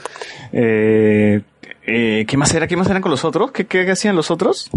Eh, eh, ¿Qué más era? ¿Qué más eran con los otros? ¿Qué, qué hacían los otros?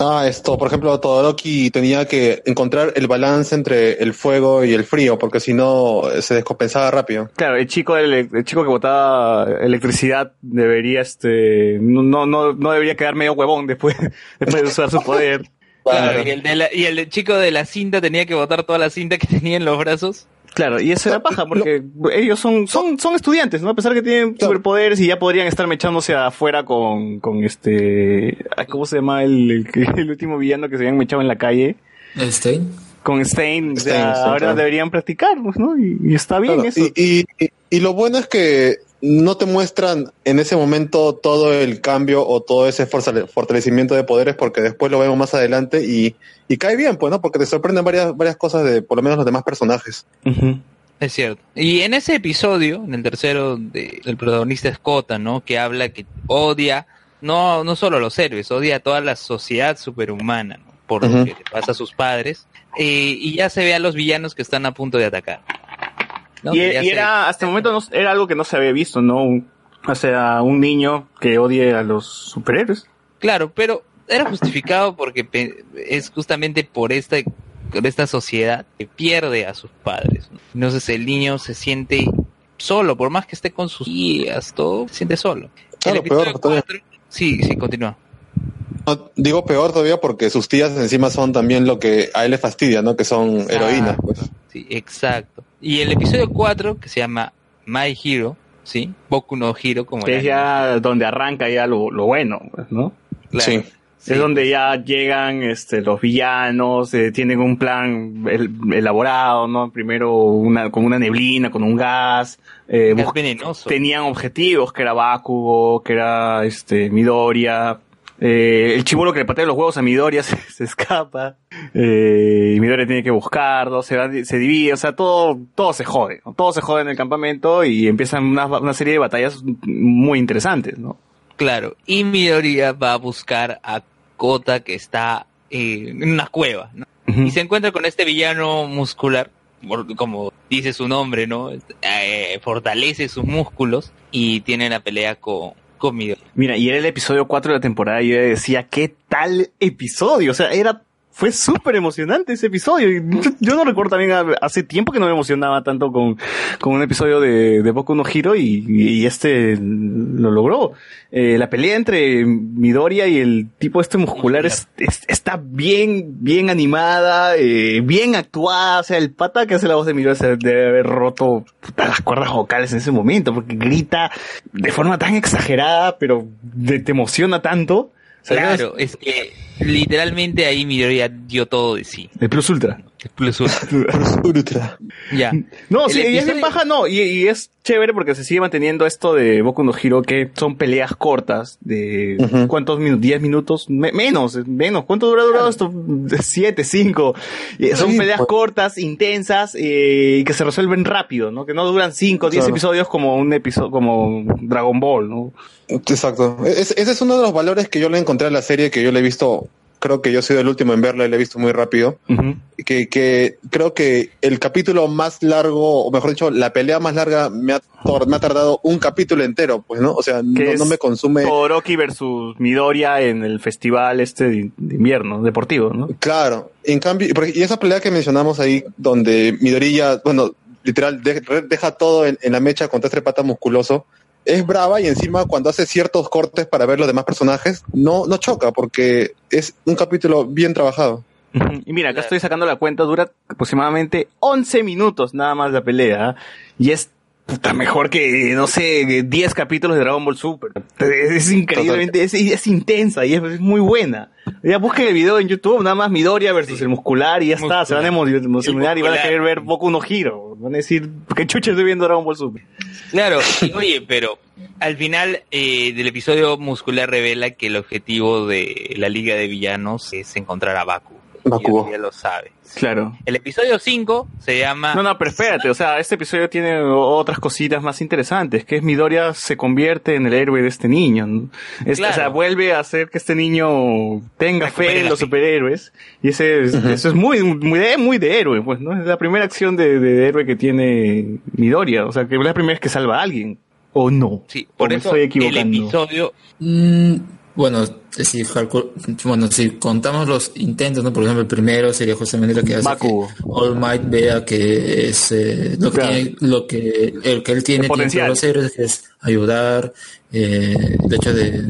Ah, esto, por ejemplo, Todoroki tenía que encontrar el balance entre el fuego y el frío, porque si no eh, se descompensaba rápido. Claro, el chico, el, el chico que botaba electricidad debería, este, no, no, no, no debería quedar medio huevón después, después de usar su poder. Claro, y el, de la- y el chico de la cinta tenía que botar toda la cinta que tenía en los brazos. Claro, y eso era paja, porque ellos son, son, son estudiantes, ¿no? A pesar que tienen superpoderes y ya podrían estar mechándose afuera con, con este, ¿cómo se llama el, el, que- el último villano que se habían mechado en la calle? Stein. Con Stein, o sea, Stein, ahora claro. deberían practicar, pues, ¿no? Y, y está bien Claro, eso. Y, y, y lo bueno es que no te muestran en ese momento todo el cambio o todo ese fortale- fortalecimiento de poderes porque después lo vemos más adelante y, y cae bien, pues, ¿no? Porque te sorprenden varias, varias cosas de por lo menos los demás personajes. Es cierto. Y en ese episodio, en el tercero, de, el protagonista es Kota, ¿no? Que habla que odia, no, no solo a los héroes, odia a toda la sociedad superhumana, ¿no? Por lo que le pasa a sus padres. Eh, y ya se ve a los villanos que están a punto de atacar. ¿No? Y, era, hasta el momento no, era algo que no se había visto, ¿no? Un- o sea, un niño que odie a los superhéroes. Claro, pero era justificado porque pe- es justamente por esta, por esta sociedad que pierde a sus padres. ¿no? Entonces el niño se siente solo, por más que esté con sus guías, todo, se siente solo. Claro, peor todavía. cuatro- sí, sí, continúa. No, digo peor todavía porque sus tías encima son también lo que a él le fastidia, ¿no? Que son heroínas, pues. Sí, exacto. Y el episodio 4, que se llama My Hero, ¿sí? Boku no Hero, como Que es ya donde arranca ya lo, lo bueno, pues, ¿no? Claro. Sí. Es donde ya llegan este, los villanos, eh, tienen un plan el- elaborado, ¿no? Primero una, con una neblina, con un gas. eh, venenoso. Tenían objetivos, que era Bakugo, que era este, Midoriya. Eh, el chibolo que le patea los huevos a Midoriya se, se escapa. Eh, y Midoriya tiene que buscarlo, se, va- se divide, o sea, todo, todo se jode. ¿no? Todo se jode en el campamento y empiezan una, una serie de batallas muy interesantes, ¿no? Claro. Y Midoriya va a buscar a Kota que está eh, en una cueva, ¿no? Y se encuentra con este villano muscular, como dice su nombre, ¿no? Eh, fortalece sus músculos y tiene la pelea con, con Midoriya. Mira, y era el episodio 4 de la temporada y yo decía, ¿qué tal episodio? O sea, era, fue súper emocionante ese episodio. Yo, no recuerdo también, hace tiempo que no me emocionaba tanto con, con un episodio de, de Boku no Hero y, y este lo logró. Eh, la pelea entre Midoriya y el tipo este muscular es, es- está bien, bien animada, eh, bien actuada. O sea, el pata que hace la voz de Midoriya se debe haber roto puta, las cuerdas vocales en ese momento porque grita de forma tan exagerada, pero de- te emociona tanto. Claro, es que literalmente ahí Midoriya dio todo de sí. El Plus Ultra. Plus Ultra. Ya. No, sí, y es bien paja, no, y, y es chévere porque se sigue manteniendo esto de Boku no Hero, que son peleas cortas, de ¿cuántos minutos? ¿10 minutos? Me- menos, menos. ¿Cuánto dura durado esto? ¿7, 5? Son Sí, peleas pues. cortas, intensas, eh, y que se resuelven rápido, ¿no? Que no duran 5, 10 Claro. episodios como un episodio, como Dragon Ball, ¿no? Exacto. Es- ese es uno de los valores que yo le encontré a la serie, que yo le he visto, creo que yo soy el último en verla y la he visto muy rápido. que, que creo que el capítulo más largo, o mejor dicho, la pelea más larga me ha, me ha tardado un capítulo entero, pues, ¿no? O sea, no, Que es no me consume. Todoroki versus Midoriya en el festival este de, invierno, deportivo, ¿no? Claro, en cambio, porque- y esa pelea que mencionamos ahí, donde Midoriya, bueno, literal, de- deja todo en, en la mecha contra este pata musculoso, es brava y encima cuando hace ciertos cortes para ver los demás personajes, no, no choca, porque es un capítulo bien trabajado. Y mira, acá estoy sacando la cuenta, dura aproximadamente 11 minutos nada más la pelea. ¿ah? Y es puta, mejor que, no sé, 10 capítulos de Dragon Ball Super. Es increíblemente, es, es intensa y es, es muy buena. Ya busquen el video en YouTube, nada más Midoriya versus el muscular y ya está, se van a emo- emocionar y van a querer ver Boku no Hero. Van a decir, ¿qué chucha estoy viendo Dragon Ball Super? Claro, oye, pero al final eh, del episodio muscular revela que el objetivo de la Liga de Villanos es encontrar a Baku. Bakugo. Ya, ya lo sabe. Claro. El episodio 5 se llama... No, no, pero espérate, o sea, este episodio tiene otras cositas más interesantes, que es Midoriya se convierte en el héroe de este niño. Es- Claro. O sea, vuelve a hacer que este niño tenga fe en los fe. superhéroes. Y ese es, eso es muy, muy, de, muy de héroe, pues, ¿no? Es la primera acción de, de héroe que tiene Midoriya, o sea, que es la primera vez que salva a alguien. ¿O no? Sí, ¿O por me eso estoy el equivocando? episodio... Mm, bueno, si, bueno, si contamos los intentos, ¿no? Por ejemplo, el primero sería justamente lo que hace que All Might vea que es eh, lo, que Claro. lo que el que él tiene tiene que es ayudar, eh, el hecho de,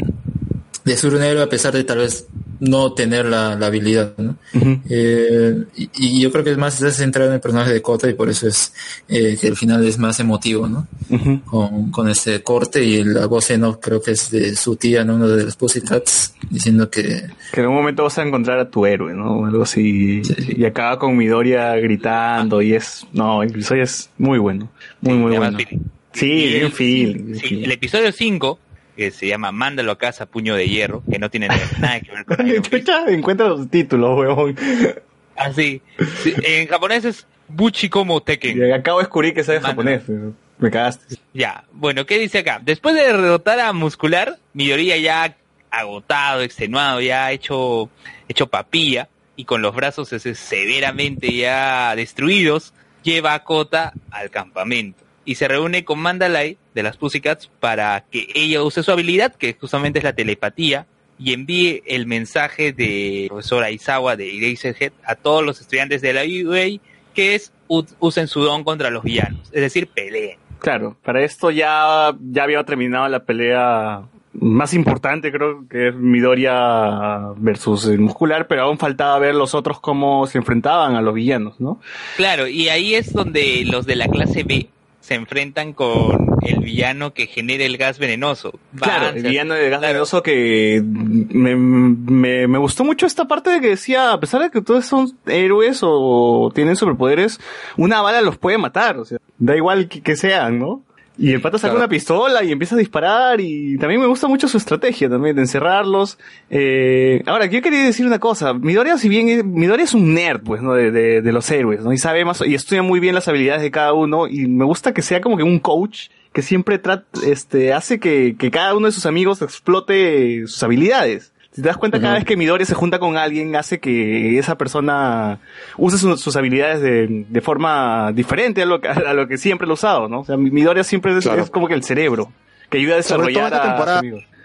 de ser un héroe a pesar de tal vez no tener la, la habilidad, ¿no? Eh, y, y yo creo que es más está centrado en el personaje de Kota y por eso es eh, que el final es más emotivo, ¿no? con, con este corte y la voz en off creo que es de su tía, ¿no? Uno de los Pussycats, diciendo que Que en un momento vas a encontrar a tu héroe, ¿no? Algo así. Y acaba con Midoriya gritando y es... No, el episodio es muy bueno. Muy, muy bueno. Sí, Y bien el- feeling, bien sí, feeling. el episodio 5, que se llama Mándalo a casa, puño de hierro, que no tiene nada que ver con Iron. Chucha, encuentra los títulos, weón. Así. Sí, en japonés es Buchi como Tekken. Y acabo de descubrir que sabes japonés. Me cagaste. Ya, bueno, ¿qué dice acá? Después de derrotar a Muscular, Midoriya ya agotado, extenuado, ya hecho, hecho papilla y con los brazos ese, severamente ya destruidos, lleva a Kota al campamento y se reúne con Mandalay de las Pussycats para que ella use su habilidad, que justamente es la telepatía, y envíe el mensaje de profesor Aizawa de Eraserhead a todos los estudiantes de la UA, que es usen su don contra los villanos, es decir, peleen. Claro, para esto ya, ya había terminado la pelea más importante creo que es Midoriya versus el muscular, pero aún faltaba ver los otros cómo se enfrentaban a los villanos, ¿no? Claro, y ahí es donde los de la clase B se enfrentan con el villano que genera el gas venenoso. Claro, Van, el villano de gas venenoso que me, me, me gustó mucho esta parte de que decía, a pesar de que todos son héroes o tienen superpoderes, una bala los puede matar, o sea, da igual que, que sean, ¿no? Y el pata saca Claro. una pistola y empieza a disparar y también me gusta mucho su estrategia también de encerrarlos. Eh, ahora, yo quería decir una cosa. Midoriya, si bien, es- Midoriya es un nerd, pues, ¿no? De, de, de los héroes, ¿no? Y sabe más, y estudia muy bien las habilidades de cada uno y me gusta que sea como que un coach que siempre trata, este, hace que, que cada uno de sus amigos explote sus habilidades. Si te das cuenta, cada vez que Midoriya se junta con alguien, hace que esa persona use su- sus habilidades de, de forma diferente a lo, que- a lo que siempre lo ha usado, ¿no? O sea, Midoriya siempre es, Claro. es como que el cerebro, que ayuda a Sobre todo desarrollar esta temporada,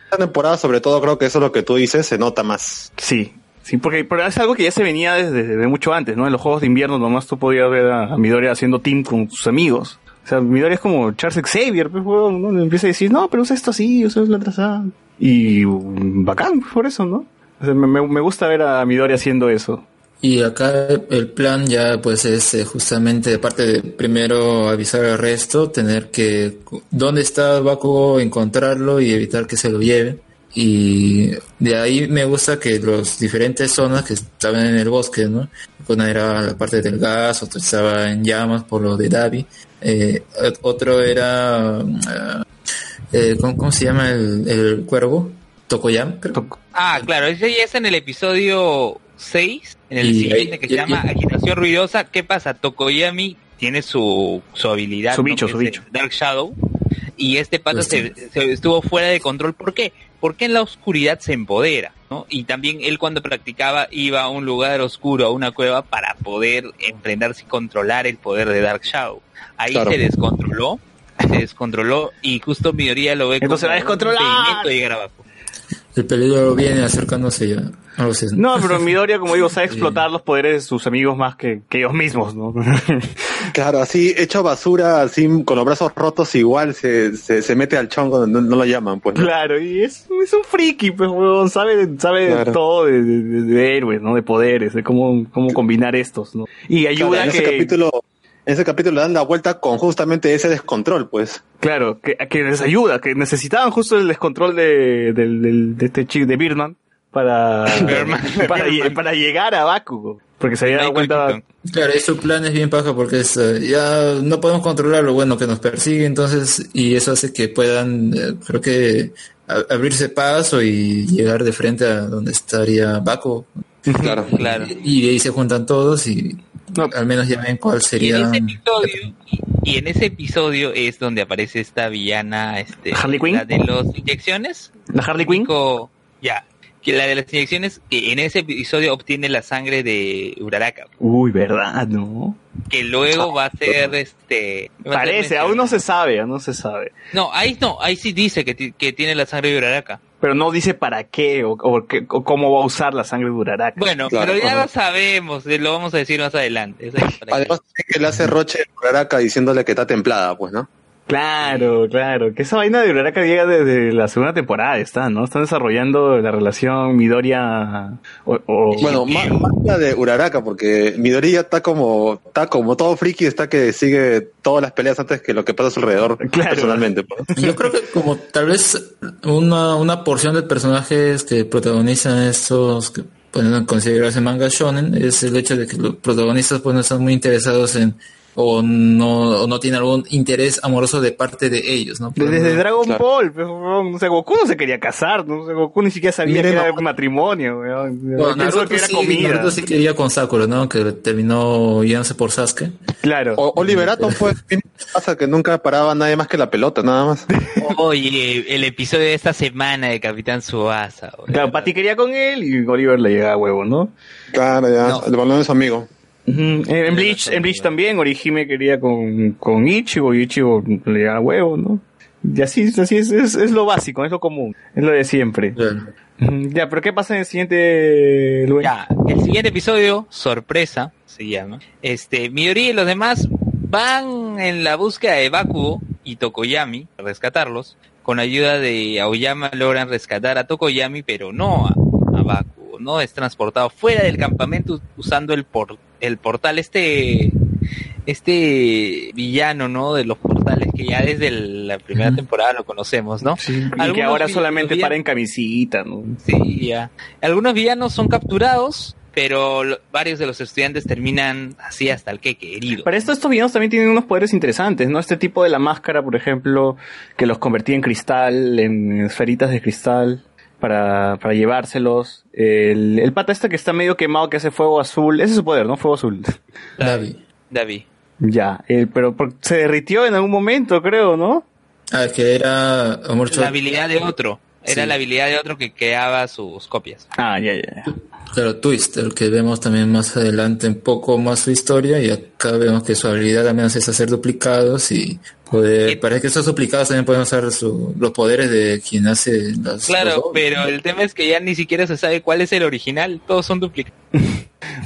esta temporada, sobre todo, creo que eso es lo que tú dices, se nota más. Sí, sí, porque, pero es algo que ya se venía desde, desde mucho antes, ¿no? En los juegos de invierno nomás tú podías ver a, a Midoriya haciendo team con sus amigos. O sea, Midoriya es como Charles Xavier, pues, huevón, ¿no? Le empieza a decir, no, pero usa esto así, usa la trazada. Y bacán, por eso, ¿no? Me, me- gusta ver a Midoriya haciendo eso. Y acá el plan ya pues es eh, justamente, aparte de primero avisar al resto, tener que, dónde está Bakugo, encontrarlo y evitar que se lo lleven. Y de ahí me gusta que los diferentes zonas que estaban en el bosque, ¿no? Una era la parte del gas, otra estaba en llamas por lo de Davi, eh, ot- otro era, ah, eh, ¿cómo, cómo se llama el, el cuervo? Tokoyam, creo. Ah, claro, ese ya es en el episodio 6, en el Y siguiente ahí- que se y- llama y- Agitación Ruidosa. ¿Qué pasa? Tokoyami tiene su, su habilidad. Su bicho, su bicho. Dark Shadow. Y este pata Pues se, se estuvo fuera de control. ¿Por qué? Porque en la oscuridad se empodera, ¿no? Y también él cuando practicaba iba a un lugar oscuro, a una cueva, para poder enfrentarse y controlar el poder de Dark Shadow. Ahí Claro. se descontroló, se descontroló y justo Midoriya lo ve Entonces como va a descontrolar. un impedimento de llegar abajo. El peligro viene acercándose ya. Así, No, pero Midoriya, como digo, sabe explotar los poderes de sus amigos más que, que ellos mismos, ¿no? Claro, así hecho basura, así con los brazos rotos, igual se, se, se mete al chongo no, no lo llaman, pues. ¿no? Claro, y es, es un friki, pues, huevón, sabe, sabe de Claro. todo de, de- héroes, ¿no? De poderes, de cómo, cómo combinar estos, ¿no? Y Claro, ayuda en a ese que, capítulo, en ese capítulo le dan la vuelta con justamente ese descontrol, pues. claro, que, que les ayuda, que necesitaban justo el descontrol de, del, del- de este chico, de Birdman, para, para, lle- para llegar a Bakugo. Porque se había dado cuenta, Claro, y su plan es bien paja porque es, eh, ya no podemos controlarlo, bueno, que nos persigue, entonces, y eso hace que puedan, eh, creo que, a- abrirse paso y llegar de frente a donde estaría Baco. Claro. Claro. Y de ahí se juntan todos y al menos ya ven cuál Y en sería. ese episodio, y, y en ese episodio es donde aparece esta villana, este, ¿Harley Quinn? la de las inyecciones. la Harley Quinn, ya, que la de las inyecciones, que en ese episodio obtiene la sangre de Uraraka, uy, verdad, ¿no? que luego va a ser, este, va a ser Parece, aún no se sabe, aún no se sabe. No, ahí no, ahí sí dice que, que tiene la sangre de Uraraka. Pero no dice para qué o, o qué- o cómo va a usar la sangre de Uraraka. Bueno, Claro, pero ya lo sabemos, lo vamos a decir más adelante. Además, que le hace Roche a Uraraka diciéndole que está templada, pues, ¿no? Claro, claro. Que esa vaina de Uraraka llega desde la segunda temporada, está, ¿no? Están desarrollando la relación Midoriya o, o- Bueno, más, más la de Uraraka, porque Midoriya está como, está como todo friki, está que sigue todas las peleas antes que lo que pasa a su alrededor Claro. personalmente. Yo creo que como tal vez una, una porción de personajes que protagonizan estos que pueden considerarse manga shonen es el hecho de que los protagonistas pues no están muy interesados en o no, o no tienen algún interés amoroso de parte de ellos, ¿no? Desde Dragon Claro. Ball, pues, weón. o sea, Goku no se quería casar, ¿no? O sea, Goku ni siquiera sabía Miren, que era no. matrimonio, weón. Naruto, que era sí, comida. Naruto sí quería con Sakura, ¿no? Que terminó yéndose por Sasuke. Claro. O Oliver Atom, pues, ¿qué pasa? Que nunca paraba nadie más que la pelota, nada más. Oye, el episodio de esta semana de Capitán Suasa. Claro, Patty quería con él y Oliver le llegaba a huevo, ¿no? Claro, ya, No. el balón de su amigo. En, en Bleach, en Bleach también, Orihime quería con, con Ichigo y Ichigo le llegaba a huevo, ¿no? Y así, así es, es, es lo básico, es lo común, es lo de siempre. Ya, pero ¿qué pasa en el siguiente, Luen? Ya, el siguiente episodio, sorpresa, se llama. Este, Midori y los demás van en la búsqueda de Bakugo y Tokoyami a rescatarlos, con ayuda de Aoyama logran rescatar a Tokoyami, pero no a, a Bakugo, ¿no? Es transportado fuera del campamento usando el, por, el portal este este villano, ¿no? De los portales que ya desde la primera temporada lo conocemos, ¿no? Y que ahora solamente para en camisita, ¿no? Sí, ya. Algunos villanos son capturados, pero lo- varios de los estudiantes terminan así hasta el que herido. Para esto, estos villanos también tienen unos poderes interesantes, ¿no? Este tipo de la máscara, por ejemplo, que los convertía en cristal, en esferitas de cristal, para, para llevárselos. El, el pata este que está medio quemado, que hace fuego azul, ese es su poder, ¿no? Fuego azul. Davi. David. Ya, eh, pero se derritió en algún momento, creo, ¿no? Ah, que era Amor La habilidad de otro. Era Sí. la habilidad de otro que creaba sus copias. Ah, ya, ya. Claro, Twist, el que vemos también más adelante un poco más su historia y acá vemos que su habilidad al menos es hacer duplicados y poder, parece que estos duplicados también pueden usar su- los poderes de quien hace las... Claro, pero el tema es que ya ni siquiera se sabe cuál es el original. Todos son duplicados.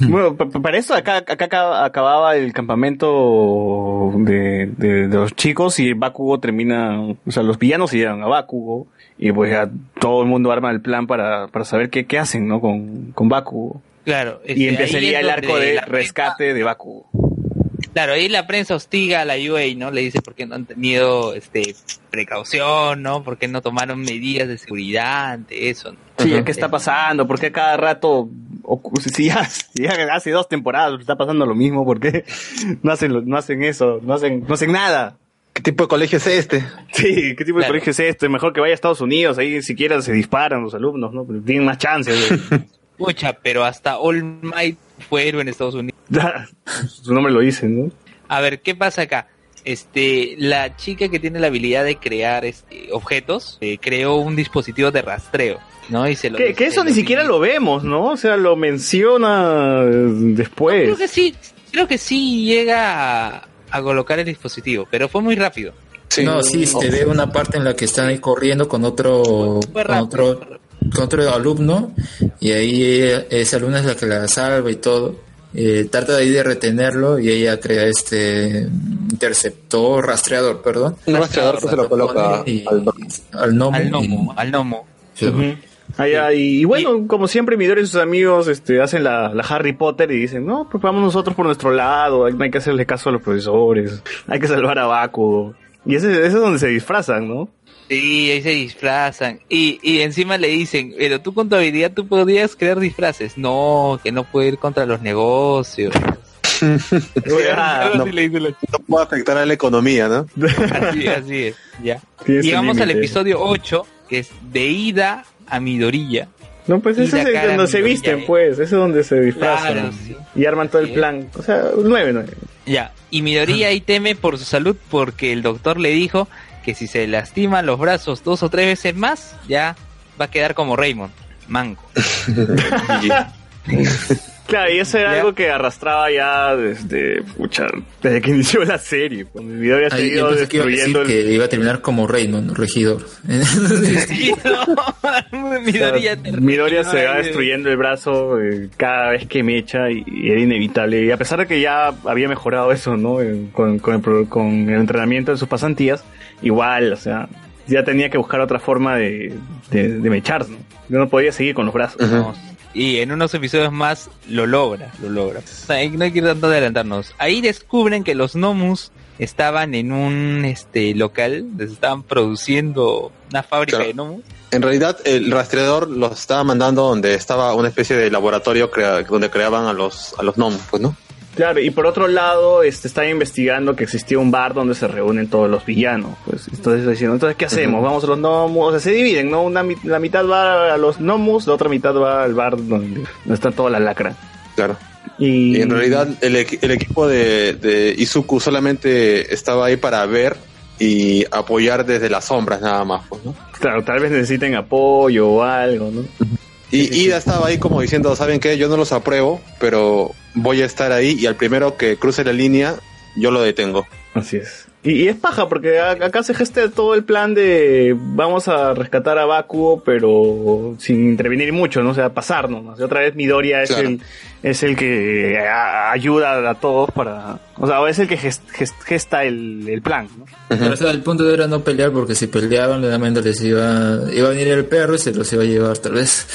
Bueno, pa- pa- para eso acá, acá acababa el campamento de, de- de los chicos y Bakugo termina, o sea, los villanos se llevan a Bakugo y pues ya todo el mundo arma el plan para, para saber qué, qué hacen, ¿no? Con, con Bakugo. Claro. este, Y ahí empezaría el arco de rescate de Bakugo. Claro, ahí la prensa hostiga a la UA, ¿no? Le dice por qué no han tenido este precaución, ¿no? Por qué no tomaron medidas de seguridad ante eso. ¿no? Sí, ¿qué está pasando? ¿Por qué cada rato, si ya, si ya hace dos temporadas está pasando lo mismo? ¿Por qué no hacen, lo- no hacen eso? No hacen, no hacen nada. ¿Qué tipo de colegio es este? Sí, ¿qué tipo de colegio es este? Mejor que vaya a Estados Unidos, ahí siquiera se disparan los alumnos, ¿no? Tienen más chances. Pucha, pero hasta All Might fue héroe en Estados Unidos. Su nombre lo dice, ¿no? A ver, ¿qué pasa acá? Este, la chica que tiene la habilidad de crear este, objetos eh, creó un dispositivo de rastreo, ¿no? Y se lo Que, que eso ni siquiera lo vemos, ¿no? O sea, lo menciona eh, después. Creo que sí, creo que sí llega a, a colocar el dispositivo, pero fue muy rápido. No, sí, se ve una parte en la que están ahí corriendo con otro, Fue con rápido. otro, con otro alumno y ahí ella- ese alumno es la que la salva y todo. Eh, trata de ahí de retenerlo y ella crea este interceptor, rastreador, perdón. Un rastreador que se lo coloca Y- al al gnomo. Al gnomo, y- al gnomo. sí. Ahí, y bueno, como siempre, Midori y sus amigos este, hacen la, la Harry Potter y dicen, no, pues vamos nosotros por nuestro lado, hay- no hay que hacerle caso a los profesores, hay que salvar a Bakugo. Y ese, ese es donde se disfrazan, ¿no? Sí, ahí se disfrazan. Y, y encima le dicen, pero tú con tu habilidad tú podrías crear disfraces. No, que no puede ir contra los negocios. Ah, no. No puede afectar a la economía, ¿no? Así, así es, ya. Su Llegamos al episodio 8, que es de ida a Midorilla. No, pues ese es donde se visten, eh. pues, ese es donde se disfrazan. Claro, sí. Y arman todo el Sí. plan. O sea, nueve, nueve. Ya, y Midoriya ahí teme por su salud porque el doctor le dijo que si se lastima los brazos dos o tres veces más, ya va a quedar como Raymond, manco. Claro, y eso era Ya. algo que arrastraba ya desde, pucha, desde que inició la serie. pues, el video había Ahí yo seguido que iba a decir destruyendo el... que iba a terminar como Raymond, regidor. Sí, no, Midoriya, te- Midoriya se va destruyendo el brazo eh, cada vez que me echa y, y era inevitable. Y a pesar de que ya había mejorado eso, ¿no? Eh, Con, con el, con el entrenamiento de sus pasantías, igual, o sea, ya tenía que buscar otra forma de, de, de mechar, ¿no? Yo no podía seguir con los brazos. No, Y en unos episodios más lo logra, lo logra. O sea, no hay que ir tanto adelantarnos. Ahí descubren que los Nomus estaban en un este local, donde estaban produciendo una fábrica Claro. de Nomus. En realidad, el rastreador los estaba mandando donde estaba una especie de laboratorio crea- donde creaban a los, a los gnomos, pues, ¿no? Claro, y por otro lado, este, están investigando que existía un bar donde se reúnen todos los villanos. Pues entonces diciendo, entonces, ¿qué hacemos? Vamos a los gnomos, o sea, se dividen, ¿no? Una, la mitad va a los gnomos, la otra mitad va al bar donde, donde está toda la lacra. Claro. Y, Y en realidad, el, el equipo de, de Izuku solamente estaba ahí para ver y apoyar desde las sombras, nada más, pues, ¿no? Claro, tal vez necesiten apoyo o algo, ¿no? Y Ida estaba ahí como diciendo, ¿saben qué? Yo no los apruebo, pero voy a estar ahí y al primero que cruce la línea, yo lo detengo. Así es. Y, y es paja, porque a- acá se gesta todo el plan de vamos a rescatar a Bakugo, pero sin intervenir mucho, ¿no? O sea, pasar nomás. Y otra vez Midoriya es Claro. el es el que a- ayuda a todos para... O sea, es el que gest- gest- gesta el, el plan, ¿no? Pero, o sea, el punto era no pelear porque si peleaban, realmente les iba, iba a venir el perro y se los iba a llevar tal vez.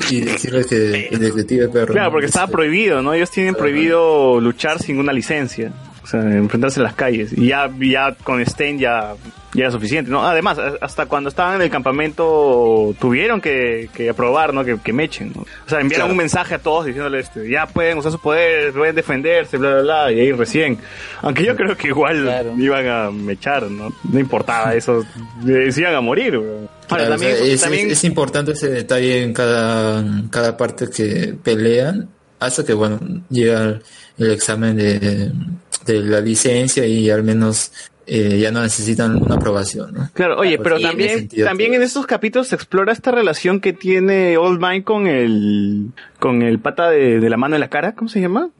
y decirles que el detective perro. Claro, ¿no? porque estaba Este, prohibido, ¿no? Ellos tienen prohibido luchar sin una licencia. O sea, enfrentarse en las calles. Y ya, ya con Stein ya, ya era suficiente, ¿no? Además, a- hasta cuando estaban en el campamento tuvieron que, que aprobar, ¿no? Que, que mechen, ¿no? O sea, enviaron Claro. un mensaje a todos diciéndole, este, ya pueden usar sus poderes, pueden defenderse, bla, bla, bla, y ahí recién. Aunque yo creo que igual iban a mechar, ¿no? No importaba eso. eh, Se iban a morir, weón. Ahora, Claro, o también, sea, es, también- es- importante ese detalle en cada, cada parte que pelean, hasta que bueno, llega el examen de, de la licencia y al menos eh, ya no necesitan una aprobación, ¿no? Claro, oye, Pues pero sí, en también, también en estos capítulos se explora esta relación que tiene Old Man con el, con el pata de, de la mano en la cara, ¿cómo se llama?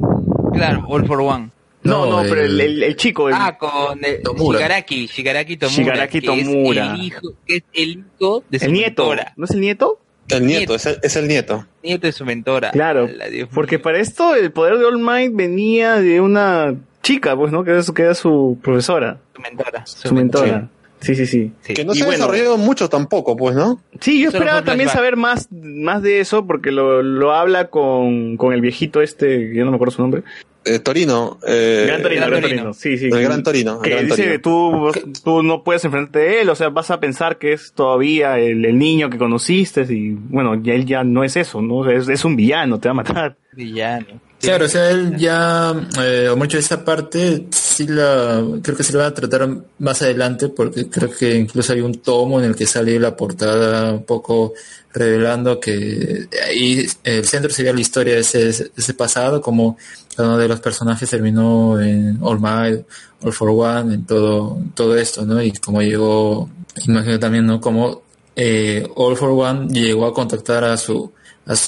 Claro, All for One. No, no, No, pero el, el- chico, el- Ah, con el Tomura. Shigaraki, Shigaraki Tomura. Shigaraki que es Tomura. el hijo, que es el hijo de su el nieto, mentora. ¿no es el nieto? El nieto, es el, es el nieto. Nieto de su mentora. Claro, porque para esto el poder de All Might venía de una chica, pues, ¿no? Que era su, que era su profesora, Su mentora. su mentora. Sí, sí, sí. Sí. Que no Y se ha bueno, desarrollado mucho tampoco, pues, ¿no? Sí, yo esperaba también flashback. saber más, más de eso, porque lo, lo habla con, con el viejito este, yo no me acuerdo su nombre. Eh, Torino. Eh, Gran Torino, Gran Gran Torino. Torino, sí, sí. El Gran Torino. Que Gran dice Torino. que tú, tú no puedes enfrentarte a él, o sea, vas a pensar que es todavía el, el niño que conociste y bueno, ya él ya no es eso, ¿no? Es, es un villano, te va a matar. Villano. Claro, o sea, él ya, eh, o mucho de esa parte, sí la, creo que se lo va a tratar más adelante, porque creo que incluso hay un tomo en el que sale la portada un poco revelando que ahí el centro sería la historia de ese, ese pasado, como cada uno de los personajes terminó en All Might, All for One, en todo, todo esto, ¿no? Y como llegó, imagino también, ¿no? Como eh, All for One llegó a contactar a su,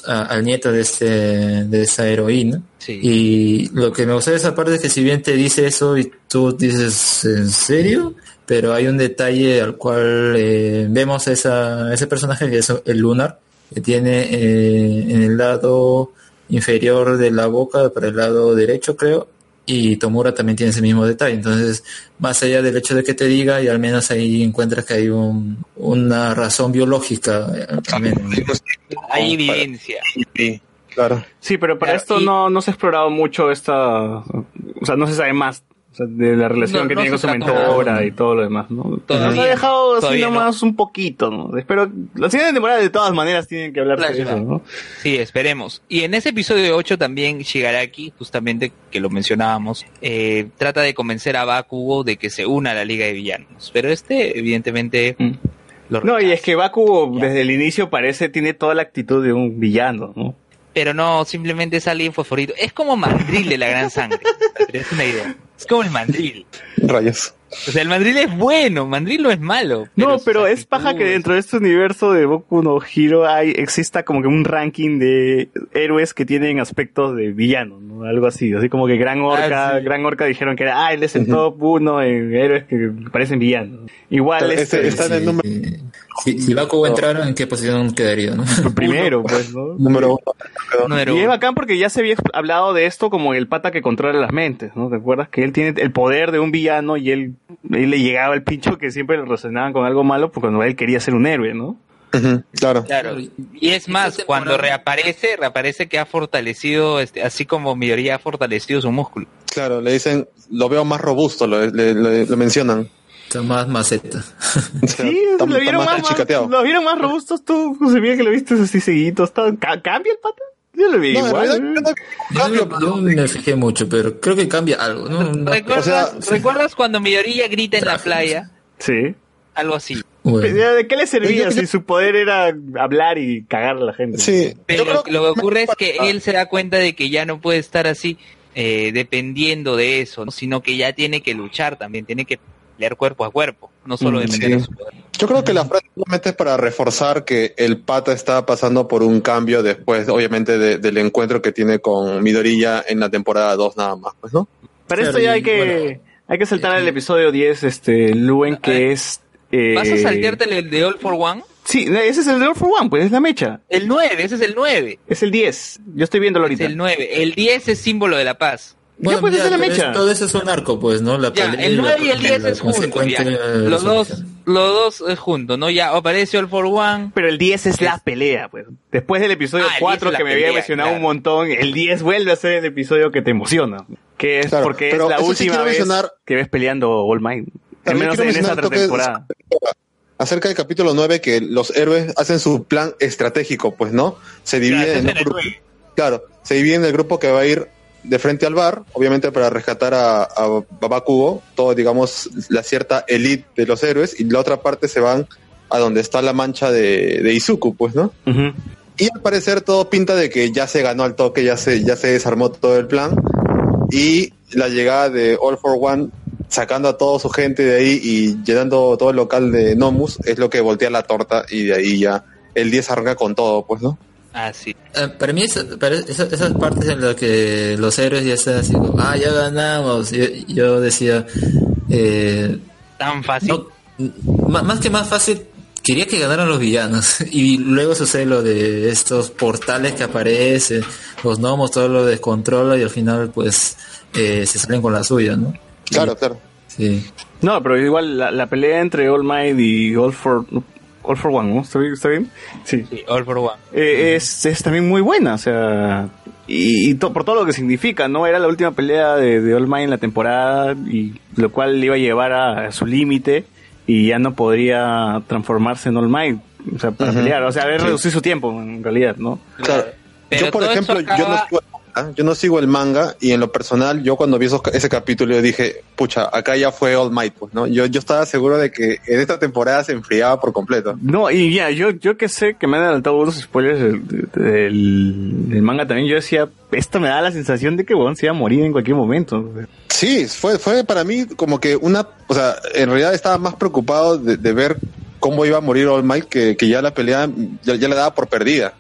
a al nieto de este, de esa heroína. Sí. Y lo que me gusta de esa parte es que si bien te dice eso y tú dices, ¿en serio? Pero hay un detalle al cual eh, vemos esa, ese personaje que es el Lunar, que tiene eh, en el lado inferior de la boca, para el lado derecho creo, y Tomura también tiene ese mismo detalle. Entonces, más allá del hecho de que te diga, y al menos ahí encuentras que hay un, una razón biológica. eh, también. Hay evidencia. Sí, claro. Sí, pero para Claro, esto y- no, no se ha explorado mucho esta, o sea, no se sabe más o sea, de la relación No, que no tiene con su mentora y todo lo demás, ¿no? Todavía Nos ha dejado así no. nomás un poquito, ¿no? Espero, la siguiente temporada de todas maneras tienen que hablar de Flashback. eso, ¿no? Sí, esperemos. Y en ese episodio 8 también Shigaraki, justamente que lo mencionábamos, eh, trata de convencer a Bakugo de que se una a la Liga de Villanos. Pero este, evidentemente, Mm. lo No, y es que Bakugo Ya. desde el inicio parece, tiene toda la actitud de un villano, ¿no? Pero no, simplemente es alguien fosforito. Es como Mandril de la Gran Sangre. des una idea. Es como el Mandril. Rayos. O sea, el Mandril es bueno, Mandril no es malo. No, pero es paja que dentro de este universo de Boku no Hero hay, exista como que un ranking de héroes que tienen aspectos de villano, ¿no? Algo así, así como que Gran Orca, Ah, sí. Gran Orca dijeron que era, ah, él es el top uno en héroes que parecen villanos. Igual Este- este, está en el número, Si, si Bakugo entrara, ¿en qué posición quedaría? ¿no? primero, pues, ¿no? número uno. Número Y es bacán porque ya se había hablado de esto como el pata que controla las mentes, ¿no? ¿Te acuerdas? Que él tiene el poder de un villano y él, él le llegaba el pincho que siempre le relacionaban con algo malo porque cuando él quería ser un héroe, ¿no? Claro. Claro. Y es más, cuando reaparece, reaparece que ha fortalecido, este, así como Midoriya ha fortalecido su músculo. Claro, le dicen, lo veo más robusto, lo, le, le- lo mencionan. Está más maceta. Sí, está- lo vieron más, lo vieron más robustos tú, José Miguel, que lo viste así ca- ¿Cambia el pata? Yo lo vi No, igual. realidad, yo no- me fijé mucho, pero creo que cambia algo. ¿no? No- ¿Recuerdas, o sea, ¿Recuerdas cuando Midoriya grita en la playa? Sí. Algo así. Bueno. Pero, ¿De qué le servía Yo- yo- si su poder era hablar y cagar a la gente? Sí, Pero creo lo que ocurre es que él se da cuenta de que ya no puede estar así eh, dependiendo de eso, ¿no? sino que ya tiene que luchar también, tiene que pelear cuerpo a cuerpo, no solo Mm, depender sí. de su poder. Yo creo que la frase solamente es para reforzar que el pata está pasando por un cambio después, obviamente, de- del encuentro que tiene con Midoriya en la temporada 2 nada más, pues, ¿no? Para esto ya hay que, bueno. Hay que saltar al episodio 10, este, Luen, que es... eh, ¿Vas a saltearte el de All for One? Sí, ese es el de All for One, pues es la mecha. El 9, ese es el 9. Es el 10. Yo estoy viéndolo Es ahorita. el 9. El 10 es símbolo de la paz. Ya, pues, esa es la mecha. Todo eso es un arco, pues, ¿no? La Ya, pelea el la- 9 y el 10 la es junto. consecuente ya. Los dos, los dos es junto, ¿no? Ya aparece All for One. Pero el 10 es la pelea, pues. Después del episodio Ah, el 4 10 es que me había emocionado claro. un montón, el 10 vuelve a ser el episodio que te emociona. Que es Claro, porque es la sí última vez mencionar- que ves peleando All Might. Al menos en esa toques temporada. acerca del capítulo 9 que los héroes hacen su plan estratégico, pues, ¿no? Se dividen en un grupo. Claro, se divide en el grupo que va a ir de frente al bar, obviamente para rescatar a, a todo, digamos, la cierta elite de los héroes, y la otra parte se van a donde está la mancha de, de Izuku, pues, ¿no? Y al parecer todo pinta de que ya se ganó al toque, ya se, ya se desarmó todo el plan. Y la llegada de All for One, sacando a toda su gente de ahí y llenando todo el local de Nomus, es lo que voltea la torta y de ahí ya el 10 arranca con todo, pues, ¿no? Ah, sí. Eh, para mí, para esa- esas partes en las que los héroes ya están así, como, ah, ya ganamos. Yo, yo decía, eh, Tan fácil. no, más que más fácil, quería que ganaran los villanos. Y luego sucede lo de estos portales que aparecen, los gnomos, todo lo descontrola y al final, pues, eh, se salen con la suya, ¿no? Claro, claro. Sí. No, pero igual la, la pelea entre All Might y All for, All for One, ¿no? ¿Está bien? ¿Está bien? Sí. Sí, All for One. Eh, es, es también muy buena, o sea, y, y to- por todo lo que significa, ¿no? Era la última pelea de, de All Might en la temporada, y lo cual le iba a llevar a, a su límite, y ya no podría transformarse en All Might, o sea, para pelear, o sea, haber Sí. reducido su tiempo, en realidad, ¿no? Claro. Pero yo, por ejemplo, yo, no ¿ah? Yo no sigo el manga y en lo personal, yo cuando vi esos- ese capítulo, yo dije, pucha, acá ya fue All Might, pues, ¿no? Yo, yo estaba seguro de que en esta temporada se enfriaba por completo. No, y ya, yo, yo que sé que me han adelantado unos spoilers del, del- del manga también, yo decía, esto me da la sensación de que, bueno, se iba a morir en cualquier momento. Sí, fue, fue para mí como que una, o sea, en realidad estaba más preocupado de, de ver cómo iba a morir All Might que, que ya la pelea ya, ya la daba por perdida.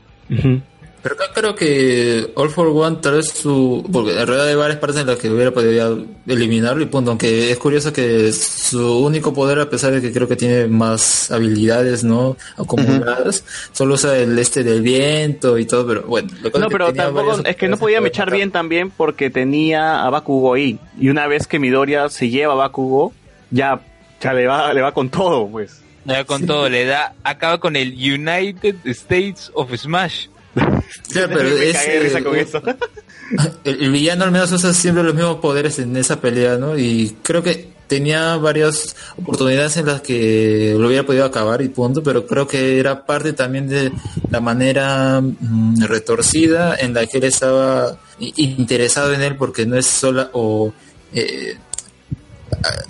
Pero acá creo que All for One tal vez su... Porque en realidad hay varias partes en las que hubiera podido eliminarlo y punto. Aunque es curioso que su único poder, a pesar de que creo que tiene más habilidades, ¿no? Acumuladas, solo usa el este del viento y todo, pero bueno. lo que No, es que pero tampoco, es que no podía mechar bien también porque tenía a Bakugo ahí. Y una vez que Midoriya se lleva a Bakugo, ya, ya le va, le va con todo, pues. Ya con todo, le da, acaba con el United States of Smash. Claro, pero Me es, cagué de risa con eso. El, el villano al menos usa siempre los mismos poderes en esa pelea, ¿no? Y creo que tenía varias oportunidades en las que lo hubiera podido acabar y punto, pero creo que era parte también de la manera mm, retorcida en la que él estaba interesado en él porque no es sola o eh,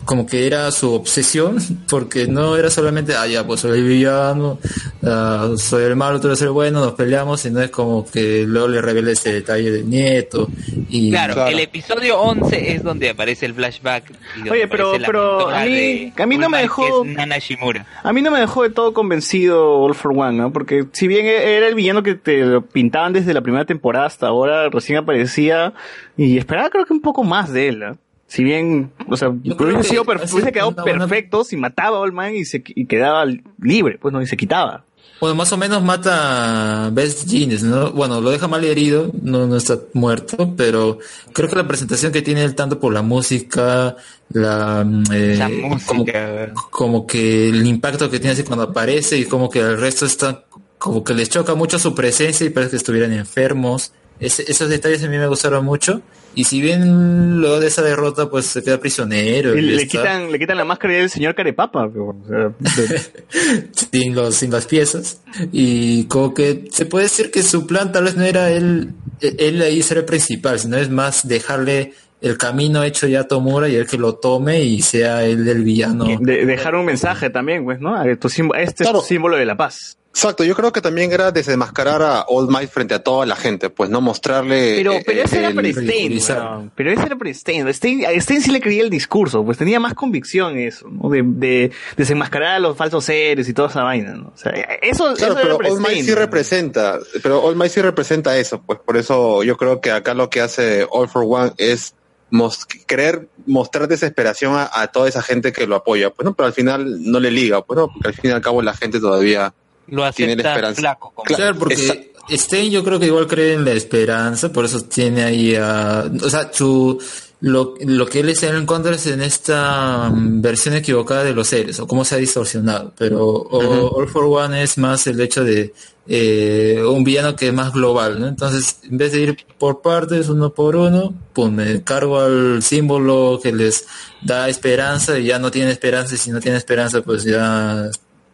como que era su obsesión porque no era solamente ah ya pues soy el villano ah, soy el malo tú eres el bueno nos peleamos sino es como que luego le revela ese detalle del nieto y Claro, el episodio 11 es donde aparece el flashback. y Oye, pero- pero a mí- de a mí no me dejó- Nana Shimura. A mí no me dejó de todo convencido All for One, ¿no? Porque si bien e- era el villano que te lo pintaban desde la primera temporada hasta ahora, recién aparecía y esperaba creo que un poco más de él, ¿no? Si bien, o sea, hubiese, sido quedado una perfecto si mataba a All Man y se y quedaba libre, pues no, y se quitaba. Bueno, más o menos mata a Best Genius, ¿no? Bueno, lo deja mal herido, no, no está muerto, pero creo que la presentación que tiene él tanto por la música, la... mm, eh, como, música. como que el impacto que tiene así cuando aparece y como que el resto está... Como que les choca mucho su presencia y parece que estuvieran enfermos. Ese- esos detalles a mí me gustaron mucho. Y si bien luego de esa derrota pues se queda prisionero. Y y le está- quitan, le quitan la máscara del señor Carepapa, pero, o sea, de- sin los sin las piezas y como que se puede decir que su plan tal vez no era él él ahí ser el principal sino es más dejarle el camino hecho ya a Tomura y él que lo tome y sea él el villano de- dejar un mensaje también, pues, ¿no? Símbolo- este es tu símbolo de la paz. Exacto, yo creo que también era desenmascarar a All Might frente a toda la gente, pues no mostrarle. Pero, eh, pero ese era el- para Stein. Pero ese era para Stein. Stein. A Stein sí le creía el discurso, pues tenía más convicción eso, ¿no? De, de desenmascarar a los falsos seres y toda esa vaina, ¿no? O sea, eso, Claro, eso era pero para All Might Stein, sí ¿no? representa, pero All Might sí representa eso, pues por eso yo creo que acá lo que hace All for One es mos- querer mostrar desesperación a, a toda esa gente que lo apoya, pues no, pero al final no le liga, pues no, porque al fin y al cabo la gente todavía Lo tiene la acepta esperanza. flaco. como- Claro, porque Esa- Stein yo creo que igual cree en la esperanza, por eso tiene ahí a... O sea, su, lo, lo que él está en contra es en esta mm, versión equivocada de los seres, o cómo se ha distorsionado. Pero o- All for One es más el hecho de eh, un villano que es más global, ¿no? Entonces, en vez de ir por partes, uno por uno, pues me cargo al símbolo que les da esperanza y ya no tiene esperanza, y si no tiene esperanza, pues ya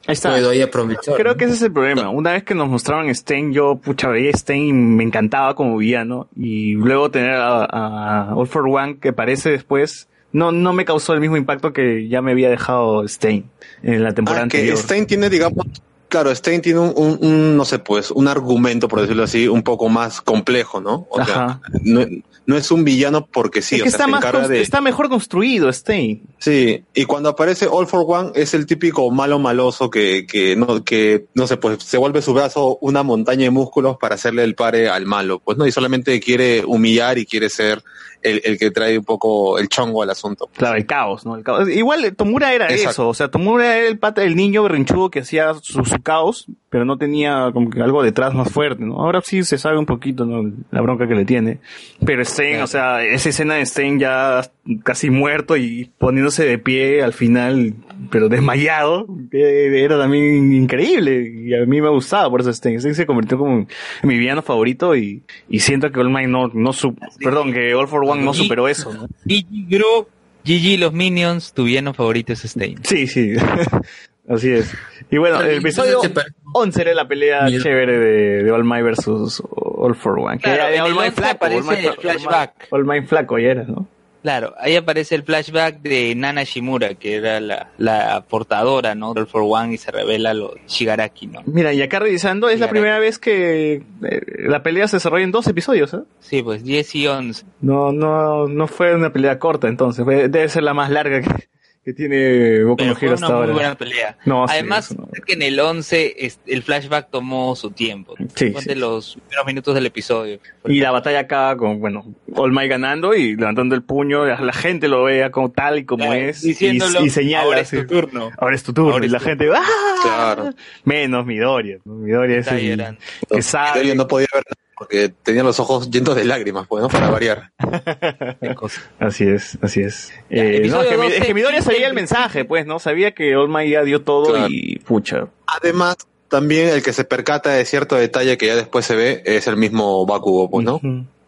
Ahí está. puedo ahí aprovechar. Creo ¿no? que ese es el problema. Una vez que nos mostraron Stein, yo, pucha, veía Stein y me encantaba como villano. Y luego tener a, a All for One que aparece después, no, no me causó el mismo impacto que ya me había dejado Stein en la temporada Ah, que anterior. Stein tiene, digamos, claro, Stein tiene un, un- un, no sé, pues, un argumento, por decirlo así, un poco más complejo, ¿no? O sea, no, no es un villano porque sí, es o que sea, está, se más de... está mejor construido Stein. Sí, y cuando aparece All for One es el típico malo maloso que, que no, que, no sé, pues se vuelve su brazo una montaña de músculos para hacerle el pare al malo, pues no, y solamente quiere humillar y quiere ser el, el que trae un poco el chongo al asunto. Claro, el caos, ¿no? El caos. Igual eh, Tomura era Exacto. eso, o sea, Tomura era el pata, el niño berrinchudo que hacía su, su caos, pero no tenía como que algo detrás más fuerte, ¿no? Ahora sí se sabe un poquito, ¿no? La bronca que le tiene. Pero Stein, o sea, esa escena de Stein ya casi muerto y poniéndose de pie al final, pero desmayado, era también increíble y a mí me gustaba por eso Stein. Stein se convirtió como en mi villano favorito y, y siento que All Might no, no su- perdón, que All for One no Y- superó eso, ¿no? Gigi Gru, Gigi los Minions, tu villano favorito es Stein. Sí, sí. Así es. Y bueno, Pero el episodio entonces te pare- 11 era la pelea chévere de, de All Might versus All for One. Que Claro, era de en All el Might 11 flaco. All aparece Might, el All Might- flashback. All Might flaco ya era, ¿no? Claro, ahí aparece el flashback de Nana Shimura, que era la, la portadora, ¿no? Del For One y se revela lo Shigaraki, ¿no? Mira, y acá revisando, es la primera vez que eh, la pelea se desarrolla en dos episodios, ¿eh? Sí, pues 10 y 11. No, no, no fue una pelea corta entonces, fue- debe ser la más larga que, que tiene Boku Pero no fue Hero una hasta muy ahora. buena pelea. No, sí, Además, eso no. es que en el 11 es- el flashback tomó su tiempo. Sí, de los primeros minutos del episodio. Y la batalla acá con, bueno, All Might ganando y levantando el puño, la, gente lo vea como tal y como Claro, es. y- diciéndolo, y, señala. "Ahora es tu turno". Ahora es tu turno. Ahora y la gente, ¡ah! Claro. Menos Midoriya. Midoriya es Está el llorando. que sabe. Yo no podía ver nada porque tenía los ojos llenos de lágrimas, pues, ¿no? Para variar. Así es, así es. Ya, Eh, no, es, que, Mi- 12, es que Midoriya sabía el mensaje, pues, ¿no? Sabía que All Might ya dio todo Claro. y pucha. Además, también el que se percata de cierto detalle que ya después se ve es el mismo Bakugo, pues, ¿no?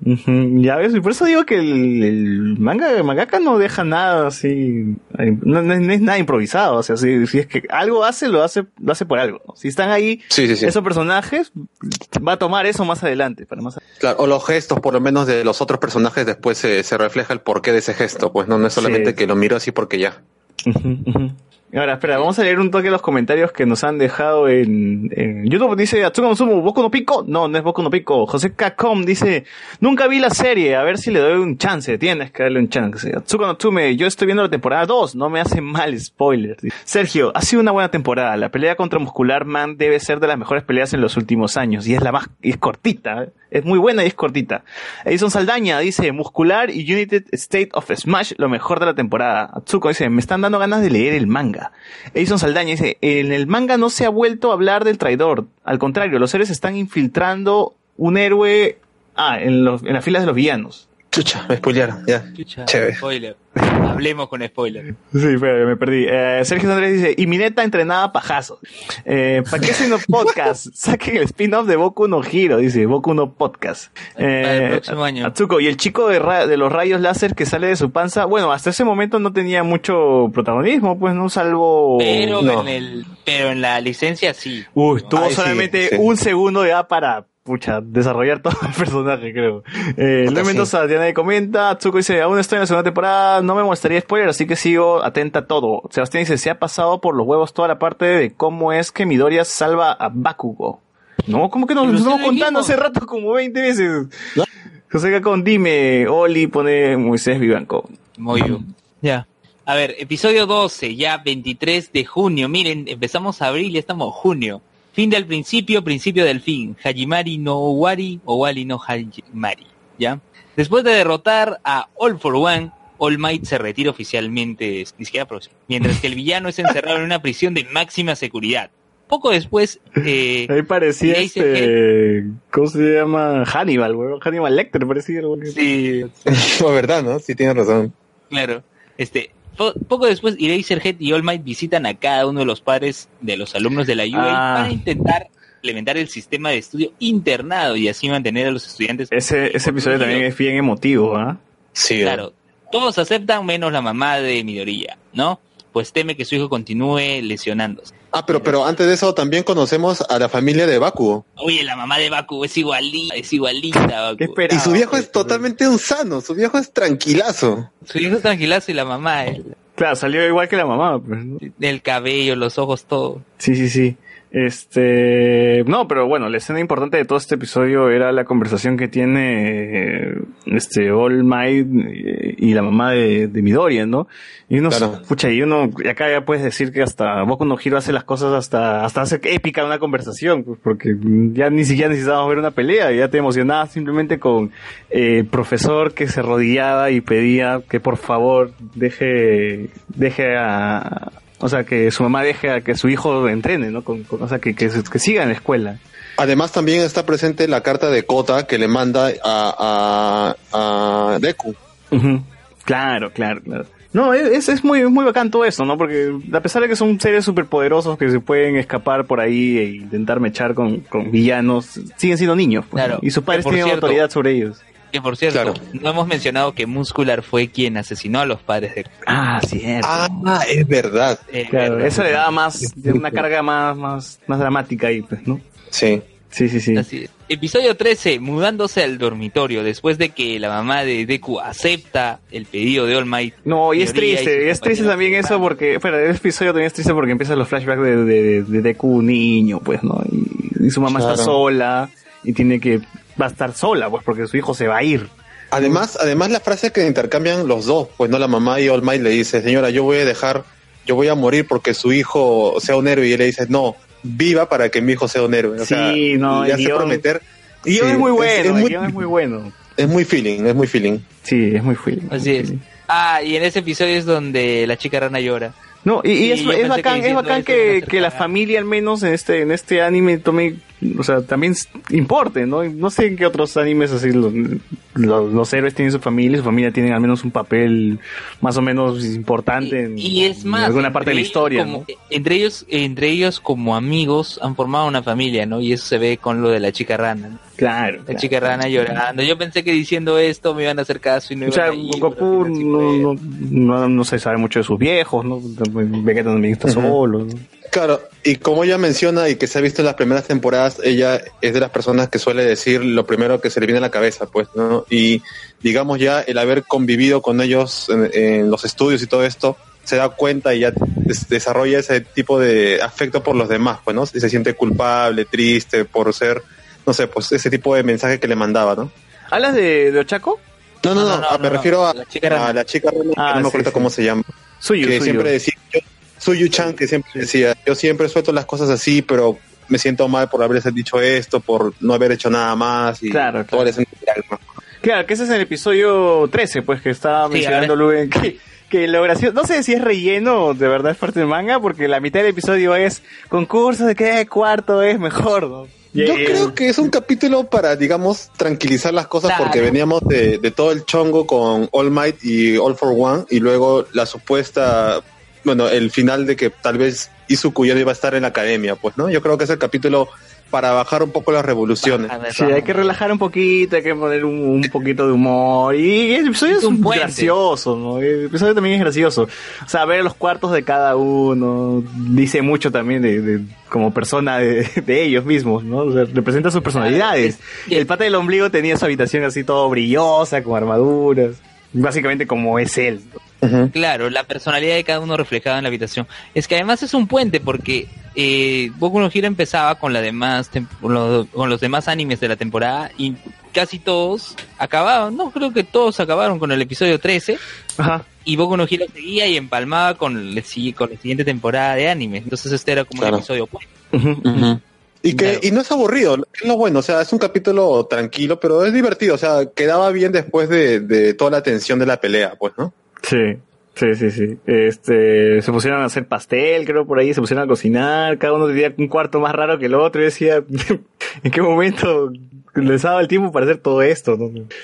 Ya ves, y por eso digo que el, el manga el mangaka no deja nada así, no, no es, no es nada improvisado, o sea, si, si es que algo hace, lo hace, lo hace por algo. Si están ahí Sí, sí, sí. esos personajes, va a tomar eso más adelante, para más adelante. Claro, o los gestos, por lo menos, de los otros personajes, después se, se refleja el porqué de ese gesto, pues no, no es solamente que lo miro así porque ya. Ahora, espera, vamos a leer un toque los comentarios que nos han dejado en, YouTube. Dice, Atsuka Musumu, ¿Boku no Pico? No, no es Boku no Pico. José Kakom dice, nunca vi la serie, a ver si le doy un chance. Tienes que darle un chance. Atsuka no Tsume, yo estoy viendo la temporada 2, no me hace mal spoiler. Sergio, ha sido una buena temporada. La pelea contra Muscular Man debe ser de las mejores peleas en los últimos años. Y es la más, y es cortita. ¿eh? Es muy buena y es cortita. Edison Saldaña dice, Muscular y United State of Smash, lo mejor de la temporada. Atsuko dice, me están dando ganas de leer el manga. Edison Saldaña dice, en el manga no se ha vuelto a hablar del traidor. Al contrario, los seres están infiltrando un héroe, ah, en, los, en las filas de los villanos. Chucha, me spoilearon, ya. Chucha, Chévere. spoiler. Hablemos con spoiler. Sí, espera, me perdí. Eh, Sergio Andrés dice, y mi neta entrenaba pajazo. Eh, ¿Para qué un podcast? Saquen el spin-off de Boku no Hero, dice Boku no Podcast. Para el Eh, próximo año. Atsuko, y el chico de, ra- de los rayos láser que sale de su panza, bueno, hasta ese momento no tenía mucho protagonismo, pues no salvo... Pero no. en el, pero en la licencia sí. Uy, tuvo Ay, sí, solamente sí. un segundo ya para, pucha, desarrollar todo el personaje, creo. Eh, Luis Mendoza, Diana de comenta, Tsuko dice, aún estoy en la segunda temporada, no me mostraría spoiler, así que sigo atenta a todo. Sebastián dice, se ha pasado por los huevos toda la parte de cómo es que Midoriya salva a Bakugo. No, ¿cómo que nos lo sí estamos contando hace rato como 20 veces? José Gacón, dime, Oli pone Moisés Vivanco. Muy bien. Ya. A ver, episodio 12, ya 23 de junio. Miren, empezamos abril y ya estamos junio. Fin del principio, principio del fin. Hajimari no Owari, Owari no Hajimari. ¿ya? Después de derrotar a All for One, All Might se retira oficialmente, ni siquiera próximo, mientras que el villano es encerrado en una prisión de máxima seguridad. Poco después, eh, Ahí parecía este. ¿Cómo se llama? Hannibal, weón. Hannibal Lecter parecía. weón. Sí, No, verdad, ¿no? Sí, tienes razón. Claro. Este, po- poco después, Eraserhead y All Might visitan a cada uno de los padres de los alumnos de la UA Ah. para intentar implementar el sistema de estudio internado y así mantener a los estudiantes. Ese, ese episodio también es bien emotivo, ¿ah? Sí. Claro, todos aceptan menos la mamá de Midoriya, ¿no? Pues teme que su hijo continúe lesionándose. Ah, pero, pero antes de eso también conocemos a la familia de Bakugo. Oye, la mamá de Baku es igualita, es igualita, Baku. ¿Qué esperaba? Y su viejo es totalmente un sano, su viejo es tranquilazo. Su hijo es tranquilazo y la mamá, el, Claro, salió igual que la mamá, pues, ¿no? el cabello, los ojos, todo. Sí, sí, sí. Este, no, pero bueno, la escena importante de todo este episodio era la conversación que tiene eh, este All Might eh, y la mamá de, de Midoriya, ¿no? Y uno, Claro. pucha, y uno, y acá ya puedes decir que hasta Boku no Hero hace las cosas hasta, hasta hace épica una conversación, pues, porque ya ni siquiera necesitábamos ver una pelea, ya te emocionabas simplemente con eh, el profesor que se arrodillaba y pedía que por favor deje, deje a, o sea, que su mamá deje a que su hijo entrene, ¿no? Con, con- o sea, que, que, que siga en la escuela. Además también está presente la carta de Kota que le manda a, a, a Deku. Claro, claro, claro. No, es, es muy, es muy bacán todo eso, ¿no? Porque a pesar de que son seres superpoderosos que se pueden escapar por ahí e intentar mechar con, con villanos, siguen siendo niños. pues, Claro. ¿no? Y sus padres tienen cierto- autoridad sobre ellos. Que por cierto, Claro. no hemos mencionado que Muscular fue quien asesinó a los padres de Ah, cierto. Ah, es verdad. eh, claro, verdad. eso le daba más, una carga más, más, más dramática ahí, pues, ¿no? Sí. Sí, sí, sí. Así es. Episodio 13, mudándose al dormitorio después de que la mamá de Deku acepta el pedido de All Might. No, y es triste, y es triste también eso porque, espera, el episodio también es triste porque empiezan los flashbacks de, de, de Deku niño, pues, ¿no? Y, y su mamá está sola y tiene que, va a estar sola, pues, porque su hijo se va a ir. Además, además la frase que intercambian los dos, pues no la mamá y All Might le dice, señora, yo voy a dejar, yo voy a morir porque su hijo sea un héroe y él le dice, no, viva para que mi hijo sea un héroe. O sea, Sí, no, y el hace guión- prometer. Y Sí, es muy bueno, es muy- es muy bueno. Es muy feeling, es muy feeling. Sí, es muy feeling. Así es. Ah, y en ese episodio es donde la chica rana llora. No, y, y es, es bacán, que es bacán iban que, que la familia al menos en este, en este anime tome, o sea, también importe, ¿no? No sé en qué otros animes así los, los, los héroes tienen su familia, su familia tiene al menos un papel más o menos importante en, Y es más, en alguna parte de la historia, ¿no? Entre ellos, entre ellos como amigos han formado una familia, ¿no? Y eso se ve con lo de la chica rana. ¿no? Claro. La claro. chica rana llorando. Yo pensé que diciendo esto me iban a hacer caso y no O sea, iban a ir, Goku no, no, no, no se sabe mucho de sus viejos, ¿no? Vegeta también está Ujú. solo, ¿no? Claro, y como ella menciona y que se ha visto en las primeras temporadas, ella es de las personas que suele decir lo primero que se le viene a la cabeza, pues, ¿no? Y digamos ya el haber convivido con ellos en, en los estudios y todo esto, se da cuenta y ya des- desarrolla ese tipo de afecto por los demás, pues, ¿no? Y se siente culpable, triste por ser, no sé, pues ese tipo de mensaje que le mandaba, ¿no? ¿Hablas de, de Ochako? No, no, no, No, no, ah, no, me no, refiero a la chica a la chica rana, que Ah, no me acuerdo sí. cómo se llama Suyo, que suyo. siempre decía, Suyu Chan, que siempre decía, yo siempre suelto las cosas así, pero me siento mal por haberles dicho esto, por no haber hecho nada más y Claro, todo ¿no? Claro, que ese es el episodio 13, pues, que estaba Sí, mencionando Luben, que, que lo gracioso, no sé si es relleno o de verdad es parte del manga, porque la mitad del episodio es concurso de qué cuarto es mejor, Yo eh, creo que es un capítulo para, digamos, tranquilizar las cosas Claro. porque veníamos de, de todo el chongo con All Might y All for One y luego la supuesta, bueno, el final de que tal vez Izuku ya no iba a estar en la academia, pues, ¿no? Yo creo que es el capítulo para bajar un poco las revoluciones. Sí, hay que relajar un poquito, hay que poner un, un poquito de humor. Y el episodio es, Es un gracioso, ¿no? El episodio también es gracioso. O sea, ver los cuartos de cada uno dice mucho también de, de- como persona de, de ellos mismos, ¿no? O sea, representa sus personalidades. es- el pata del ombligo tenía su habitación así todo brillosa, con armaduras. Básicamente como es él. Claro, la personalidad de cada uno reflejada en la habitación. Es que además es un puente porque eh, Boku no Hero empezaba con, la demás con los, con los demás animes de la temporada y casi todos acababan, no, creo que todos acabaron con el episodio 13 Ajá. y Boku no Hero seguía y empalmaba con, el si- con la siguiente temporada de anime. Entonces este era como Claro. el episodio puente. Y que y no es aburrido, es lo bueno, o sea, es un capítulo tranquilo, pero es divertido, o sea, quedaba bien después de, de toda la tensión de la pelea, pues, ¿no? Sí, sí, sí, sí. Este, se pusieron a hacer pastel, creo, por ahí, se pusieron a cocinar, cada uno tenía un cuarto más raro que el otro, y decía, ¿en qué momento les daba el tiempo para hacer todo esto?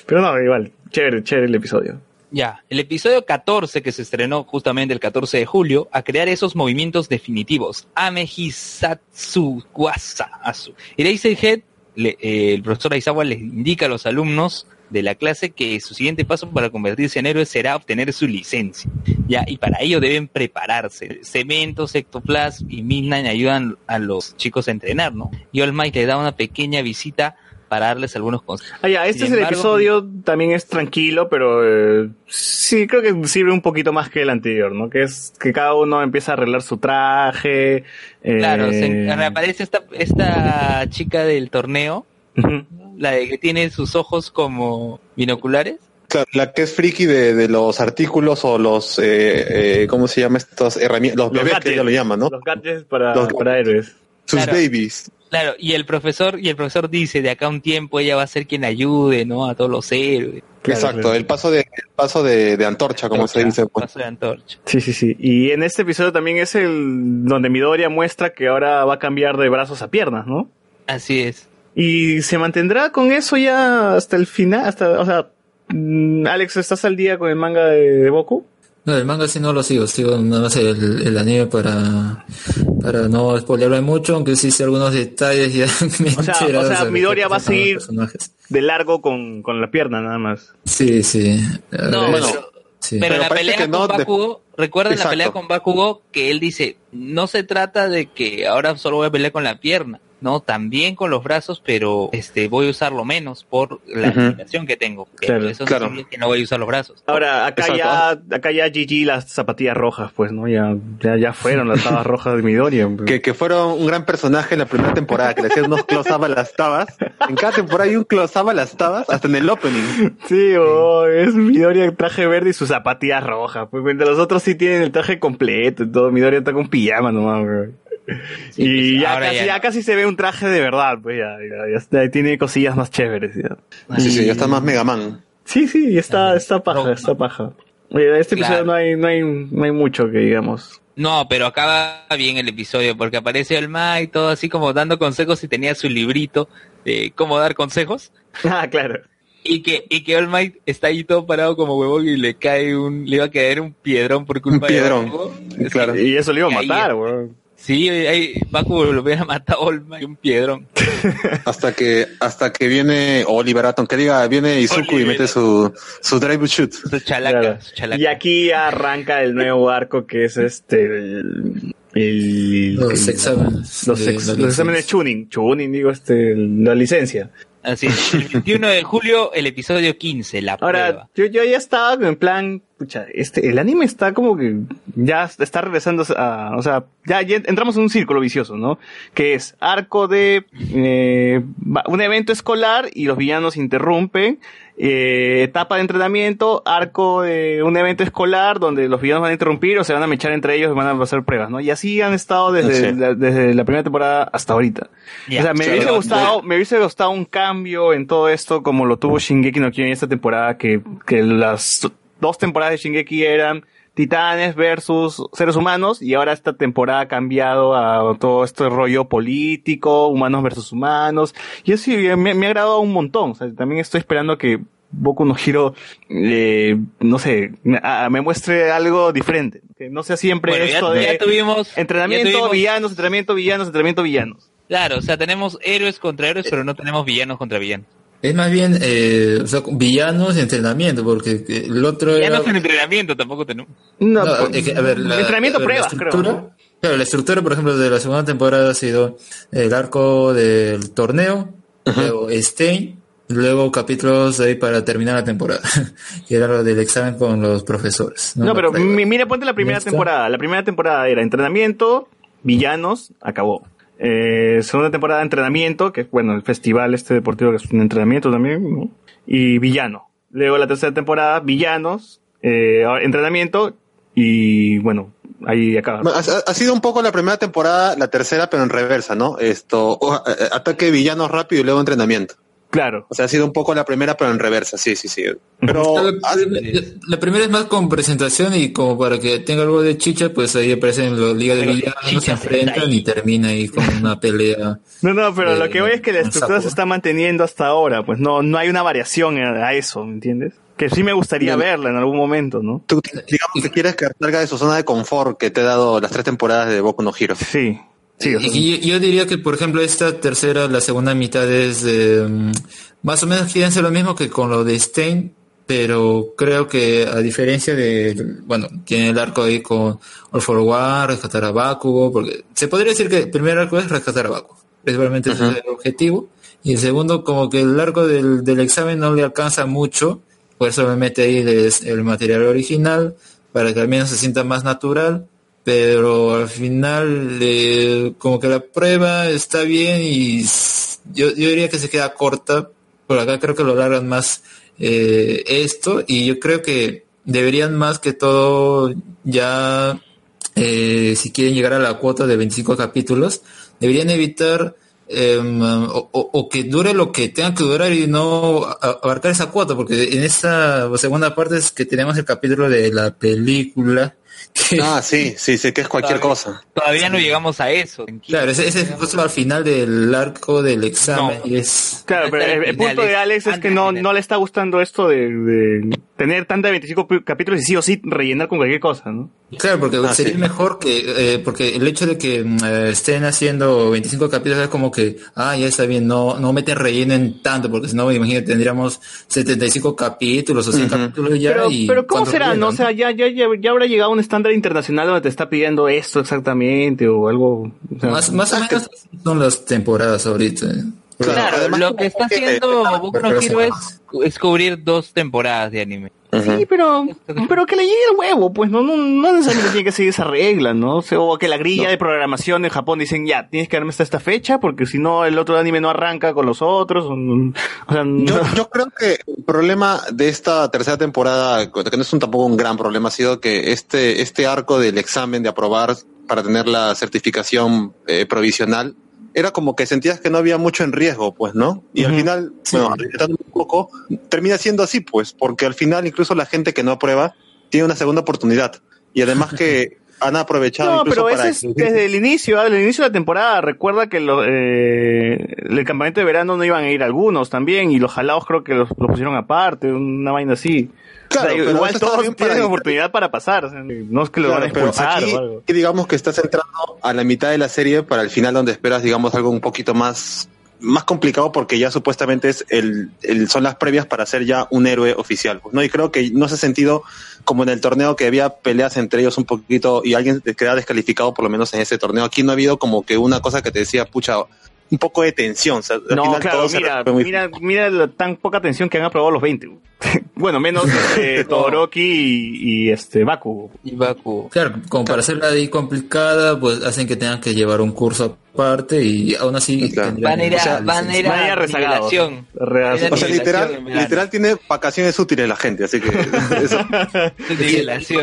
Pero no, igual, chévere, chévere el episodio. Ya, el episodio 14 que se estrenó justamente el 14 de julio a crear esos movimientos definitivos. Amejisatsu Wasa Asu. Eraserhead, le- eh, el profesor Aizawa les indica a los alumnos de la clase que su siguiente paso para convertirse en héroe será obtener su licencia. Ya, y para ello deben prepararse. Cemento, Sectoplasm y Midnight ayudan a los chicos a entrenar, ¿no? Y All Might le da una pequeña visita para darles algunos consejos. Ah, ya, este Sin es el episodio, también es tranquilo, pero eh, sí, creo que sirve un poquito más que el anterior, ¿no? Que es que cada uno empieza a arreglar su traje. eh, Claro, se reaparece esta, esta chica del torneo, la de que tiene sus ojos como binoculares. Claro, la que es friki de, de los artículos o los, eh, eh, ¿cómo se llama estos herramientas? Los, Los bebés que gadgets. ella lo llama, ¿no? Los gadgets para, Los- para héroes. Sus Claro. babies. Claro, y el profesor, y el profesor dice, de acá a un tiempo ella va a ser quien ayude, ¿no? A todos los héroes. Exacto, el paso de, el paso de, de antorcha, como se dice. pues. Paso de antorcha. Sí, sí, sí. Y en este episodio también es el donde Midoriya muestra que ahora va a cambiar de brazos a piernas, ¿no? Así es. Y se mantendrá con eso ya hasta el final, hasta, o sea, mm, Alex, ¿estás al día con el manga de, de Boku? No, el manga sí no lo sigo, sigo nada más el, el anime para, para no spoilerme mucho, aunque sí sé algunos detalles ya me O sea, o sea Midoriya va a seguir de largo con, con la pierna nada más. Sí, sí. No, bueno, sí. Pero, en la pelea no, con de- Bakugo, recuerden la pelea con Bakugo que él dice, no se trata de que ahora solo voy a pelear con la pierna, no, también con los brazos, pero este voy a usarlo menos por la Ujú. limitación que tengo. Claro, eso no claro. que no voy a usar los brazos. Ahora, acá Exacto. ya, acá ya GG las zapatillas rojas, pues, ¿no? Ya, ya, ya fueron las tabas rojas de Midoriya. pues. Que, que fueron un gran personaje en la primera temporada, que le hacían unos close-up a las tabas. En cada temporada hay un close-up a las tabas, hasta en el opening. Sí, oh, es Midoriya traje verde y sus zapatillas rojas. Pues mientras los otros sí tienen el traje completo y todo. Midoriya está con pijama nomás, y pues, ya, casi, ya ya no. casi se ve un traje de verdad, pues ya, ya, tiene cosillas más chéveres. Ya. Sí, sí, ya está más Mega Man. Sí, sí, está, está paja, está paja. Oye, este episodio Claro. no hay, no hay, no hay mucho que digamos. No, pero acaba bien el episodio porque aparece el Mai todo así como dando consejos y tenía su librito de cómo dar consejos. Ah, claro. Y que, y que All Might está ahí todo parado como huevón y le cae un, le iba a caer un piedrón por culpa Un piedrón, de. Es claro. que- Y eso lo iba a matar, weón. Sí, ahí Bakugo lo hubiera matado a All Might un piedrón. Hasta que, hasta que viene Oliver Atom, que diga, viene Izuku y mete su, su drive shoot. Su chalaca, Claro. su chalaca. Y aquí arranca el nuevo arco que es este el, el- Los el- exámenes. los, de ex- los exámenes tuning, tuning digo este la licencia. Así es. El 21 de julio, el episodio 15, la Ahora, prueba. yo, yo ya estaba en plan, pucha, este, el anime está como que ya está regresando a, o sea, ya, ya entramos en un círculo vicioso, ¿no? Que es arco de eh, va- un evento escolar y los villanos interrumpen, eh, etapa de entrenamiento, arco de un evento escolar donde los villanos van a interrumpir o se van a mechar entre ellos y van a hacer pruebas, ¿no? Y así han estado desde, Sí. la, desde la primera temporada hasta ahorita. O sea, me hubiese gustado, me hubiese gustado un cambio en todo esto como lo tuvo Shingeki no Kyojin esta temporada, que, que las dos temporadas de Shingeki eran titanes versus seres humanos y ahora esta temporada ha cambiado a todo este rollo político, humanos versus humanos y eso sí, me, me ha agradado un montón, o sea, también estoy esperando que Boku no Hiro, eh, no sé, me, a- me muestre algo diferente, que no sea siempre Bueno, esto ya de tuvimos... entrenamiento, ya tuvimos- villanos, entrenamiento, villanos, entrenamiento, villanos. Claro, o sea, tenemos héroes contra héroes, pero no tenemos villanos contra villanos. Es más bien, eh, o sea, villanos y entrenamiento, porque eh, el otro era... Villanos en entrenamiento tampoco tenemos. No, No, pues, es que, a ver, la- entrenamiento a ver, pruebas, la creo. estructura- ¿no? Claro, la estructura, por ejemplo, de la segunda temporada ha sido el arco del torneo, luego Stein, luego capítulos ahí para terminar la temporada. y era lo del examen con los profesores. No, pero mira, ponte la primera temporada. La primera temporada era entrenamiento, villanos, acabó. Eh, segunda temporada entrenamiento, que bueno, el festival este deportivo que es un entrenamiento también. Y villano. Luego la tercera temporada, villanos, eh, entrenamiento y bueno, ahí acá. Ha, sido un poco la primera temporada, la tercera, pero en reversa, ¿no? Esto, a- a- ataque de villanos rápido y luego entrenamiento. Claro. O sea, ha sido un poco la primera, pero en reversa, sí, sí, sí. Pero la, la- la primera es más con presentación y como para que tenga algo de chicha, pues ahí aparecen los ligas de villanos, se enfrentan y termina ahí con una pelea. No, no, pero Eh, lo que voy es que la estructura se está manteniendo hasta ahora, pues no, no hay una variación a eso, ¿me entiendes? Que sí me gustaría verla en algún momento, ¿no? tú, digamos que quieres que salga de su zona de confort que te ha dado las tres temporadas de Boku no Hero. Sí, sí, o sea, Y yo, yo diría que, por ejemplo, esta tercera, la segunda mitad es eh, más o menos quieren ser lo mismo que con lo de Stein, pero creo que a diferencia de, bueno, tiene el arco ahí con All for One, rescatar a Bakugo, porque se podría decir que el primer arco es rescatar a Bakugo, principalmente ese es el objetivo, y el segundo como que el arco del, del examen no le alcanza mucho, por eso me mete ahí el material original, para que al menos se sienta más natural, pero al final eh, como que la prueba está bien y yo, yo diría que se queda corta, por acá creo que lo largan más eh, esto y yo creo que deberían más que todo ya eh, si quieren llegar a la cuota de 25 capítulos, deberían evitar em, o, o- que dure lo que tenga que durar y no abarcar esa cuota, porque en esta segunda parte es que tenemos el capítulo de la película. Ah, sí, sí, sí, que es cualquier cosa. Todavía no llegamos a eso. claro, ese, ese es justo al final del arco del examen y es... Claro, pero el, el punto de Alex es que no, no le está gustando esto de, de tener tanta de 25 pi- capítulos y sí o sí rellenar con cualquier cosa, ¿no? Claro, porque Ah, sería sí. mejor que, eh, porque el hecho de que mm, eh, estén haciendo 25 capítulos es como que, ah, ya está bien, no, no meten rellenen tanto, porque si no, imagínate, tendríamos 75 capítulos o 100 capítulos ya Pero, y... pero ¿cómo ¿cuánto será? ¿No? O rellenan? sea, ya, ya, ya, ya habrá llegado a un estándar internacional donde te está pidiendo esto exactamente o algo. o sea, Más, más o menos así son las temporadas ahorita. eh. Claro, además lo que está que- haciendo Boku no Hero es, es cubrir dos temporadas de anime. Sí, pero, pero que le llegue el huevo, pues no, no, no necesariamente tiene que seguir esa regla, ¿no? O, sea, o que la grilla de programación en Japón dicen, ya, tienes que darme hasta esta fecha, porque si no, el otro anime no arranca con los otros. O, o sea, no- Yo, yo creo que el problema de esta tercera temporada, que no es un, tampoco un gran problema, ha sido que este, este arco del examen de aprobar para tener la certificación eh, provisional era como que sentías que no había mucho en riesgo, pues, ¿no? Y al final, bueno, arriesgando un poco, termina siendo así, pues, porque al final incluso la gente que no aprueba tiene una segunda oportunidad. Y además que han aprovechado No, incluso pero para... ese es desde el inicio, ah, desde el inicio de la temporada. Recuerda que lo, eh, el campamento de verano no iban a ir algunos también, y los jalados creo que los, los pusieron aparte, una vaina así. Claro, O sea, pero igual todos tienen oportunidad para pasar, no es que lo Claro, van a expulsar aquí, o algo. digamos que estás entrando a la mitad de la serie para el final donde esperas, digamos, algo un poquito más, más complicado porque ya supuestamente es el, el- son las previas para ser ya un héroe oficial. ¿no? Y creo que no se ha sentido como en el torneo que había peleas entre ellos un poquito y alguien queda descalificado por lo menos en ese torneo. Aquí no ha habido como que una cosa que te decía, pucha, un poco de tensión. o sea, al No, final claro, mira, muy- mira, mira la tan poca atención que han aprobado los 20. bueno, menos este, Todoroki y, y este Baku. Y Baku. Claro, como para hacerla ahí complicada, pues hacen que tengan que llevar un curso aparte y aún así Claro. Van a ir a, o sea, van a ir a O sea, literal, literal tiene vacaciones útiles la gente, así que eso.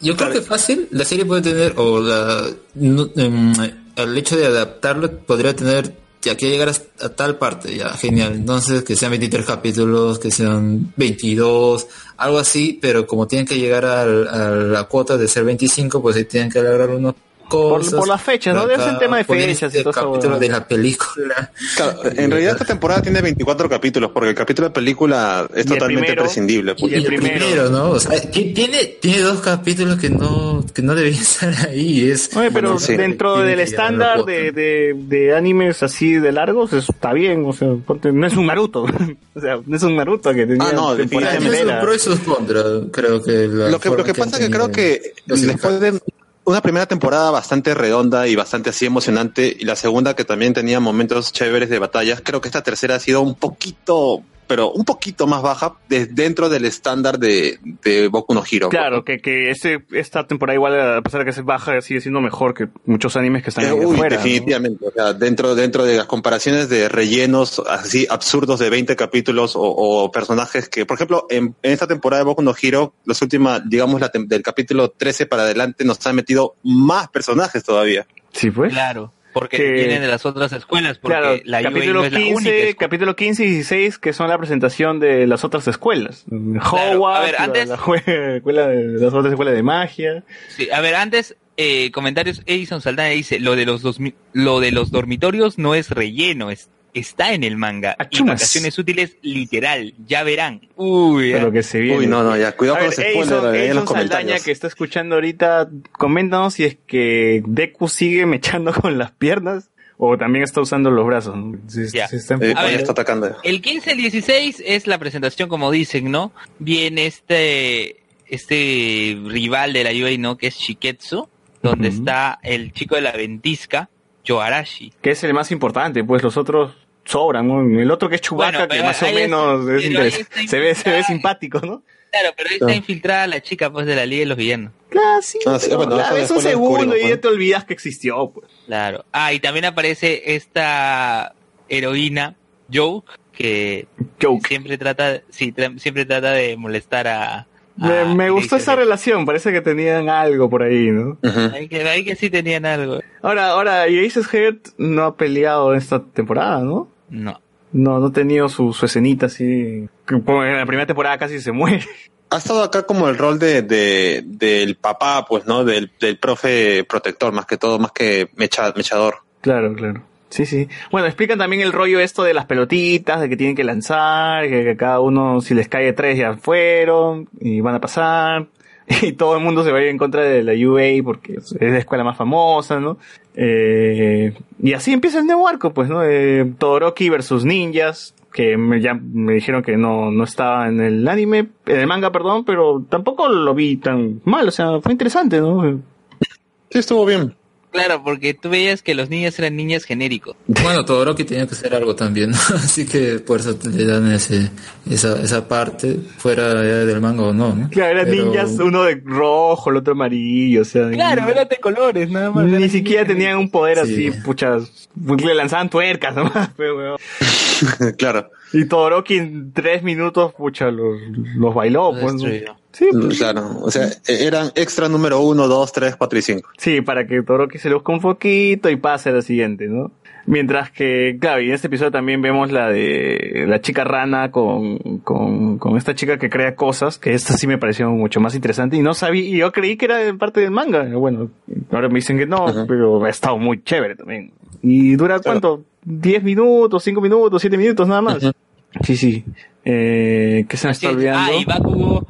Yo creo que fácil, la serie puede tener, o la, no, em, el hecho de adaptarlo podría tener, ya que llegar a, tal parte, ya, genial. Entonces, que sean 23 capítulos, que sean 22, algo así, pero como tienen que llegar a, la cuota de ser 25, pues ahí tienen que alargar unos cosas. por las fechas, ¿no? Debe ser un tema de fechas y este todo capítulo de la película. Claro, en realidad esta temporada tiene 24 capítulos, porque el capítulo de película es totalmente primero, prescindible. pues. y el primero. ¿no? O sea, tiene, tiene dos capítulos que no, que no deberían estar ahí. Es, Oye, pero Bueno, sí. dentro del estándar de, de, de animes así de largos, eso está bien, o sea, no es un Naruto, o sea, no es un Naruto que tenía Ah, no, temporada definitivamente. Sus pros y sus contras, creo que Lo que, lo que pasa es que creo que después de una primera temporada bastante redonda y bastante así emocionante, y la segunda que también tenía momentos chéveres de batallas, creo que esta tercera ha sido un poquito pero un poquito más baja de- dentro del estándar de, de Boku no Hero. Claro, que, que este, esta temporada igual, a pesar de que es baja, sigue siendo mejor que muchos animes que están Eh, ahí uy, afuera. ¿no? definitivamente. O sea, dentro, dentro de las comparaciones de rellenos así absurdos de 20 capítulos o, o personajes que, por ejemplo, en, en esta temporada de Boku no Hero, las últimas, digamos, la del capítulo 13 para adelante, nos han metido más personajes todavía. Sí, pues. Claro, porque Que- vienen de las otras escuelas, porque Claro, la capítulo, no es la 15, única capítulo 15 y 16, que son la presentación de las otras escuelas. Howard, a ver, la- antes- la, escuela de, las otras escuelas de magia. Sí, a ver, antes, eh, comentarios, Edison Saldana dice, lo de los dos, lo de los dormitorios no es relleno, es, está en el manga. Y Achumas. vacaciones útiles, literal, ya verán. Uy, Pero que se viene. Uy, no, no, ya, cuidado A con ver, los spoilers Edison- ahí en los comentarios. Que está escuchando ahorita, coméntanos si es que Deku sigue mechando con las piernas o también está usando los brazos. ¿no? Si- Ya. si está Eh, enfocando- ver. está atacando. El 15 al 16 es la presentación, como dicen, ¿no? Viene este, este rival de la UA, ¿no? Que es Shiketsu, donde está el chico de la ventisca, Yoarashi. que es el más importante, pues los otros sobran, ¿no? El otro que es Bueno, que más o menos es se ve, se ve simpático, ¿no? Claro, pero ahí está Claro. infiltrada la chica, pues, de la Liga de los Villanos. Claro, sí, Ah, sí, bueno, ves un segundo y ya te olvidas que existió, pues. Claro. Ah, y también aparece esta heroína, Joke, que Joke. siempre trata, sí, tra- siempre trata de molestar a... Me, a me gustó esa relación, parece que tenían algo por ahí, ¿no? Ujú. Ahí que, ahí que sí tenían algo. Ahora, ahora, y Aces Head no ha peleado esta temporada, ¿no? No. No, no ha tenido su, su escenita así. que En la primera temporada casi se muere. Ha estado acá como el rol de, de- del papá, pues, ¿no? Del, del profe protector, más que todo, más que mecha- mechador. Claro, claro. Sí, sí. Bueno, explican también el rollo esto de las pelotitas, de que tienen que lanzar, que, que cada uno, si les cae tres, ya fueron, y van a pasar. Y todo el mundo se va a ir en contra de la UA porque es la escuela más famosa, ¿no? Eh, y así empieza el nuevo arco, pues, ¿no? Eh, Todoroki versus ninjas, que me, ya me dijeron que no, no estaba en el anime, en el manga, perdón, pero tampoco lo vi tan mal, o sea, fue interesante, ¿no? Sí, estuvo bien. Claro, porque tú veías que los niños eran niños genéricos. Bueno, Todoroki tenía que hacer algo también, ¿no? así que por eso le dan ese, esa, esa parte, fuera del manga o no, ¿no? Claro, eran Pero- ninjas, uno de rojo, el otro amarillo, o sea. Claro, eran de colores, nada más. Ni siquiera tenían un poder Sí. así, puchas, le lanzaban tuercas nomás, claro. Y Todoroki en tres minutos, pucha, los, los bailó, Lo pues. Sí, pues, Claro. O sea, e- eran extra número uno, dos, tres, cuatro y cinco. sí, para que Todoroki se luzca un poquito y pase a la siguiente, ¿no? Mientras que, claro, y en este episodio también vemos la de la chica rana con, con, con esta chica que crea cosas, que esta sí me pareció mucho más interesante y no sabía, y yo creí que era parte del manga. Bueno, ahora me dicen que no, Ajá. pero ha estado muy chévere también. ¿Y dura Claro. cuánto? ¿10 minutos, 5 minutos, 7 minutos nada más? Sí, sí. Eh, ¿Qué se me está Sí, olvidando? Ah, y Bakugo,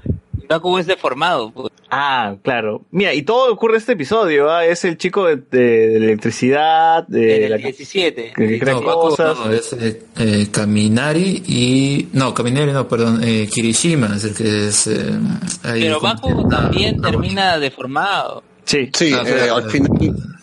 Bakugo es deformado. pues. Ah, claro. Mira, y todo ocurre en este episodio, ¿ah? Es el chico de, de- de electricidad, de en el la, 17. que crea No, cosas. no, es eh, eh, Kaminari y... No, Kaminari no, perdón, eh, Kirishima es el que es... eh, ahí Pero como- Ah, también termina deformado. Sí. Sí, Ah, eh, claro. al final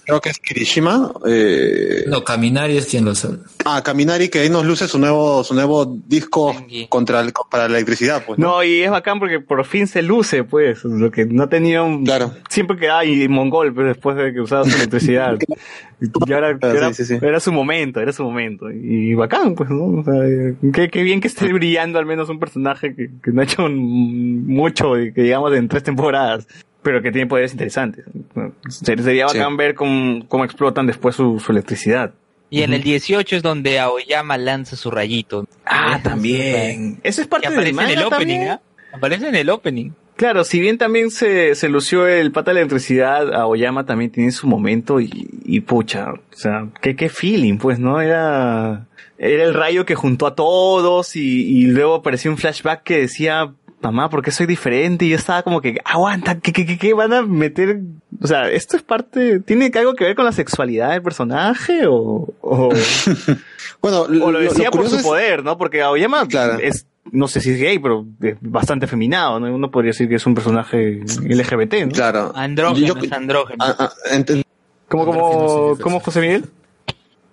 creo que es Kirishima. Eh, No, Kaminari es quien lo sabe. Ah, Caminari que ahí nos luce su nuevo, su nuevo disco Tengi. contra el, para la electricidad, pues. No, y es bacán porque por fin se luce, pues, lo que no tenía un... Claro. Siempre quedaba ahí mongol, pues, después de que usaba su electricidad. y ahora Ah, era, sí, sí, sí. era su momento, era su momento. Y bacán, pues, ¿no? O sea, qué, qué bien que esté brillando al menos un personaje que, que no ha hecho un- mucho, que digamos, en tres temporadas. Pero que tiene poderes interesantes. Ser- Sería Sí. bacán ver cómo, cómo explotan después su, su electricidad. Y en el 18 es donde Aoyama lanza su rayito. Ah, también. Eso es parte del aparece en el manga opening. ¿ah? Aparece en el opening. Claro, si bien también se, se lució el pata de electricidad, Aoyama también tiene su momento y, y pucha, o sea, qué, qué feeling, pues, ¿no? Era, era el rayo que juntó a todos y, y luego apareció un flashback que decía, mamá, ¿por qué soy diferente? Y yo estaba como que, aguanta, ¿qué, qué, qué, qué van a meter? O sea, ¿esto es parte, tiene algo que ver con la sexualidad del personaje o, o, Bueno, o lo decía por su es- poder, ¿no? Porque Aoyama Claro. es, no sé si es gay, pero es bastante feminado, ¿no? Uno podría decir que es un personaje LGBT, ¿no? Claro. Andrógeno, Yo- es andrógeno. ah, ah, ¿Cómo, cómo, cómo. José Miguel?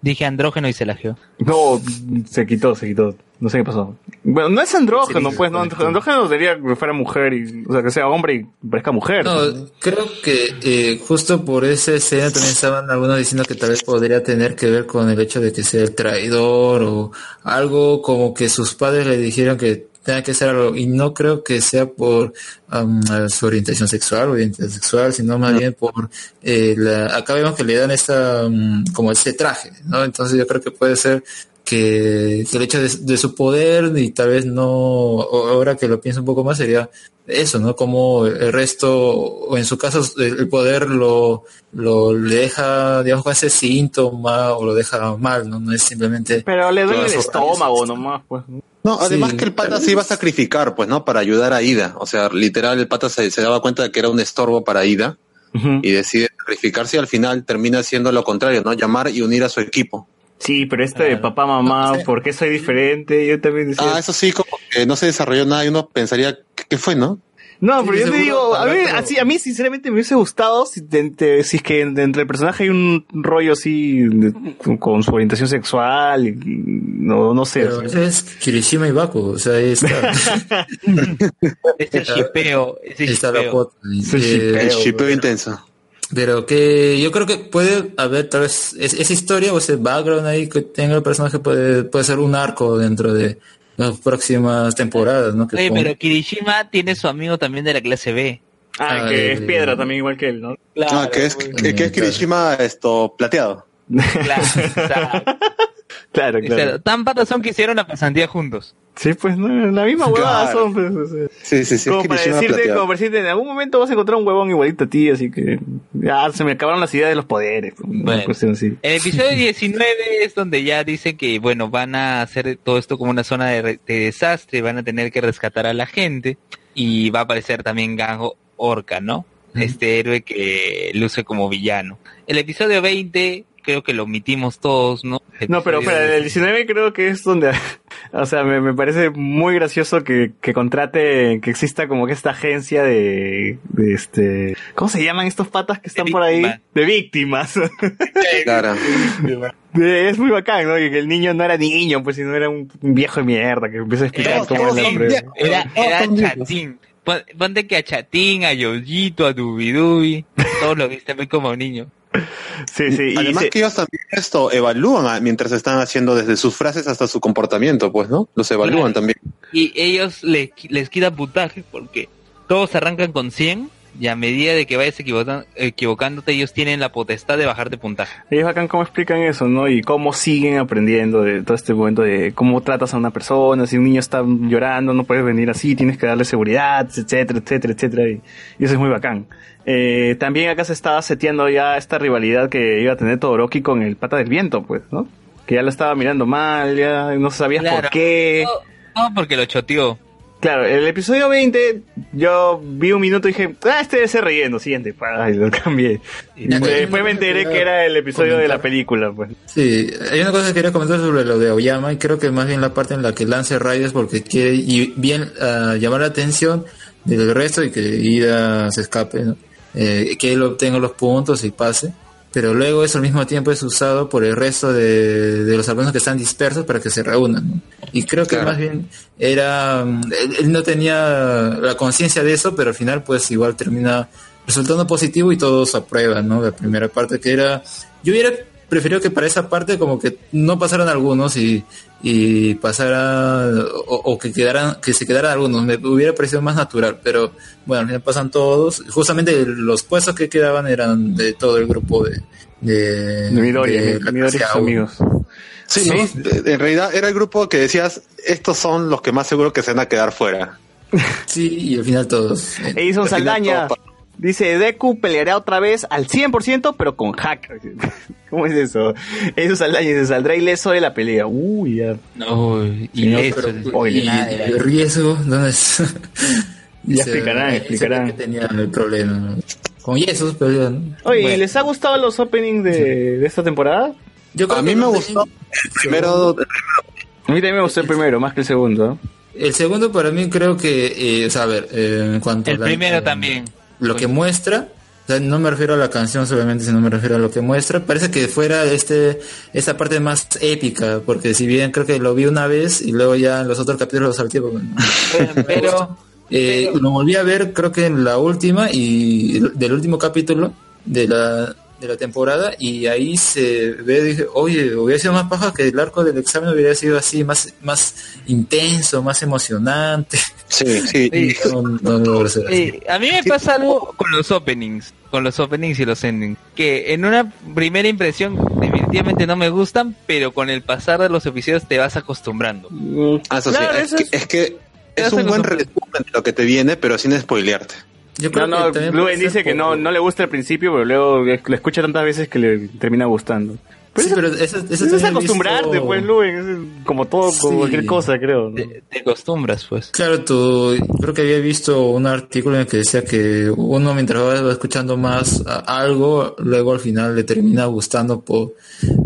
Dije andrógeno y se la geó. No, se quitó, se quitó. No sé qué pasó. Bueno, no es andrógeno, pues, no. Andrógeno sería que fuera mujer y, o sea, que sea hombre y parezca mujer. No, creo que eh, justo por esa escena también estaban algunos diciendo que tal vez podría tener que ver con el hecho de que sea el traidor o algo como que sus padres le dijeron que tenga que ser algo y no creo que sea por um, su orientación sexual o identidad sexual sino más bien por eh, la, acá vemos que le dan esta um, como este traje no entonces yo creo que puede ser que, que el hecho de, de su poder y tal vez no ahora que lo pienso un poco más sería eso, ¿no? Como el resto, o en su caso, el poder lo, lo le deja, digamos, con ese síntoma o lo deja mal, ¿no? No es simplemente... Pero le duele el estómago nomás, pues. No, además Sí, que el pata se iba a sacrificar, pues, ¿no? Para ayudar a Ida. O sea, literal, el pata se, se daba cuenta de que era un estorbo para Ida y decide sacrificarse y al final termina siendo lo contrario, ¿no? Llamar y unir a su equipo. Sí, pero este de papá, mamá, ¿por qué soy diferente? Yo también decía... Ah, eso sí, como que no se desarrolló nada y uno pensaría, ¿qué, qué fue, no? No, Sí, pero yo te digo, a mí, pero- así, a mí sinceramente me hubiese gustado si, de- de- si es que entre el personaje hay un rollo así de- con, con su orientación sexual, y, no, no sé. Pero o sea. ese es Kirishima y Baku, o sea, ahí está. Ese shipeo, ese Ahí está la shipeo. foto. Eh, El shipeo intenso. Pero que yo creo que puede haber tal vez es- esa historia o ese background ahí que tenga el personaje puede, puede ser un arco dentro de las próximas temporadas, ¿no? Que Oye, pero Kirishima tiene su amigo también de la clase B. Ah, que es piedra también igual que él, ¿no? ah, que es, que, que es Kirishima esto plateado. Claro. Claro, Exacto. Tan patas son que hicieron la pasantía juntos. Sí, pues no, la misma huevada son. Pues, o sea. Sí, sí, sí. como es para decirte, como para decirte, en algún momento vas a encontrar un huevón igualito a ti, así que ya se me acabaron las ideas de los poderes. Una Bueno. cuestión así. El episodio 19 es donde ya dicen que, bueno, van a hacer todo esto como una zona de, re- de desastre, van a tener que rescatar a la gente y va a aparecer también Gango Orca, ¿no? Este héroe que luce como villano. El episodio 20 creo que lo omitimos todos, ¿no? No, pero espera, el 19 creo que es donde, o sea, me, me parece muy gracioso que, que contrate, que exista como que esta agencia de, de este, ¿cómo se llaman estos patas que están por ahí? De víctimas. Claro. De- es muy bacán, ¿no? Y que el niño no era niño, pues, sino era un viejo de mierda que empieza a explicar Era cómo es la Chatín, prueba. era, era Chatín. Pon- Ponte que a Chatín, a Yoyito, a Dubidubi, todos lo viste muy como niño. Sí, sí. Además que ellos también esto evalúan a- mientras están haciendo desde sus frases hasta su comportamiento, pues, ¿no? Los evalúan Claro. también. Y ellos les, les quitan puntaje porque todos arrancan con 100 y a medida de que vayas equivocándote ellos tienen la potestad de bajarte puntaje. Es bacán cómo explican eso, ¿no? Y cómo siguen aprendiendo de todo este momento de cómo tratas a una persona, si un niño está llorando, no puedes venir así, tienes que darle seguridad, etcétera, etcétera, etcétera. Y, eso es muy bacán. Eh, también acá se estaba seteando ya esta rivalidad que iba a tener Todoroki con el pata del viento, pues, ¿no? Que ya lo estaba mirando mal, ya no sabías Claro. por qué. No, porque lo choteó. Claro, el episodio 20, yo vi un minuto y dije, ah, este debe ser relleno, siguiente, y lo cambié. Y Ya, después me enteré que era el episodio de la película, pues. Sí, hay una cosa que quería comentar sobre lo de Aoyama y creo que más bien la parte en la que lance rayos porque quiere y bien ah, llamar la atención del resto y que Ida se escape, ¿no? Eh, que él obtenga los puntos y pase, pero luego eso al mismo tiempo es usado por el resto de, de los alumnos que están dispersos para que se reúnan. ¿no? Y creo que Claro. más bien era, mm, él, él no tenía la conciencia de eso, pero al final pues igual termina resultando positivo y todos aprueban, ¿no? La primera parte que era, yo hubiera preferido que para esa parte como que no pasaran algunos y, y pasara o, o que quedaran que se quedaran algunos me hubiera parecido más natural pero bueno al final pasan todos justamente los puestos que quedaban eran de todo el grupo de de, De Midori, de la Midori y clase sus A1. amigos. Sí, ¿no? En realidad era el grupo que decías, estos son los que más seguro que se van a quedar fuera. sí y al final todos Edison Al final Saldaña todo dice, Deku peleará otra vez al 100% pero con hack. ¿Cómo es eso? Edison Saldaña dice, saldrá ileso de la pelea. Uy, ya. No, y eso pero- es- oye, y, nada, y riesgo ¿dónde es? Ya explicarán, explicarán. se que tenía el problema ¿no? con Yesus pero ya, ¿no? Oye, ¿y Bueno. les ha gustado los openings de, de esta temporada? Yo creo A mí que me gustó el primero, A mí también me gustó el primero, más que el segundo. ¿no? El segundo para mí creo que, eh, o sea, a ver, eh, en cuanto El a la- primero eh, también. Lo que muestra O sea, no me refiero a la canción solamente, sino me refiero a lo que muestra. Parece que fuera este esta parte más épica, porque si bien creo que lo vi una vez y luego ya en los otros capítulos lo salté. porque no- Pero, Eh, lo volví a ver creo que en la última y del último capítulo de la, de la temporada y ahí se ve, dije, oye, hubiera sido más paja que el arco del examen hubiera sido así, más, más intenso, más emocionante. Sí, sí. No, no a mí me pasa algo con los openings, con los openings y los endings, que en una primera impresión definitivamente no me gustan, pero con el pasar de los episodios te vas acostumbrando. Ah, eso Claro, sí, es eso que, es- es que Te es vas un buen resumen de lo que te viene, pero sin spoilearte. Yo No, creo no, que Luen dice que no, no le gusta al principio, pero luego lo escucha tantas veces que le termina gustando. Pero Sí, eso, pero eso, eso eso es acostumbrarte, visto- pues, Luen. como todo, como cualquier cosa, creo. ¿no? Te, te acostumbras, pues. Claro, tú, creo que había visto un artículo en el que decía que uno mientras va escuchando más a- algo, luego al final le termina gustando por,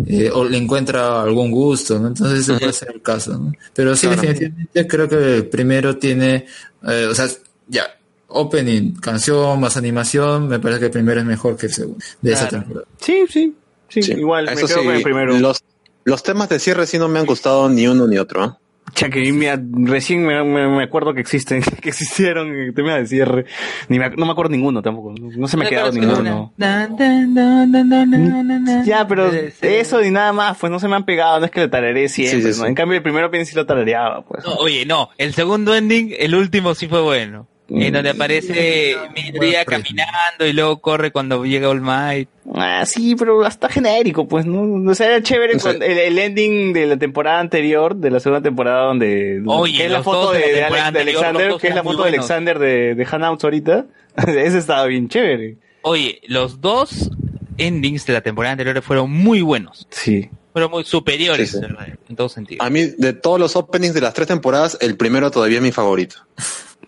eh, o le encuentra algún gusto, ¿no? Entonces ese puede ser el caso, ¿no? Pero sí, Claro. definitivamente creo que el primero tiene, eh, o sea, ya, opening, canción más animación, me parece que el primero es mejor que el segundo de esa temporada. Sí, sí. Sí, Sí. igual, me quedo sí, con el primero. Los, los temas de cierre sí no me han gustado ni uno ni otro. Cha, que me- recién me, me- me acuerdo que existen, que existieron eh, temas de cierre. Ni me, no me acuerdo ninguno tampoco. No, se me ha quedado ninguno. Ya, pero eso ni nada más, pues no se me han pegado, no es que lo tararé siempre, Sí, sí, ¿no? En cambio el primero pensé sí lo tarareaba, pues. No, oye, no, el segundo ending, el último sí fue bueno. En donde aparece Midoriya caminando y luego corre cuando llega All Might. Ah, sí, pero hasta genérico, pues, ¿no? O sea, era chévere No cuando- el, el ending de la temporada anterior, de la segunda temporada, donde... Oye, que es la foto de, Alex- Alexander, que es la foto de. Alexander de, de Hanouts ahorita. Ese estaba bien chévere. Oye, los dos endings de la temporada anterior fueron muy buenos. Sí. Fueron muy superiores, Sí, sí. ¿verdad? en todo sentido. A mí, de todos los openings de las tres temporadas, el primero todavía es mi favorito.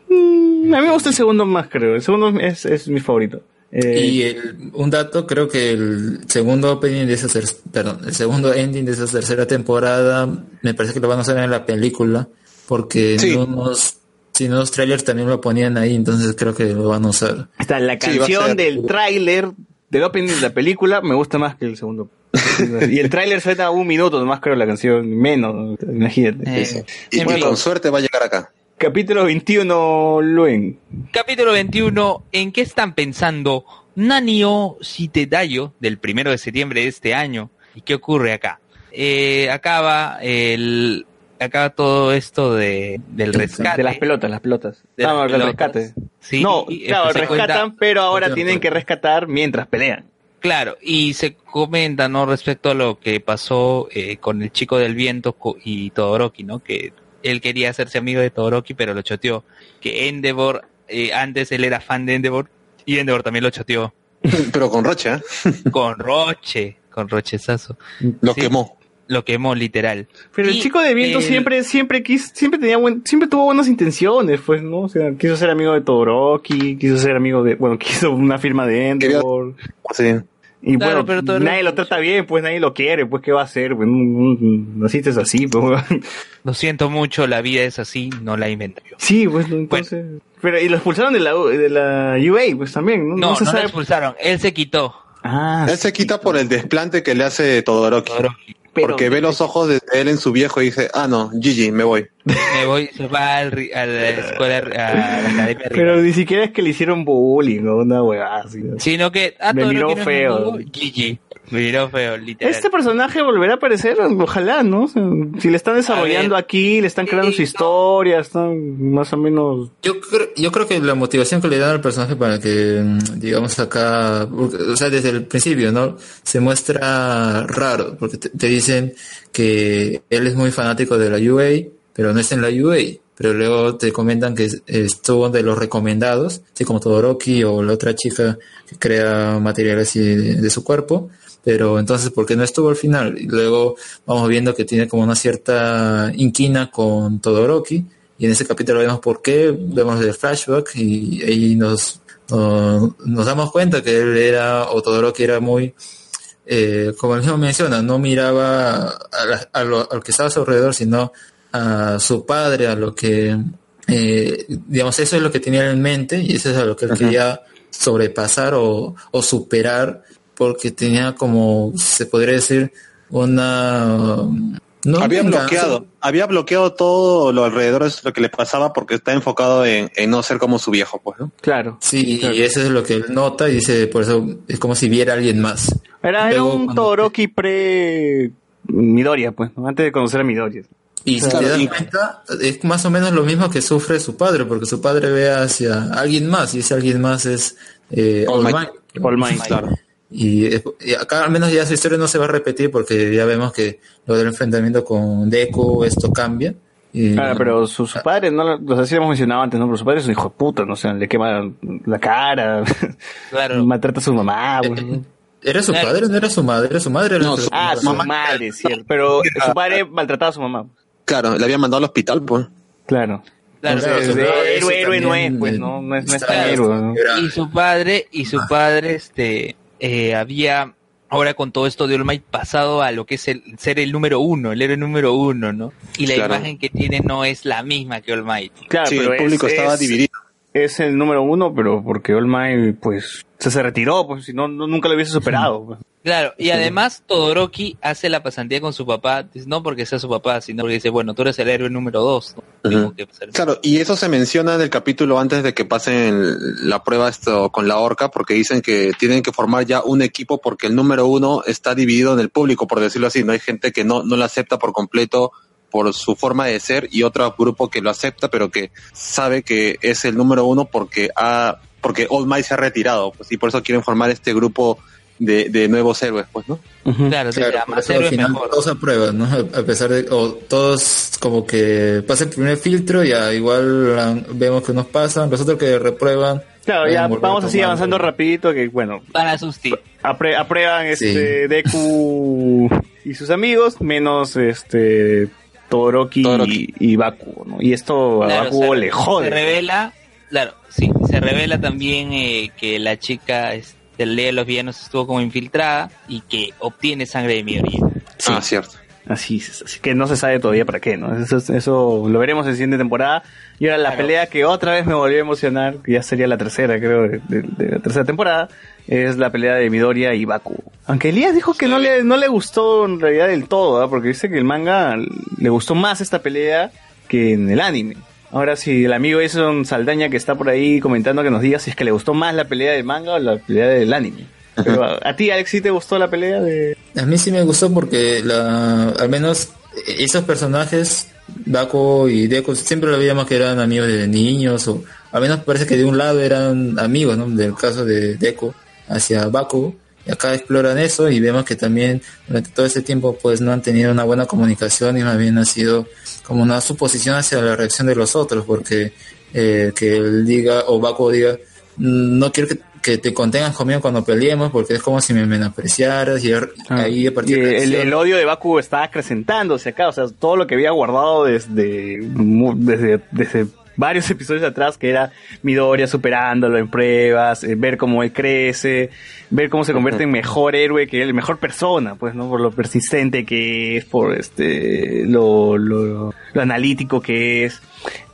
Mm, a mí me gusta el segundo más, creo. El segundo es, es mi favorito. Eh, Y el- un dato, creo que el segundo opening de esa perdón, el segundo ending de esa tercera temporada, me parece que lo van a hacer en la película, porque Sí. en unos, si en unos trailers también lo ponían ahí, entonces creo que lo van a usar. Está la canción del tráiler del opening de la película me gusta más que el segundo. y el tráiler suena un minuto nomás creo la canción, menos, imagínate. Eh, Y, en y fin. con suerte va a llegar acá. Capítulo 21, Luen. Capítulo 21, ¿en qué están pensando Nanio Shitedayo del primero de septiembre de este año? ¿Y qué ocurre acá? Eh, acaba el acaba todo esto de del rescate De las pelotas, las pelotas. De no, las del pelotas. rescate. Sí, no, claro, rescatan, cuenta- pero ahora tienen que rescatar mientras pelean. Claro, y se comenta, ¿no? Respecto a lo que pasó eh, con el chico del viento y Todoroki, ¿no? Que él quería hacerse amigo de Todoroki, pero lo choteó. Que Endeavor, eh, antes él era fan de Endeavor, y Endeavor también lo choteó. Pero con Roche, ¿eh? Con Roche, con Rochezazo. Lo Sí. quemó. Lo quemó, literal. Pero el chico de viento el- siempre, siempre quiso, siempre tenía buen, siempre tuvo buenas intenciones, pues, ¿no? O sea, quiso ser amigo de Todoroki, quiso ser amigo de, bueno, quiso una firma de Endeavor. Sí. Y Claro, bueno, pero nadie lo trata bien, pues nadie lo quiere, pues ¿qué va a hacer? Pues, no, no, naciste así, pues. Lo siento mucho, la vida es así, no la invento yo. Sí, pues, no, entonces... Pero, y lo expulsaron de la, de la UA, pues también, ¿no? No, no, se lo sabe. expulsaron, él se quitó. Ah, Él se quita por el desplante que le hace Todoroki. Todoroki. Pero- Porque ve los ojos de él en su viejo y dice, ah, no, Gigi, me voy. Me voy, se va al ri- a la escuela, a la academia Pero rival. ni siquiera es que le hicieron bullying o una huevada. ¿no? Sino que, ah, Me Todoroki miró no es mi feo. GG. Me miró feo, literal. Este personaje volverá a aparecer, ojalá, ¿no? O sea, si le están desarrollando ver. aquí, le están creando su historia, están más o menos... Yo creo, yo creo que la motivación que le dan al personaje para que, mm, digamos acá, porque, o sea, desde el principio, ¿no? Se muestra raro, porque te, te dicen que él es muy fanático de la UA, pero no está en la UA. Pero luego te comentan que es- estuvo de los recomendados, así como Todoroki o la otra chica que crea material así de, de su cuerpo. Pero entonces, ¿por qué no estuvo al final? Y luego vamos viendo que tiene como una cierta inquina con Todoroki. Y en ese capítulo vemos por qué, vemos el flashback y ahí nos, no- nos damos cuenta que él era, o Todoroki era muy, eh, como él mismo menciona, no miraba a, la- a lo, a lo que estaba a su alrededor, sino a su padre, a lo que, eh, digamos, eso es lo que tenía en mente y eso es a lo que él quería sobrepasar o, o superar porque tenía como, se podría decir, una... No había venganza. bloqueado, había bloqueado todo lo alrededor de lo que le pasaba porque está enfocado en, en no ser como su viejo, pues, ¿no? Claro. Sí, y eso es lo que él nota y dice, por eso es como si viera a alguien más. Era, era Luego, un cuando- pre Midoriya, pues, antes de conocer a Midoriya. Y si Claro, te das cuenta, es más o menos lo mismo que sufre su padre, porque su padre ve hacia alguien más, y ese alguien más es eh, All All Might. Might. All Might, claro. Y, es- y acá al menos ya su historia no se va a repetir porque ya vemos que lo del enfrentamiento con Deku, esto cambia. Y, Claro, pero su, su padre, no lo, o sea, sí lo hemos mencionado antes, ¿no? Pero su padre es un hijo de puta, ¿no? O sea, le quema la cara, Claro. maltrata a su mamá, pues, ¿no? ¿Era su padre no era su madre? Era su madre. Era No, su- Ah, su Mamá. madre, cierto. Pero su padre maltrataba a su mamá. Claro, le había mandado al hospital, pues. Claro. Claro, héroe, héroe no es, pues, eh, no, no es, no es tan héroe, y su padre y su padre este eh, había ahora con todo esto de All Might pasado a lo que es el ser el número uno el héroe número uno no y la Claro. imagen que tiene no es la misma que All Might Claro, sí, pero el público es, estaba es- dividido. Es el número uno, pero porque All Might, pues, se, se retiró, pues, si no, no- nunca lo hubiese superado. pues. claro y además Todoroki hace la pasantía con su papá no porque sea su papá sino porque dice bueno tú eres el héroe número dos Claro, y eso se menciona en el capítulo antes de que pasen la prueba esto con la orca, porque dicen que tienen que formar ya un equipo porque el número uno está dividido en el público, por decirlo así. No hay gente que no, no lo acepta por completo por su forma de ser y otro grupo que lo acepta, pero que sabe que es el número uno porque ha, porque All Might se ha retirado, pues, y por eso quieren formar este grupo de, de nuevos héroes, pues, ¿no? claro, dice, Claro, "Ah, más eso al final mejor todos aprueban, ¿no? A pesar de, o todos como que pasa el primer filtro, ya igual ah, vemos que nos pasan, los otros que reprueban. Claro, ya vamos a así avanzando rapidito, que bueno, para sustir apre- aprueban este Sí. Deku y sus amigos, menos este Todoroki, Todoroki. Y, y Bakugo, ¿no? Y esto a Claro, Bakugo se- le jode. Se revela, claro, sí, se revela también eh, que la chica este, el de los villanos estuvo como infiltrada y que obtiene sangre de Midoriya. Ah, cierto. Así, que no se sabe todavía para qué, ¿no? Eso, eso lo veremos en la siguiente temporada. Y ahora la Claro. pelea que otra vez me volvió a emocionar, que ya sería la tercera, creo, de, de- de la tercera temporada, es la pelea de Midoriya y Baku. Aunque Elías dijo que no le, no le gustó en realidad del todo, ¿ah? porque dice que el manga le gustó más esta pelea que en el anime. Ahora si el amigo Jason Saldaña que está por ahí comentando que nos diga si es que le gustó más la pelea del manga o la pelea del anime. Pero a, ti, Alex, ¿sí te gustó la pelea de...? A mí sí me gustó porque la, al menos esos personajes, Baku y Deku, siempre lo veíamos que eran amigos de niños, o al menos parece que de un lado eran amigos, ¿no? Del caso de Deku hacia Baku. Y acá exploran eso y vemos que también durante todo ese tiempo pues no han tenido una buena comunicación y más bien ha sido como una suposición hacia la reacción de los otros, porque eh, que él diga o Baku diga, "Mm, no quiero que, que te contengas conmigo cuando peleemos porque es como si me menospreciaras y ahí a Y partir de el, el odio de Baku está acrecentándose acá, o sea, todo lo que había guardado desde, desde, desde varios episodios atrás, que era Midoriya superándolo en pruebas, eh, ver cómo él crece, ver cómo se convierte en mejor héroe que él, mejor persona, pues, ¿no? Por lo persistente que es, por este, lo, lo, lo analítico que es.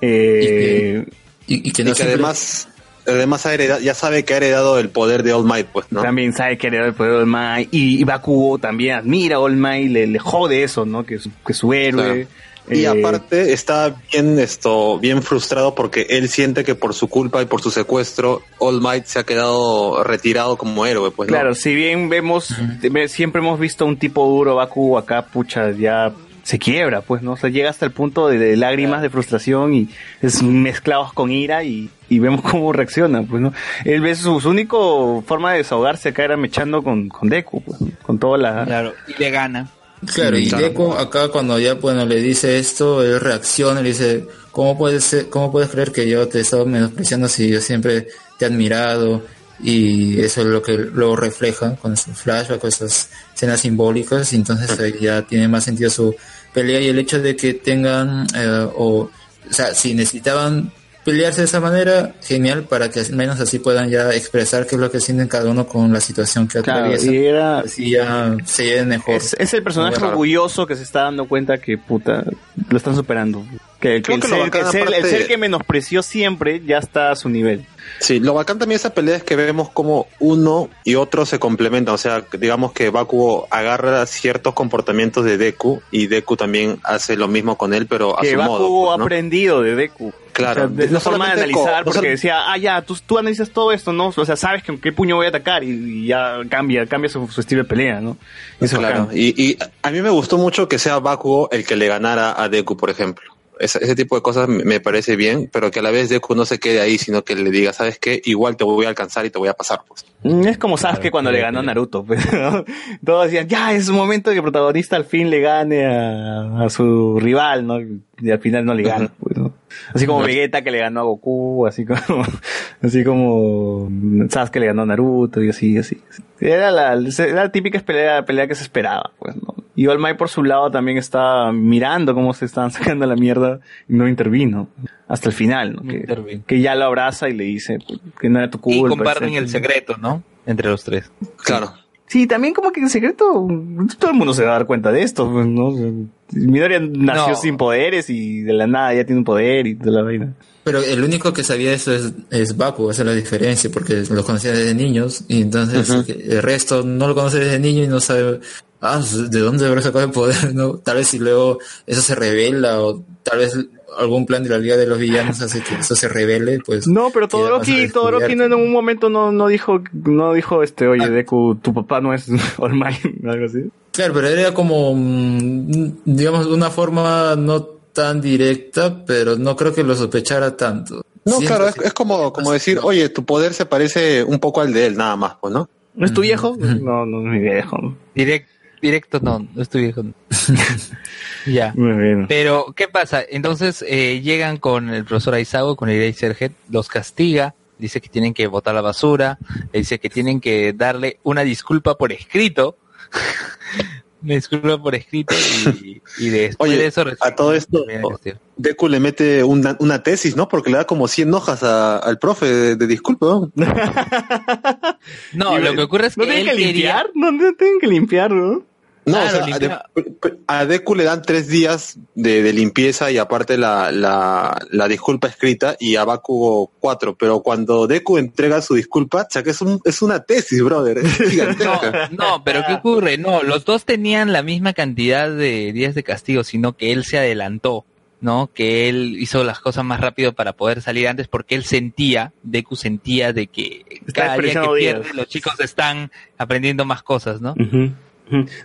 Eh, y, que Y que además, además ha heredado- ya sabe que ha heredado el poder de All Might, pues, ¿no? También sabe que era el poder de All Might. Y, y Bakugo también admira a All Might, le, le jode eso, ¿no? Que, su- que su héroe. Y eh, aparte está bien esto, bien frustrado porque él siente que por su culpa y por su secuestro, All Might se ha quedado retirado como héroe, pues ¿no? Claro, si bien vemos, ve- siempre hemos visto un tipo duro, Baku, acá, pucha, ya se quiebra, pues, ¿no? O sea, llega hasta el punto de, de lágrimas, de frustración y es mezclados con ira y, y vemos cómo reacciona, pues, ¿no? Él ve su, su único forma de desahogarse acá era mechando con, con Deku, pues, ¿no? con toda la... Claro, y le gana. Claro, y Claro. Deku acá cuando ya bueno le dice esto, él reacciona y le dice, ¿cómo puedes ser, cómo puedes creer que yo te he estado menospreciando si yo siempre te he admirado? Y eso es lo que lo refleja con su flashback, con esas escenas simbólicas, y entonces ahí ya tiene más sentido su pelea y el hecho de que tengan, eh, o, o sea, si necesitaban pelearse de esa manera, genial, para que al menos así puedan ya expresar qué es lo que sienten cada uno con la situación que Claro, atraviesa. y era- Así ya se lleven mejor. Es, es el personaje orgulloso que se está dando cuenta que puta lo están superando. Que, que Creo el, que ser, el que menospreció siempre ya está a su nivel. Sí, lo bacán también de esa pelea es que vemos como uno y otro se complementan. O sea, digamos que Bakugo agarra ciertos comportamientos de Deku y Deku también hace lo mismo con él, pero a Que su Bakugo modo. ha ¿no? aprendido de Deku. Claro. O sea, de No la forma de analizar, no porque decía, ah, ya, tú, tú analizas todo esto, ¿no? O sea, sabes que qué puño voy a atacar y, y ya cambia, cambia su, su estilo de pelea, ¿no? Eso Claro, y a mí me gustó mucho que sea Bakugo el que le ganara a Deku, por ejemplo. Ese, ese tipo de cosas me me parece bien, pero que a la vez Deku no se quede ahí, sino que le diga, ¿sabes qué? Igual te voy a alcanzar y te voy a pasar, pues. Mm, Es como Sasuke cuando le ganó a Naruto. pues, ¿no? Todos decían, ya, es momento de que el protagonista al fin le gane a, a su rival, ¿no? Y al final no le gana. pues, ¿no? Así como Vegeta que le ganó a Goku, así como, así como Sasuke le ganó a Naruto y así, así. Era la, era la típica pelea, pelea que se esperaba, pues, ¿no? Y All Might por su lado también está mirando cómo se estaban sacando la mierda y no intervino. Hasta el final, ¿no? Que, que ya lo abraza y le dice pues, que no era tu culpa. Y comparten etcétera. el secreto, ¿no? Entre los tres. Claro. Sí, también como que en secreto todo el mundo se va a dar cuenta de esto, pues, ¿no? Midoriya nació No. sin poderes y de la nada ya tiene un poder y toda la vaina. Pero el único que sabía eso es, es Baku, esa es la diferencia, porque lo conocía desde niños, y entonces el resto no lo conoce desde niño y no sabe, ah, ¿de dónde habrá sacado el poder? ¿no? Tal vez si luego eso se revela, o tal vez algún plan de la Liga de los Villanos hace que eso se revele, pues... No, pero Todoroki, Todoroki no en un momento no, no dijo, no dijo este, oye Deku, tu papá no es All Might, algo así. Claro, pero era como, mm, digamos, una forma no tan directa, pero no creo que lo sospechara tanto. No, Siento claro, es, es como, como decir, oye, tu poder se parece un poco al de él, nada más, pues, ¿no? ¿No es tu viejo? No, no es mi viejo. Direct, directo no, no estoy viejo. ya. Muy bien. Pero, ¿qué pasa? Entonces eh, llegan con el profesor Aizawa, con el Eraserhead, los castiga, dice que tienen que botar la basura, le dice que tienen que darle una disculpa por escrito. una disculpa por escrito y, y después Oye, de eso a todo esto, Deku le mete una, una tesis, ¿no? Porque le da como 100 hojas a- al profe de, de disculpa, ¿no? No, Y lo ve- que ocurre es ¿No que tienen él que quería- limpiar? No, no tienen que limpiar, ¿no? No, Claro, o sea, a, limpia- De- a Deku le dan tres días de, de limpieza y aparte la, la, la disculpa escrita y a Bakugo cuatro, pero cuando Deku entrega su disculpa, o sea que es, un, es una tesis, brother, es gigantesca. No, pero ¿qué ocurre? No, los dos tenían la misma cantidad de días de castigo, sino que él se adelantó, ¿no? Que él hizo las cosas más rápido para poder salir antes porque él sentía, Deku sentía de que cada día que días. pierde los chicos están aprendiendo más cosas, ¿no? Ujú.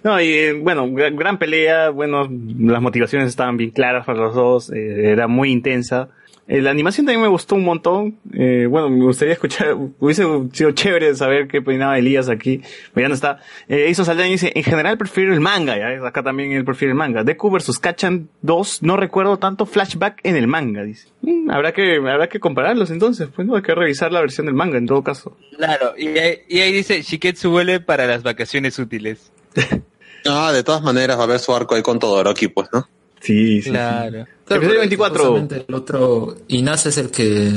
No, y eh, bueno, gran, pelea, bueno, las motivaciones estaban bien claras para los dos, eh, era muy intensa. Eh, la animación también me gustó un montón. Eh, bueno, me gustaría escuchar, hubiese sido chévere saber qué opinaba Elías aquí, pero ya no está. Hizo Saldaña y dice, en general prefiero el manga, ya, acá también él prefiere el manga. Deku versus Kachan 2, no recuerdo tanto flashback en el manga, dice. Mm, habrá que, habrá que compararlos entonces, pues no, hay que revisar la versión del manga en todo caso. Claro, y ahí, y ahí dice, Shiketsu vuelve para las vacaciones útiles. Ah, de todas maneras va a haber su arco ahí con Todoroki, pues, ¿no? Sí, sí. Claro. Claro, Episodio pero 24. justamente El otro, Inas es el que,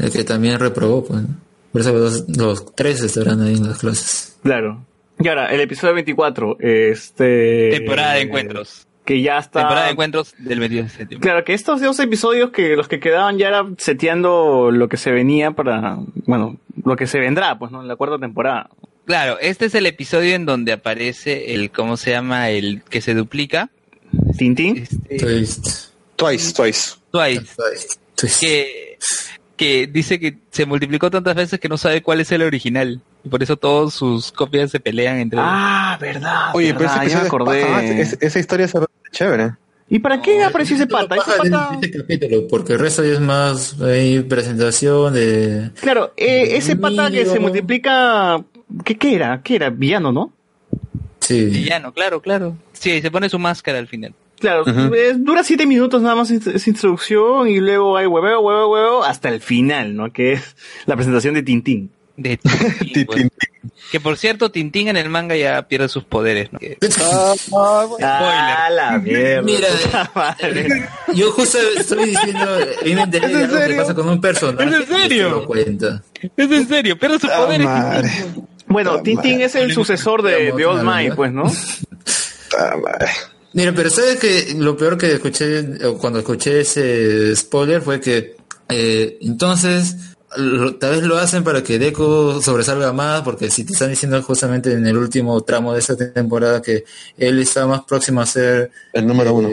el que también reprobó, pues. Por eso los, los tres estarán ahí en las clases. Claro. Y ahora, el episodio 24, este... Temporada de encuentros. Que ya está... Temporada de encuentros del 22 de septiembre. Claro, que estos dos episodios que los que quedaban ya era seteando lo que se venía para, bueno, lo que se vendrá, pues, ¿no? En la cuarta temporada. Claro, este es el episodio en donde aparece el, ¿cómo se llama? El que se duplica. Tintín. Este, Twist. Twice, twice. Twice. Twist. Que, que dice que se multiplicó tantas veces que no sabe cuál es el original. Y por eso todos sus copias se pelean entre Ah, verdad. Oye, pero verdad, ese ya me acordé. es- esa historia es chévere. ¿Y para qué apareció ese pata? Ese pata... en este capítulo, porque el resto es más presentación de... Claro, eh, ese pata que se multiplica... ¿Qué, ¿Qué era? ¿Qué era? Villano, ¿no? Sí. villano, claro, claro. Sí, se pone su máscara al final. Claro, dura siete minutos nada más esa introducción y luego hay hueveo, hueveo, hueveo hasta el final, ¿no? Que es la presentación de Tintín. De Tintín, pues. Que por cierto, Tintín en el manga ya pierde sus poderes, ¿no? Que- Ah, la mierda. Mira, yo justo estoy diciendo, a mí me enteré algo que pasa con un personaje. ¿Es en serio? y lo. Es en serio, pierde sus poderes. Bueno, Tintín es el sucesor de, de Old Might, pues, ¿no? Ah. Mira, pero sabes que lo peor que escuché cuando escuché ese spoiler fue que eh, entonces lo- tal vez lo hacen para que Deku sobresalga más, porque si te están diciendo justamente en el último tramo de esta temporada que él está más próximo a ser El número uno.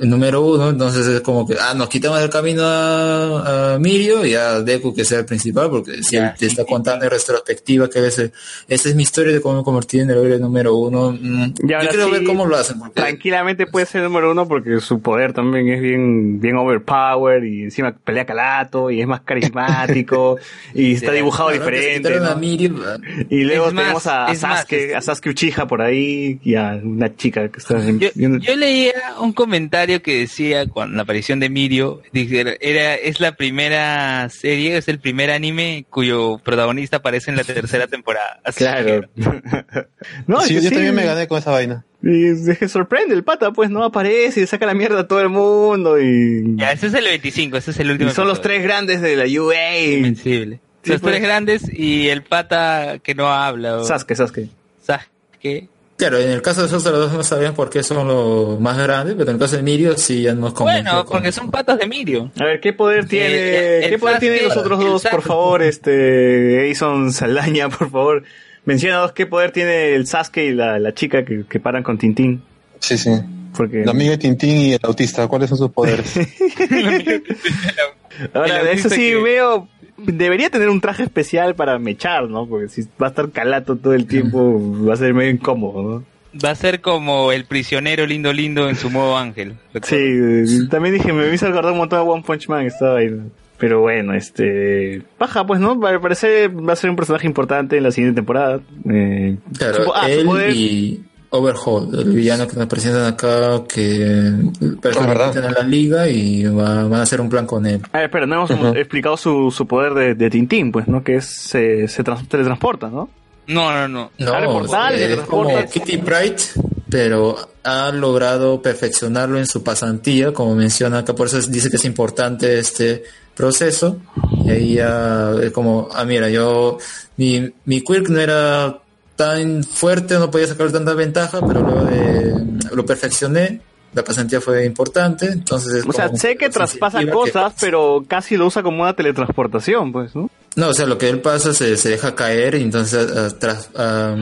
El número uno, entonces es como que, ah, nos quitamos del camino a, a Mirio y a Deku que sea el principal, porque si él te está contando en retrospectiva que ese, esa es mi historia de cómo me convertí en el héroe número uno, mm, Y yo quiero sí, ver cómo lo hacen, porque Tranquilamente puede ser el número uno porque su poder también es bien, bien overpower y encima pelea calato y es más carismático y está dibujado Claro, diferente. quitaron a ¿no? Mirio, Y luego más, tenemos a, a es más, Sasuke, a Sasuke Uchiha por ahí y a una chica que está en- Yo, en- yo leía un comentario que decía con la aparición de Mirio, era, es la primera serie, es el primer anime cuyo protagonista aparece en la tercera temporada. Así Claro. no, es sí, que yo sí. también me gané con esa vaina. Y es que sorprende el pata, pues no aparece y saca la mierda a todo el mundo y, ya, ese es el 25, ese es el último. y son los tres grandes de la UA. Invencible. Sí, los pues. tres grandes y el pata que no habla. o- Sasuke, Sasuke. Sasuke. Claro, en el caso de esos los dos no sabían por qué son los más grandes, pero en el caso de Mirio sí ya nos convenció Bueno, con- porque son patas de Mirio. A ver, ¿qué poder tiene, Eh, el qué poder tienen los otros dos, por favor? Este, Jason Saldaña, por favor. Menciónanos qué poder tiene el Sasuke y la, la chica que, que paran con Tintín. Sí, sí. Porque La amiga de Tintín y el autista, ¿cuáles son sus poderes? ahora, eso sí que- veo, debería tener un traje especial para mechar, ¿no? Porque si va a estar calato todo el tiempo, va a ser medio incómodo, ¿no? Va a ser como el prisionero lindo lindo en su modo ángel. Sí, también dije, me hizo acordar un montón de One Punch Man, estaba ahí. Pero bueno, este. Paja, pues, ¿no? Al parecer va a ser un personaje importante en la siguiente temporada. Eh, Claro, ah, él poder- y Overhaul, el villano que nos presentan acá, que personalmente en la liga y va- van a hacer un plan con él. A ver, pero no hemos explicado su, su poder de, de Tintín, pues, ¿no? Que es, se, se trans- teletransporta, ¿no? No, no, no. No, portales, es como. Kitty Pride, pero ha logrado perfeccionarlo en su pasantía, como menciona acá, por eso es- dice que es importante este proceso. Y ahí ya es como, ah, mira, yo, mi, mi quirk no era tan fuerte, no podía sacar tanta ventaja, pero luego de, lo perfeccioné, la pasantía fue importante, entonces es O sea, sé que traspasa que- cosas, pero casi lo usa como una teletransportación, pues, ¿no? No, o sea, lo que él pasa se, se deja caer y entonces ah, tras- ah,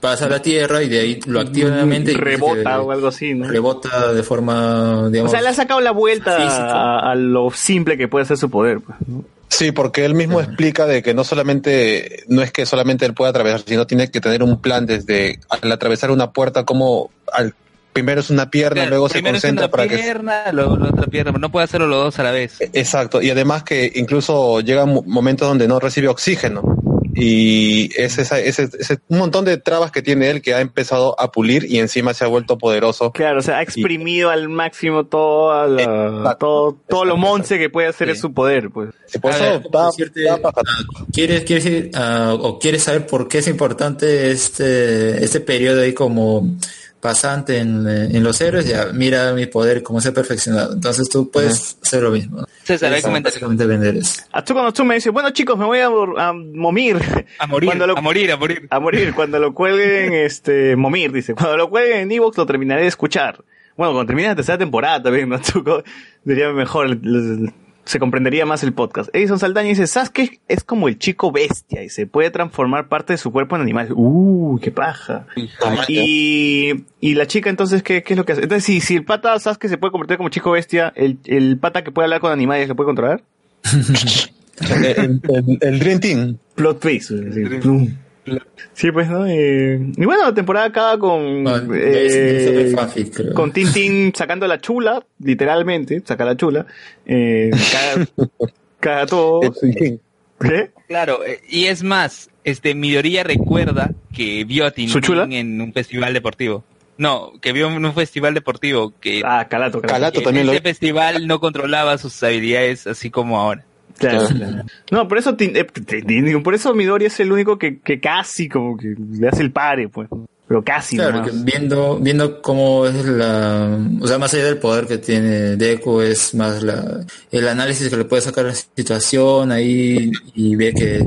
pasa a la tierra y de ahí lo activa nuevamente. y Rebota o algo así, ¿no? Rebota de forma, O sea, le ha sacado la vuelta a, a lo simple que puede ser su poder, pues, ¿no? Sí, porque él mismo explica de que no solamente, no es que solamente él pueda atravesar, sino tiene que tener un plan desde al atravesar una puerta, como al, primero es una pierna, Claro, luego se primero es concentra una para que... pierna, luego la otra pierna, pero no puede hacerlo los dos a la vez. Exacto, y además que incluso llegan mo- momentos donde no recibe oxígeno. Y es esa, ese, ese- un montón de trabas que tiene él que ha empezado a pulir y encima se ha vuelto poderoso. Claro, o sea, ha exprimido al máximo toda la, todo, todo lo monce que puede hacer es su poder, pues. Y por A eso ver, da- decirte, da paja. ah, ¿Quieres, quieres ah, o quieres saber por qué es importante este, este periodo ahí como pasante en, eh, en los héroes? Ya, mira mi poder, cómo se ha perfeccionado. Entonces tú puedes hacer lo mismo. César, hay básicamente vender eso. Atsuko no me dice, bueno chicos, me voy a, mor- a momir. A morir, Cuando lo- a morir, a morir. A morir, cuando lo cuelguen, este, momir, dice. Cuando lo cuelguen en Evox lo terminaré de escuchar. Bueno, cuando termine la tercera temporada también, ¿no? Atsuko, diría mejor, se comprendería más el podcast. Edison Saldaña dice, Sasuke es como el chico bestia y se puede transformar parte de su cuerpo en animales. Uh, qué paja. Y, y la chica entonces, ¿qué, qué es lo que hace? Entonces, si, si el pata Sasuke se puede convertir como chico bestia, ¿el, el pata que puede hablar con animales lo puede controlar? el, el- el Dream Team. Plot twist. Sí, pues, ¿no? Eh, y bueno, la temporada acaba con... Ah, eh, creo. con Tintín sacando la chula, literalmente, saca la chula. Eh, caga, caga todo. ¿Qué? Claro, eh, y es más, este Midoriya recuerda que vio a. Tintín en un festival deportivo. No, que vio en un festival deportivo que Ah, Calato, Calato. Calato también en lo ese festival no controlaba sus habilidades así como ahora. Claro, claro. No, por eso, eh, por eso Midori es el único que, que casi como que le hace el pare, pues. Pero casi, Claro, que viendo, viendo cómo es la, o sea, más allá del poder que tiene Deku, es más la, el análisis que le puede sacar a la situación ahí y ve que,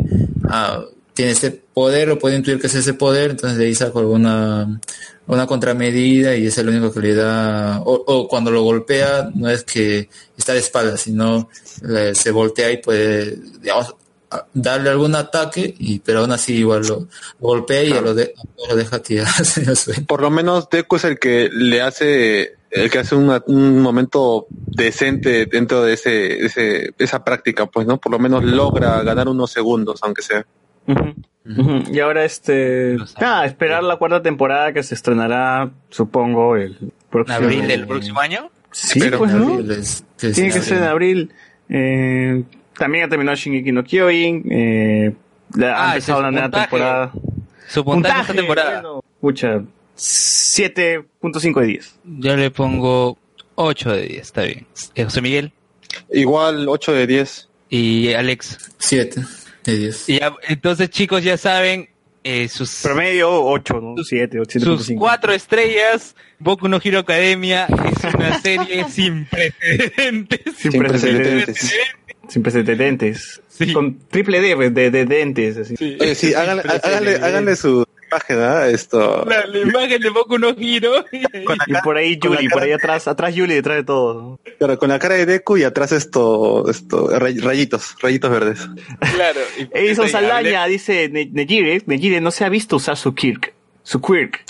ah, tiene este poder, o puede intuir que es ese poder, entonces de ahí saco alguna una contramedida y es el único que le da, o, cuando lo golpea, no es que está de espaldas, sino eh, se voltea y puede, darle algún ataque, y pero aún así igual lo golpea y lo, de- lo deja tirarse. Por lo menos Deku es el que le hace, el que hace un momento decente dentro de ese, ese, esa práctica, pues, ¿no? Por lo menos logra ganar unos segundos, aunque sea. Y ahora este... Ah, esperar la cuarta temporada que se estrenará, supongo, el próximo... ¿Abril del próximo año? Sí, Pero- pues, ¿no? Abril es- que Tiene es que ser en abril. Eh, también ha terminado Shingeki no Kyojin. Eh, la- ha Ah, ese empezado es la nueva puntaje. temporada. Su puntaje esta temporada. bueno, Escucha, 7.5 de 10. Yo le pongo 8 de 10, está bien. Eh, José Miguel Igual 8 de 10. y Alex. 7 de 10. Y ya- entonces, chicos, ya saben eh, sus, Promedio 8, ¿no? 7 o sus 7.5. cuatro estrellas. Boku no Hero Academia es una serie sin precedentes. Sin Sin precedentes. precedentes. Sin precedentes. Sí. Con triple D pues, de, de dentes. Así. Oye, sí, háganle, háganle, háganle su imagen, ¿ah? Esto. La, la imagen de Boku no Hero. Y por ahí Yuli, por ahí atrás, atrás Yuli detrás de todo. Claro, con la cara de Deku y atrás esto, esto, ray- rayitos, rayitos verdes. claro. Edison y- Saldaña dice, Ne- Nejire, Nejire no se ha visto usar su Kirk, su Quirk,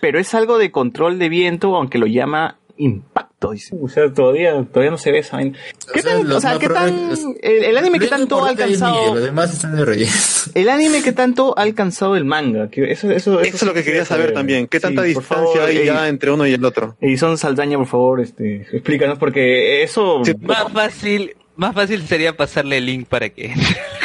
pero es algo de control de viento, aunque lo llama impacto. Dice. O sea, todavía, todavía no se ve esa vaina. ¿Qué O sea, tan, los o sea, más qué probables- tan, los- el, el anime que tanto ha alcanzado, Los demás están de relleno. el anime que tanto ha alcanzado el manga, que eso, eso, Eso es lo que quería saber también. ¿Qué Sí, tanta distancia favor, hay ya entre uno y el otro? Edison Saldaña, por favor, este, explícanos, porque eso... Sí, Más fácil, más fácil sería pasarle el link para que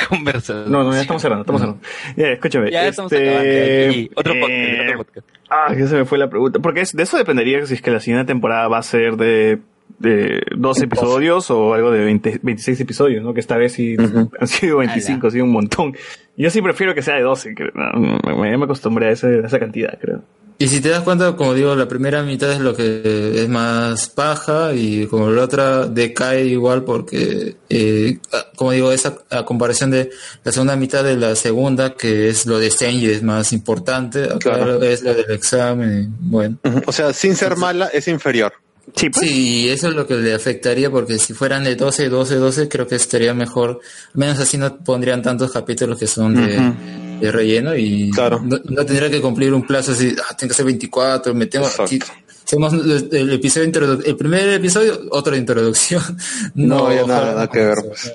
conversar. No, no, ya estamos cerrando, estamos cerrando. Ya, escúchame. Ya estamos este, acabando. aquí. Otro podcast, eh, otro podcast. Ah, que se me fue la pregunta. Porque es- de eso dependería si es que la siguiente temporada va a ser de, de 12 episodios o algo de 20 26 episodios, ¿no? Que esta vez sí han sido 25, ha sido un montón. Yo sí prefiero que sea de 12, creo. No, me, me- me acostumbré a, ese- a esa cantidad, creo. Y si te das cuenta, como digo, la primera mitad es lo que es más paja y como la otra decae igual porque, eh, ah, como digo, esa a comparación de la segunda mitad de la segunda, que es lo de Stenji, es más importante, acá Claro. es lo del examen, bueno. O sea, sin ser mala, es inferior. Sí, pues. Sí, eso es lo que le afectaría porque si fueran de 12, 12, 12, creo que estaría mejor. Menos así no pondrían tantos capítulos que son de, relleno y Claro. no, no tendría que cumplir un plazo así, ah, tiene que ser 24, metemos Exacto. aquí. Hacemos el, el episodio introdu- el primer episodio, otro de introducción. No, ya nada, que ver, pues.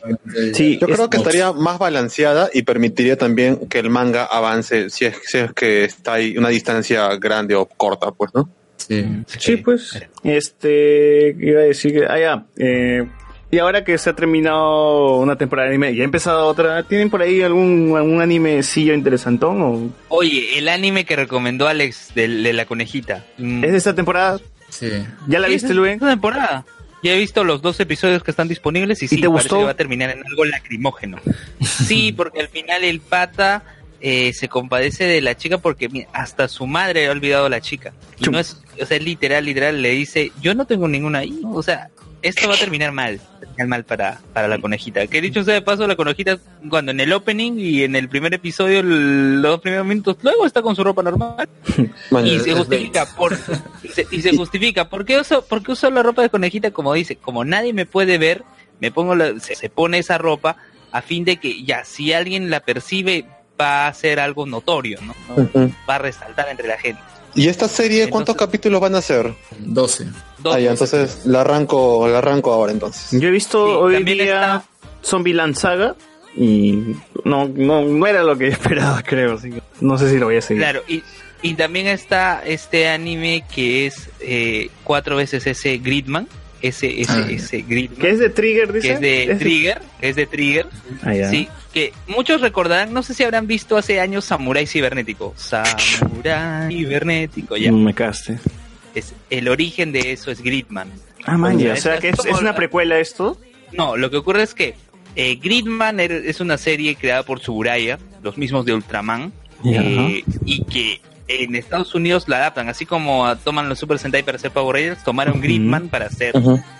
Sí, Yo creo que estaría más balanceada y permitiría también que el manga avance si es, si es que está ahí una distancia grande o corta, pues, ¿no? Sí. Sí, pues. Este, ¿qué iba a decir que, ah, ya, eh, y ahora que se ha terminado una temporada de anime y ha empezado otra, ¿tienen por ahí algún, algún animecillo interesantón o Oye, el anime que recomendó Alex de, de la conejita. Mm. es de esta temporada? Sí. ¿Ya la Sí, viste, es Luen? esta temporada. Ya he visto los dos episodios que están disponibles y sí, te parece gustó? que va a terminar en algo lacrimógeno. Sí, porque al final el pata eh, se compadece de la chica porque mira, hasta su madre ha olvidado a la chica. Y Chum. no es, o sea, literal, literal, le dice, yo no tengo ninguna ahí. O sea, esto va a terminar mal, terminar mal para, para la conejita. Que dicho sea de paso, la conejita cuando en el opening y en el primer episodio, el- los primeros minutos, luego está con su ropa normal. Man, Y se justifica por y se, y se justifica ¿por qué uso por qué uso la ropa de conejita como dice como nadie me puede ver me pongo la- se, se pone esa ropa a fin de que ya si alguien la percibe va a ser algo notorio no, va a resaltar entre la gente ¿Y esta serie cuántos Entonces- capítulos van a ser? 12. Dos- Ah, ya, entonces la arranco, la arranco ahora entonces. Yo he visto Sí, hoy día Zombieland Saga y no, no, no era lo que esperaba, creo. así que no sé si lo voy a seguir. claro y y también está este anime que es eh, cuatro veces ese Gridman ese ese Ah, ese Gridman ¿Qué es de Trigger, dice? que es de Trigger es de Trigger Ah, ya. Sí, que muchos recordarán, no sé si habrán visto hace años Samurai Cibernético. Samurai Cibernético, ya. Me caste. Es, el origen de eso es Gridman. Ah, man, ya. O Es- sea que es, una la- precuela esto. No, lo que ocurre es que eh, Gridman er- es una serie creada por Tsuburaya, los mismos de Ultraman, eh, y que en Estados Unidos la adaptan, así como toman los Super Sentai para hacer Power Rangers, tomaron. Gridman para hacer.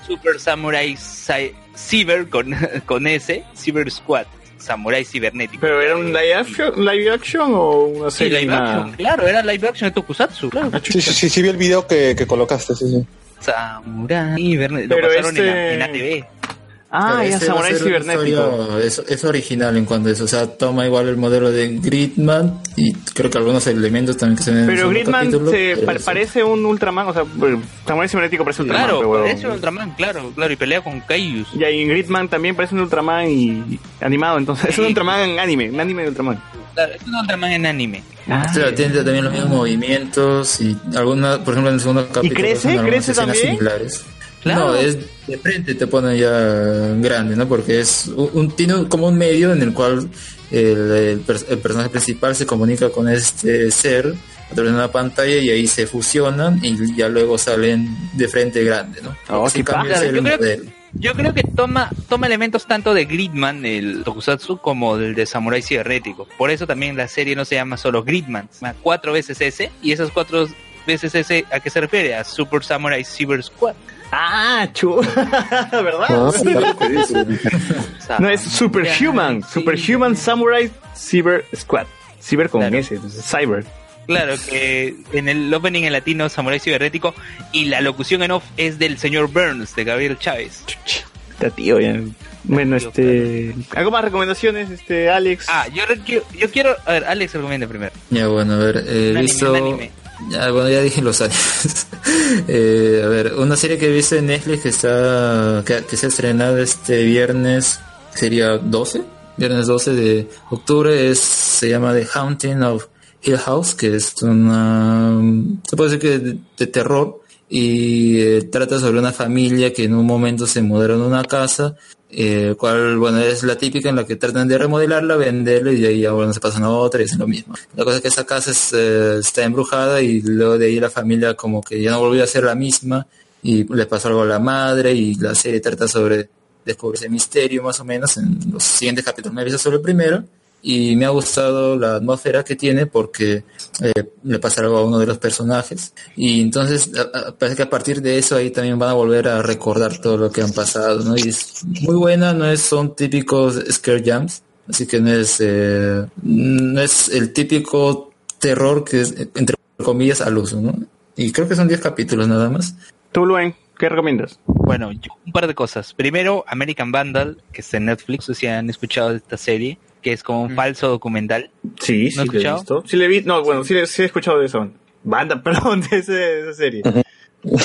Super Samurai Cy- Cyber con, con S, Cyber Squad. Samurai Cibernético. ¿Pero era un live action, live action o una Sí, serie live animada? action, claro, era live action de Tokusatsu, claro. Sí, sí, sí, sí vi el video que, que colocaste, sí, sí. Samurai Cibernético. Lo Pero pasaron en, la, este- en ATV. Ah, ya, este Samurai Cibernético. Es, es original en cuanto a eso. O sea, toma igual el modelo de Gridman y creo que algunos elementos también que se ven en el Pero segundo Gridman capítulo, se pero pa- parece un Ultraman, o sea, Samurai Cibernético parece Ultraman. Claro, pero, parece un Ultraman, claro, claro, y pelea con Kaijus. Y ahí en Gridman también parece un Ultraman y animado, entonces es un Ultraman en anime, un anime de Ultraman. Claro, es un Ultraman en anime. O sea, tiene también los mismos movimientos y algunas, por ejemplo, en el segundo capítulo crece? algunas ¿Crece escenas también? similares. Claro. No, es de frente te ponen ya grande, ¿no? Porque es un, un- tiene como un medio en el cual el, el per- el personaje principal se comunica con este ser a través de una pantalla y ahí se fusionan y ya luego salen de frente grande, ¿no? Oh, Yo creo que-. Yo creo que toma, toma elementos tanto de Gridman, el Tokusatsu, como del de Samurai Cibernético. Por eso también la serie no se llama solo Gridman, se llama cuatro veces ese, y esas cuatro veces ese, ¿a qué se refiere? A Super Samurai Cyber Squad. Ah, chu, ¿verdad? Ah, sí, claro No, es Superhuman, sí. Superhuman Samurai Cyber Squad. Cyber con Claro. S, entonces, Cyber. Claro, que en el opening en latino Samurai Cibernético y la locución en off es del señor Burns, de Gabriel Chávez. Está tío ya. Bueno, este. ¿Algo más recomendaciones, este, Alex? Ah, yo, quiero- yo quiero... A ver, Alex recomienda primero. Ya, bueno, a ver, eh, Un he anime, visto... un anime. Ya, bueno, ya dije los años. Eh, a ver, una serie que he en Netflix que está que se ha estrenado este viernes, sería 12, viernes 12 de octubre, es se llama The Haunting of Hill House, que es una, se puede decir que de, de terror y eh, trata sobre una familia que en un momento se mudaron a una casa, eh, cual, bueno, es la típica en la que tratan de remodelarla, venderla y de ahí ahora se pasan a otra y es lo mismo. La cosa es que esa casa eh, está embrujada y luego de ahí la familia como que ya no volvió a ser la misma y le pasó algo a la madre y la serie trata sobre descubrir ese misterio más o menos en los siguientes capítulos. Me visto solo el primero y me ha gustado la atmósfera que tiene porque eh, le pasa algo a uno de los personajes y entonces a- a- parece que a partir de eso ahí también van a volver a recordar todo lo que han pasado ¿no? y es muy buena no es son típicos scare jumps así que no es eh, no es el típico terror que es eh, entre comillas al uso ¿no? y creo que son 10 capítulos nada más Tú, Luen, ¿qué recomiendas? Bueno, un par de cosas. Primero, American Vandal, que está en Netflix, no sé si han escuchado de esta serie, que es como un falso documental. Sí, ¿No sí, lo he escuchado? visto. Sí, le vi. No, bueno, sí, le- sí he escuchado de eso. Banda, perdón, de, ese- de esa serie.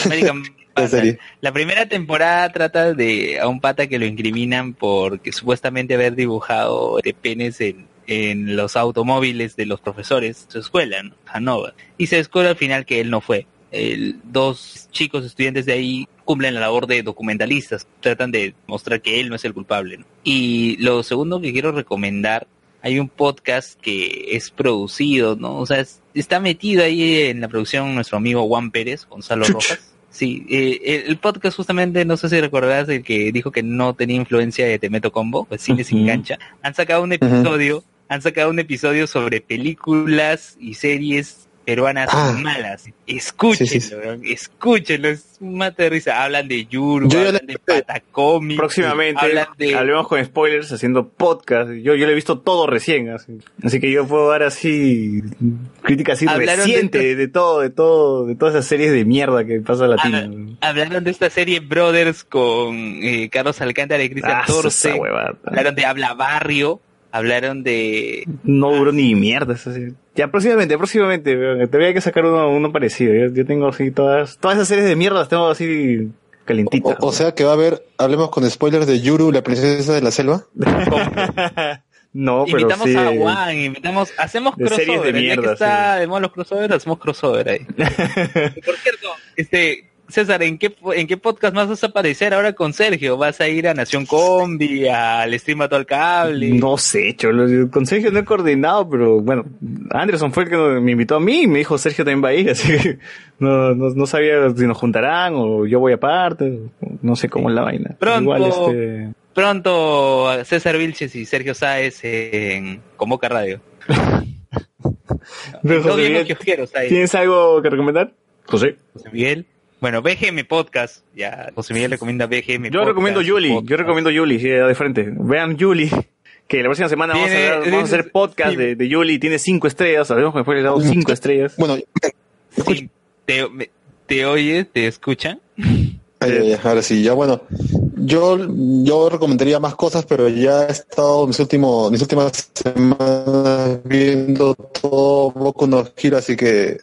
American La Vandal. serie. La primera temporada trata de a un pata que lo incriminan porque supuestamente haber dibujado de penes en, en los automóviles de los profesores de su escuela, ¿no? Hanover. Y se descubre al final que él no fue. El- dos chicos estudiantes de ahí cumplen la labor de documentalistas, tratan de mostrar que él no es el culpable. ¿no? Y lo segundo que quiero recomendar, hay un podcast que es producido, ¿no? O sea, es- está metido ahí en la producción nuestro amigo Juan Pérez, Gonzalo Rojas. Sí, eh, el, podcast justamente, no sé si recordarás el que dijo que no tenía influencia de Te Meto Combo, pues Cine sin Ujú. cancha. Han sacado un episodio, han sacado un episodio sobre películas y series peruanas Ah. malas. Escúchenlo, Sí, sí, escúchenlo, es un mate de risa. Hablan de Yuru, Yo hablan de Patacomi, Próximamente hablan de... hablemos con spoilers haciendo podcast. Yo, yo lo he visto todo recién, así, así que yo puedo dar así crítica así Hablaron de reciente de, todo, de todo, de todas esas series de mierda que pasa latino. Habla- hablaron de esta serie Brothers con eh, Carlos Alcántara y Cristian Ah, Torce. Hablaron de Habla Barrio. Hablaron de... No duró ni mierda esa serie. Ya próximamente, próximamente, te voy a que sacar uno, uno parecido. Yo, yo tengo así todas, todas esas series de mierda las tengo así calentitas. O, o sea que va a haber, hablemos con spoilers de Yuru, la princesa de la selva. no, pero invitamos sí. a Juan, invitamos... Hacemos De series de crossover. ya mierda, que está de moda los crossovers, hacemos crossover ahí. Por cierto, este... César, ¿en qué, ¿en qué podcast más vas a aparecer ahora con Sergio? ¿Vas a ir a Nación Combi, al Stream a todo el cable? No sé, cholo, con Sergio no he coordinado, pero bueno, Anderson fue el que me invitó a mí y me dijo Sergio también va a ir, así que no, no, no sabía si nos juntarán o yo voy aparte, no sé cómo es la vaina. Pronto. Igual, este... Pronto César Vilches y Sergio Sáez en Convoca Radio. Pero, bien. ¿Tienes algo que recomendar? José. José Miguel. Bueno, BGM Podcast. Ya, José Miguel recomienda BGM Yo recomiendo Yuli, yo recomiendo Yuli, sí, de frente. Vean Yuli, Que la próxima semana vamos a, Tiene- hablar- vamos a hacer podcast de, de Yuli, tiene cinco estrellas, sabemos que después le damos cinco estrellas. Bueno, Sí, te, te oye, te escuchan. Ay, ay, ay, ahora sí, ya bueno. Yo, yo recomendaría más cosas, pero ya he estado mis últimos, mis últimas semanas viendo todo Boku no Hero, así que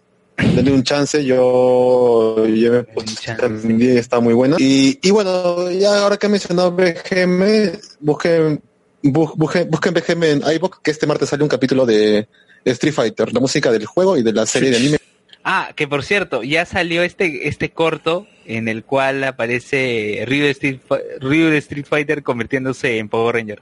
denle un chance. Yo ya me puse también, está muy buena. Y, y bueno, ya ahora que he mencionado BGM, busquen, bu- busquen, busquen BGM en iVoox, que este martes sale un capítulo de Street Fighter, la música del juego y de la serie de anime. Ah, que por cierto, ya salió este este corto en el cual aparece Ryu de Street, Ryu de Street Fighter convirtiéndose en Power Ranger.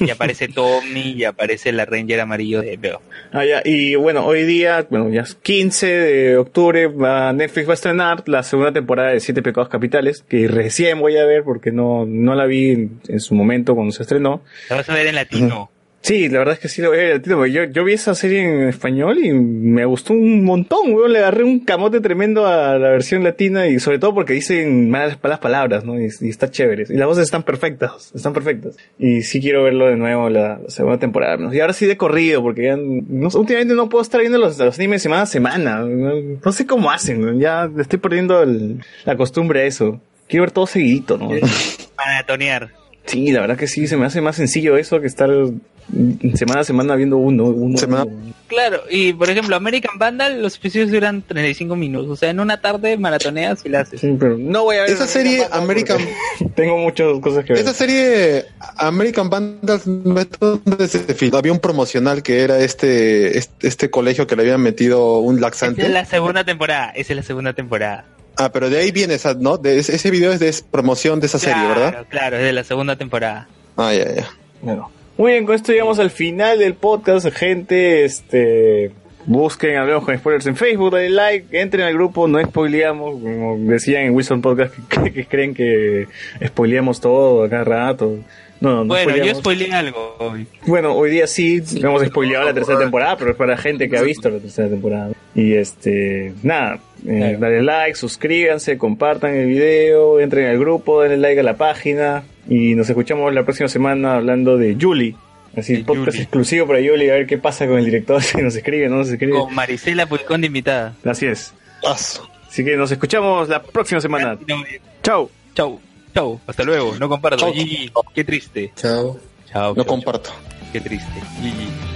Y aparece Tommy y aparece la Ranger amarillo de Veo. Ah, ya, y bueno, hoy día, bueno, ya es 15 de octubre, Netflix va a estrenar la segunda temporada de Siete Pecados Capitales, que recién voy a ver porque no, no la vi en, en su momento cuando se estrenó. La vas a ver en latino. Sí, la verdad es que sí lo voy a porque yo, yo vi esa serie en español y me gustó un montón, weón, le agarré un camote tremendo a la versión latina y sobre todo porque dicen malas malas palabras, ¿no? Y, y está chévere. Y las voces están perfectas, están perfectas. Y sí quiero verlo de nuevo la, la segunda temporada. ¿no? Y ahora sí de corrido, porque ya, no, últimamente no puedo estar viendo los, los animes semana a semana. No, No sé cómo hacen, ¿no? ya estoy perdiendo el- la costumbre a eso. Quiero ver todo seguidito, ¿no? Maratonear. Sí, la verdad que sí, se me hace más sencillo eso que estar semana a semana viendo uno. uno Claro, y por ejemplo, American Vandal, los episodios duran 35 minutos. O sea, en una tarde maratoneas y la haces. Sí, pero no voy a ver Esa serie American, Tengo muchas cosas que ver. Esa serie American Vandals, ¿dónde se filmó? Había un promocional que era este, este, este colegio que le habían metido un Esa laxante. es la segunda temporada. Esa es la segunda temporada. Ah, pero de ahí viene esa, ¿no? De ese, ese video es de promoción de esa serie, Claro, ¿verdad? Claro, es de la segunda temporada. Ah, ya, ya. Bueno. Muy bien, con esto llegamos al final del podcast, gente. Este. Busquen, hablemos con spoilers en Facebook, dale like, entren al grupo, no spoileamos, como decían en Wilson Podcast, que, que creen que spoileamos todo a cada rato. No, no bueno, yo spoileé algo hoy. Bueno, hoy día sí, hemos spoileado la tercera temporada, pero es para gente que ha visto la tercera temporada. Y este, nada, eh, dale like, suscríbanse, compartan el video, entren al grupo, denle like a la página y nos escuchamos la próxima semana hablando de Julie. Así, podcast exclusivo para Julie, a ver qué pasa con el director, si nos escribe, no nos escribe. Con Marisela Pulcón de invitada. Así es. Así que nos escuchamos la próxima semana. Chau. Chau. Chau. Hasta luego. No comparto. Gigi. Qué triste. Chao. Chao. No comparto. Qué triste. Gigi.